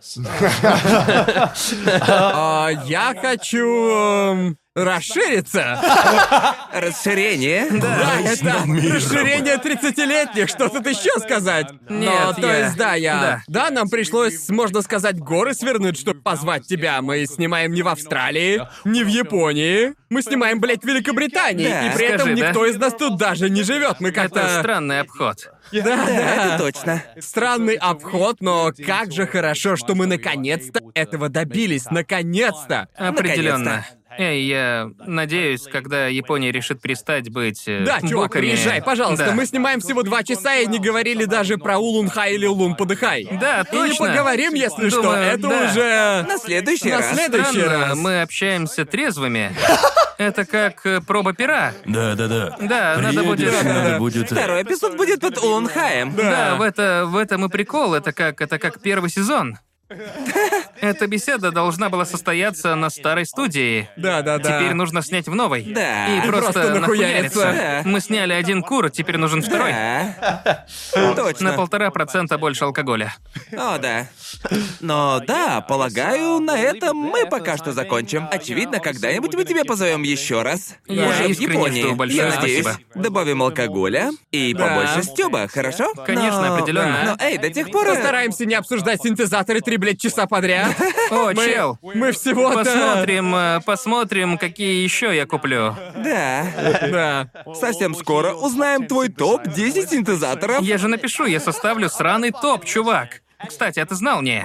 А, я хочу расшириться. <laughs>
Расширение.
Да, это расширение 30-летних, что тут еще сказать? Но,
Нет,
то есть, да, я...
да.
Нам пришлось, можно сказать, горы свернуть, чтобы позвать тебя. Мы снимаем не в Австралии, не в Японии. Мы снимаем, блядь, в Великобритании.
Да.
и при этом никто из нас тут даже не живет. Мы как-то...
Это странный обход.
Да,
Да,
да.
это точно.
Странный обход, но как же хорошо, что мы наконец-то этого добились. Наконец-то!
Определенно. Эй, я надеюсь, когда Япония решит перестать быть. э,
Да, чувак,
боками-
приезжай, пожалуйста.
Да.
Мы снимаем всего два часа и не говорили даже про Улун-Хай или Улун-Подыхай.
Да,
И не
точно.
поговорим, если что.
Думаю,
Это
да.
уже...
На следующий
На
раз.
следующий
Странно,
раз.
мы общаемся трезвыми. <laughs> Это как э, проба пера.
Да, да, да.
Да, надо будет-
Приедешь,
да,
надо будет. э,
Второй эпизод будет под Уланхаем.
Да, в, это, в этом и прикол. Это как, это как первый сезон. Эта беседа должна была состояться на старой студии.
Да-да-да.
Теперь нужно снять в новой.
Да.
И просто,
просто нахуяриться.
нахуяриться. Мы сняли один кур, теперь нужен второй.
Да.
На
Точно.
полтора процента больше алкоголя.
О, да. Но да, полагаю, на этом мы пока что закончим. Очевидно, когда-нибудь мы тебя позовем еще раз.
Я
Уже в Японии.
жду. Большое
Я надеюсь.
спасибо.
Добавим алкоголя и
Да.
побольше стёба, хорошо?
Конечно,
Но-
определенно.
Но эй, до тех пор. э,
Постараемся не обсуждать синтезаторы три, блядь, часа подряд.
О, <laughs>
Мы-
чел.
Мы всего-то...
Посмотрим, э, посмотрим, какие еще я куплю.
Да.
Да.
Совсем скоро узнаем твой топ-10 синтезаторов.
Я же напишу, я составлю сраный топ, чувак. Кстати, а ты знал не?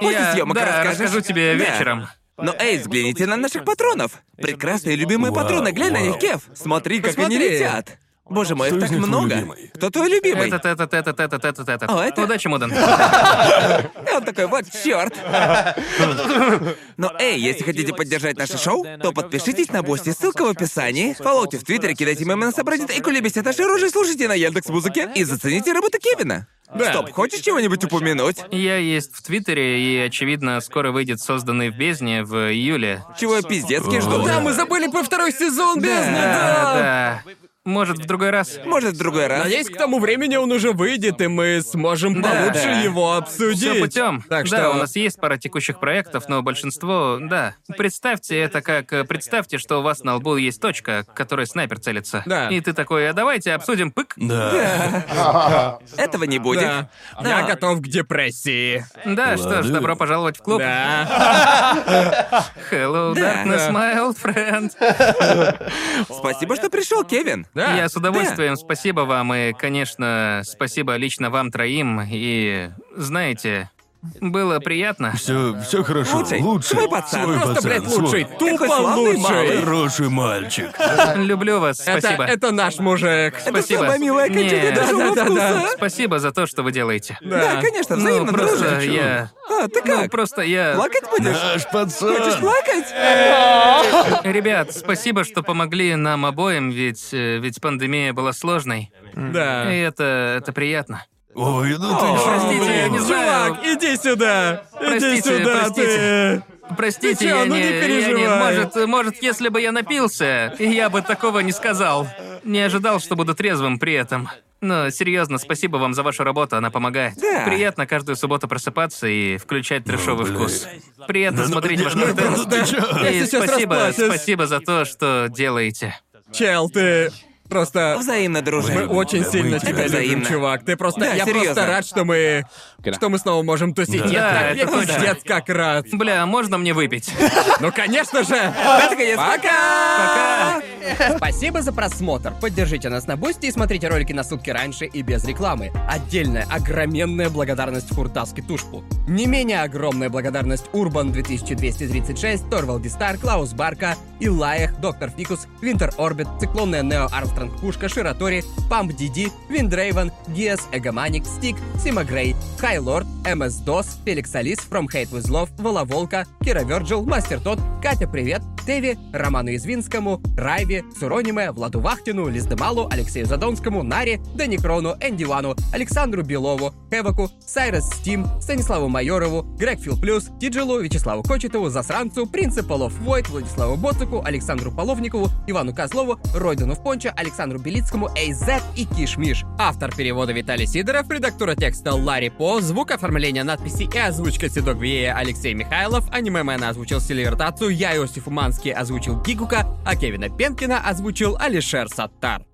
После
Я,
съемок
да,
расскажешь.
расскажу тебе
Да.
вечером.
Но эй, взгляните на наших патронов. Прекрасные любимые
Вау,
патроны, глянь на
вау.
них, Кев. Смотри, как они
Посмотри.
летят. Боже мой,
Кто
их
из
так
них твой
много.
любимый?
Кто твой любимый?
Этот, этот, этот, этот, этот, этот.
О, это?
Удачи, Мудан.
И <laughs> он такой, вот черт. Но эй, если хотите поддержать наше шоу, то подпишитесь на Бусти, ссылка в описании. Фоллоуте в Твиттере, кидайте мемы на subreddit и кулебите наши рожи, слушайте на Яндекс Музыке и зацените работу Кевина. Стоп, хочешь чего-нибудь упомянуть?
Я есть в Твиттере, и, очевидно, скоро выйдет созданный в бездне в июле.
Чего я пиздецки жду?
Да, мы забыли про второй сезон бездны, да.
Да. Может, в другой раз?
Может, в другой раз?
Надеюсь, к тому времени он уже выйдет, и мы сможем
Да.
получше
Да.
его обсудить.
Все путем.
Так
да,
что
у нас есть пара текущих проектов, но большинство, да. Представьте это как э, представьте, что у вас на лбу есть точка, к которой снайпер целится.
Да.
И ты такой, а давайте обсудим пык.
Да.
Этого не будет.
Да. Я готов к депрессии.
Да, что ж,
Ладно.
добро пожаловать в клуб.
Да.
Hello, darkness, my old friend.
Спасибо, что пришел, Кевин.
Да.
Я с удовольствием. Спасибо вам и, конечно, спасибо лично вам троим. И знаете, было приятно.
Все, все хорошо.
Лучший.
Лучший.
Свой пацан.
Свой
Просто,
пацан,
блядь,
свой.
лучший.
Какой
Тупо
славный
лучший.
Хороший мальчик.
Люблю вас.
Это,
Спасибо.
это наш мужик.
Спасибо.
самое милое окончание
Не,
нашего
да-да-да-да.
вкуса.
Спасибо за то, что вы делаете.
Да, конечно,
Ну,
взаимно,
просто
друже.
я...
А, ты
Ну,
как?
просто я...
Плакать будешь?
Наш
Хочешь
пацан.
плакать?
Ребят, спасибо, что помогли нам обоим, ведь, э, ведь пандемия была сложной. И
Да.
это, это приятно.
Ой, ну ты чё,
Простите, я не знаю.
Чувак, иди сюда. иди
Простите,
сюда,
простите.
ты.
Простите,
Ты чё,
я
ну
не,
не
я не-
переживай.
может, может, если бы я напился, я бы такого не сказал. Не ожидал, что буду трезвым при этом. Но серьезно, спасибо вам за вашу работу, она помогает.
Да.
Приятно каждую субботу просыпаться и включать трешовый
блин.
вкус. Приятно
Да ну,
смотреть
не,
ваш
ну
контент.
чё?
Я
И спасибо, спасибо за то, что делаете.
Чел, ты просто...
Взаимно, друже.
Мы очень сильно
мы
тебя
тебя
любим,
взаимно.
чувак. Ты просто...
Да,
я
серьезно.
просто рад, что мы... Что мы снова можем тусить.
Да.
Я,
Да,
так- я
это точно.
пиздец как рад.
Бля, можно мне выпить?
Ну, конечно же!
Наконец,
Пока! Спасибо за просмотр. Поддержите нас на Бусти и смотрите ролики на сутки раньше и без рекламы. Отдельная огроменная благодарность Фуртаске Тушпу. Не менее огромная благодарность Урбан 2236, Торвалди Стар, Клаус Барка, Илаях, Доктор Фикус, Winter Orbit, Циклонная Нео Армстронг Пушка, Ширатори, Памп Диди, Виндрейвен, Гиас, Эгоманик, Стик, Сима Грей, Хайлорд, МС Дос, Феликс Алис, From Hate With Love, Воловолка, Кира Верджил, Мастер Тот, Катя Привет, Теви, Роману Извинскому, Райве, Сурониме, Владу Вахтину, Лиздемалу, Алексею Задонскому, Наре, Даникрону, Энди Вану, Александру Белову, Хеваку, Сайрес Стим, Станиславу Майорову, Грег Фил Плюс, Тиджилу, Вячеславу Кочетову, Засранцу, Principal of Void, Владиславу Боцику, Александру Половникову, Ивану Козлову, Ройдану в Понча, Александру Белицкому, Эйзет и Кишмиш. Автор перевода Виталий Сидоров, редактора текста Ларри По, звук оформления надписи и озвучка Седок Виея Алексей Михайлов, аниме озвучил Тацу, я Иосиф Уманский озвучил Гигука, а Кевина Пенкина озвучил Алишер Саттар.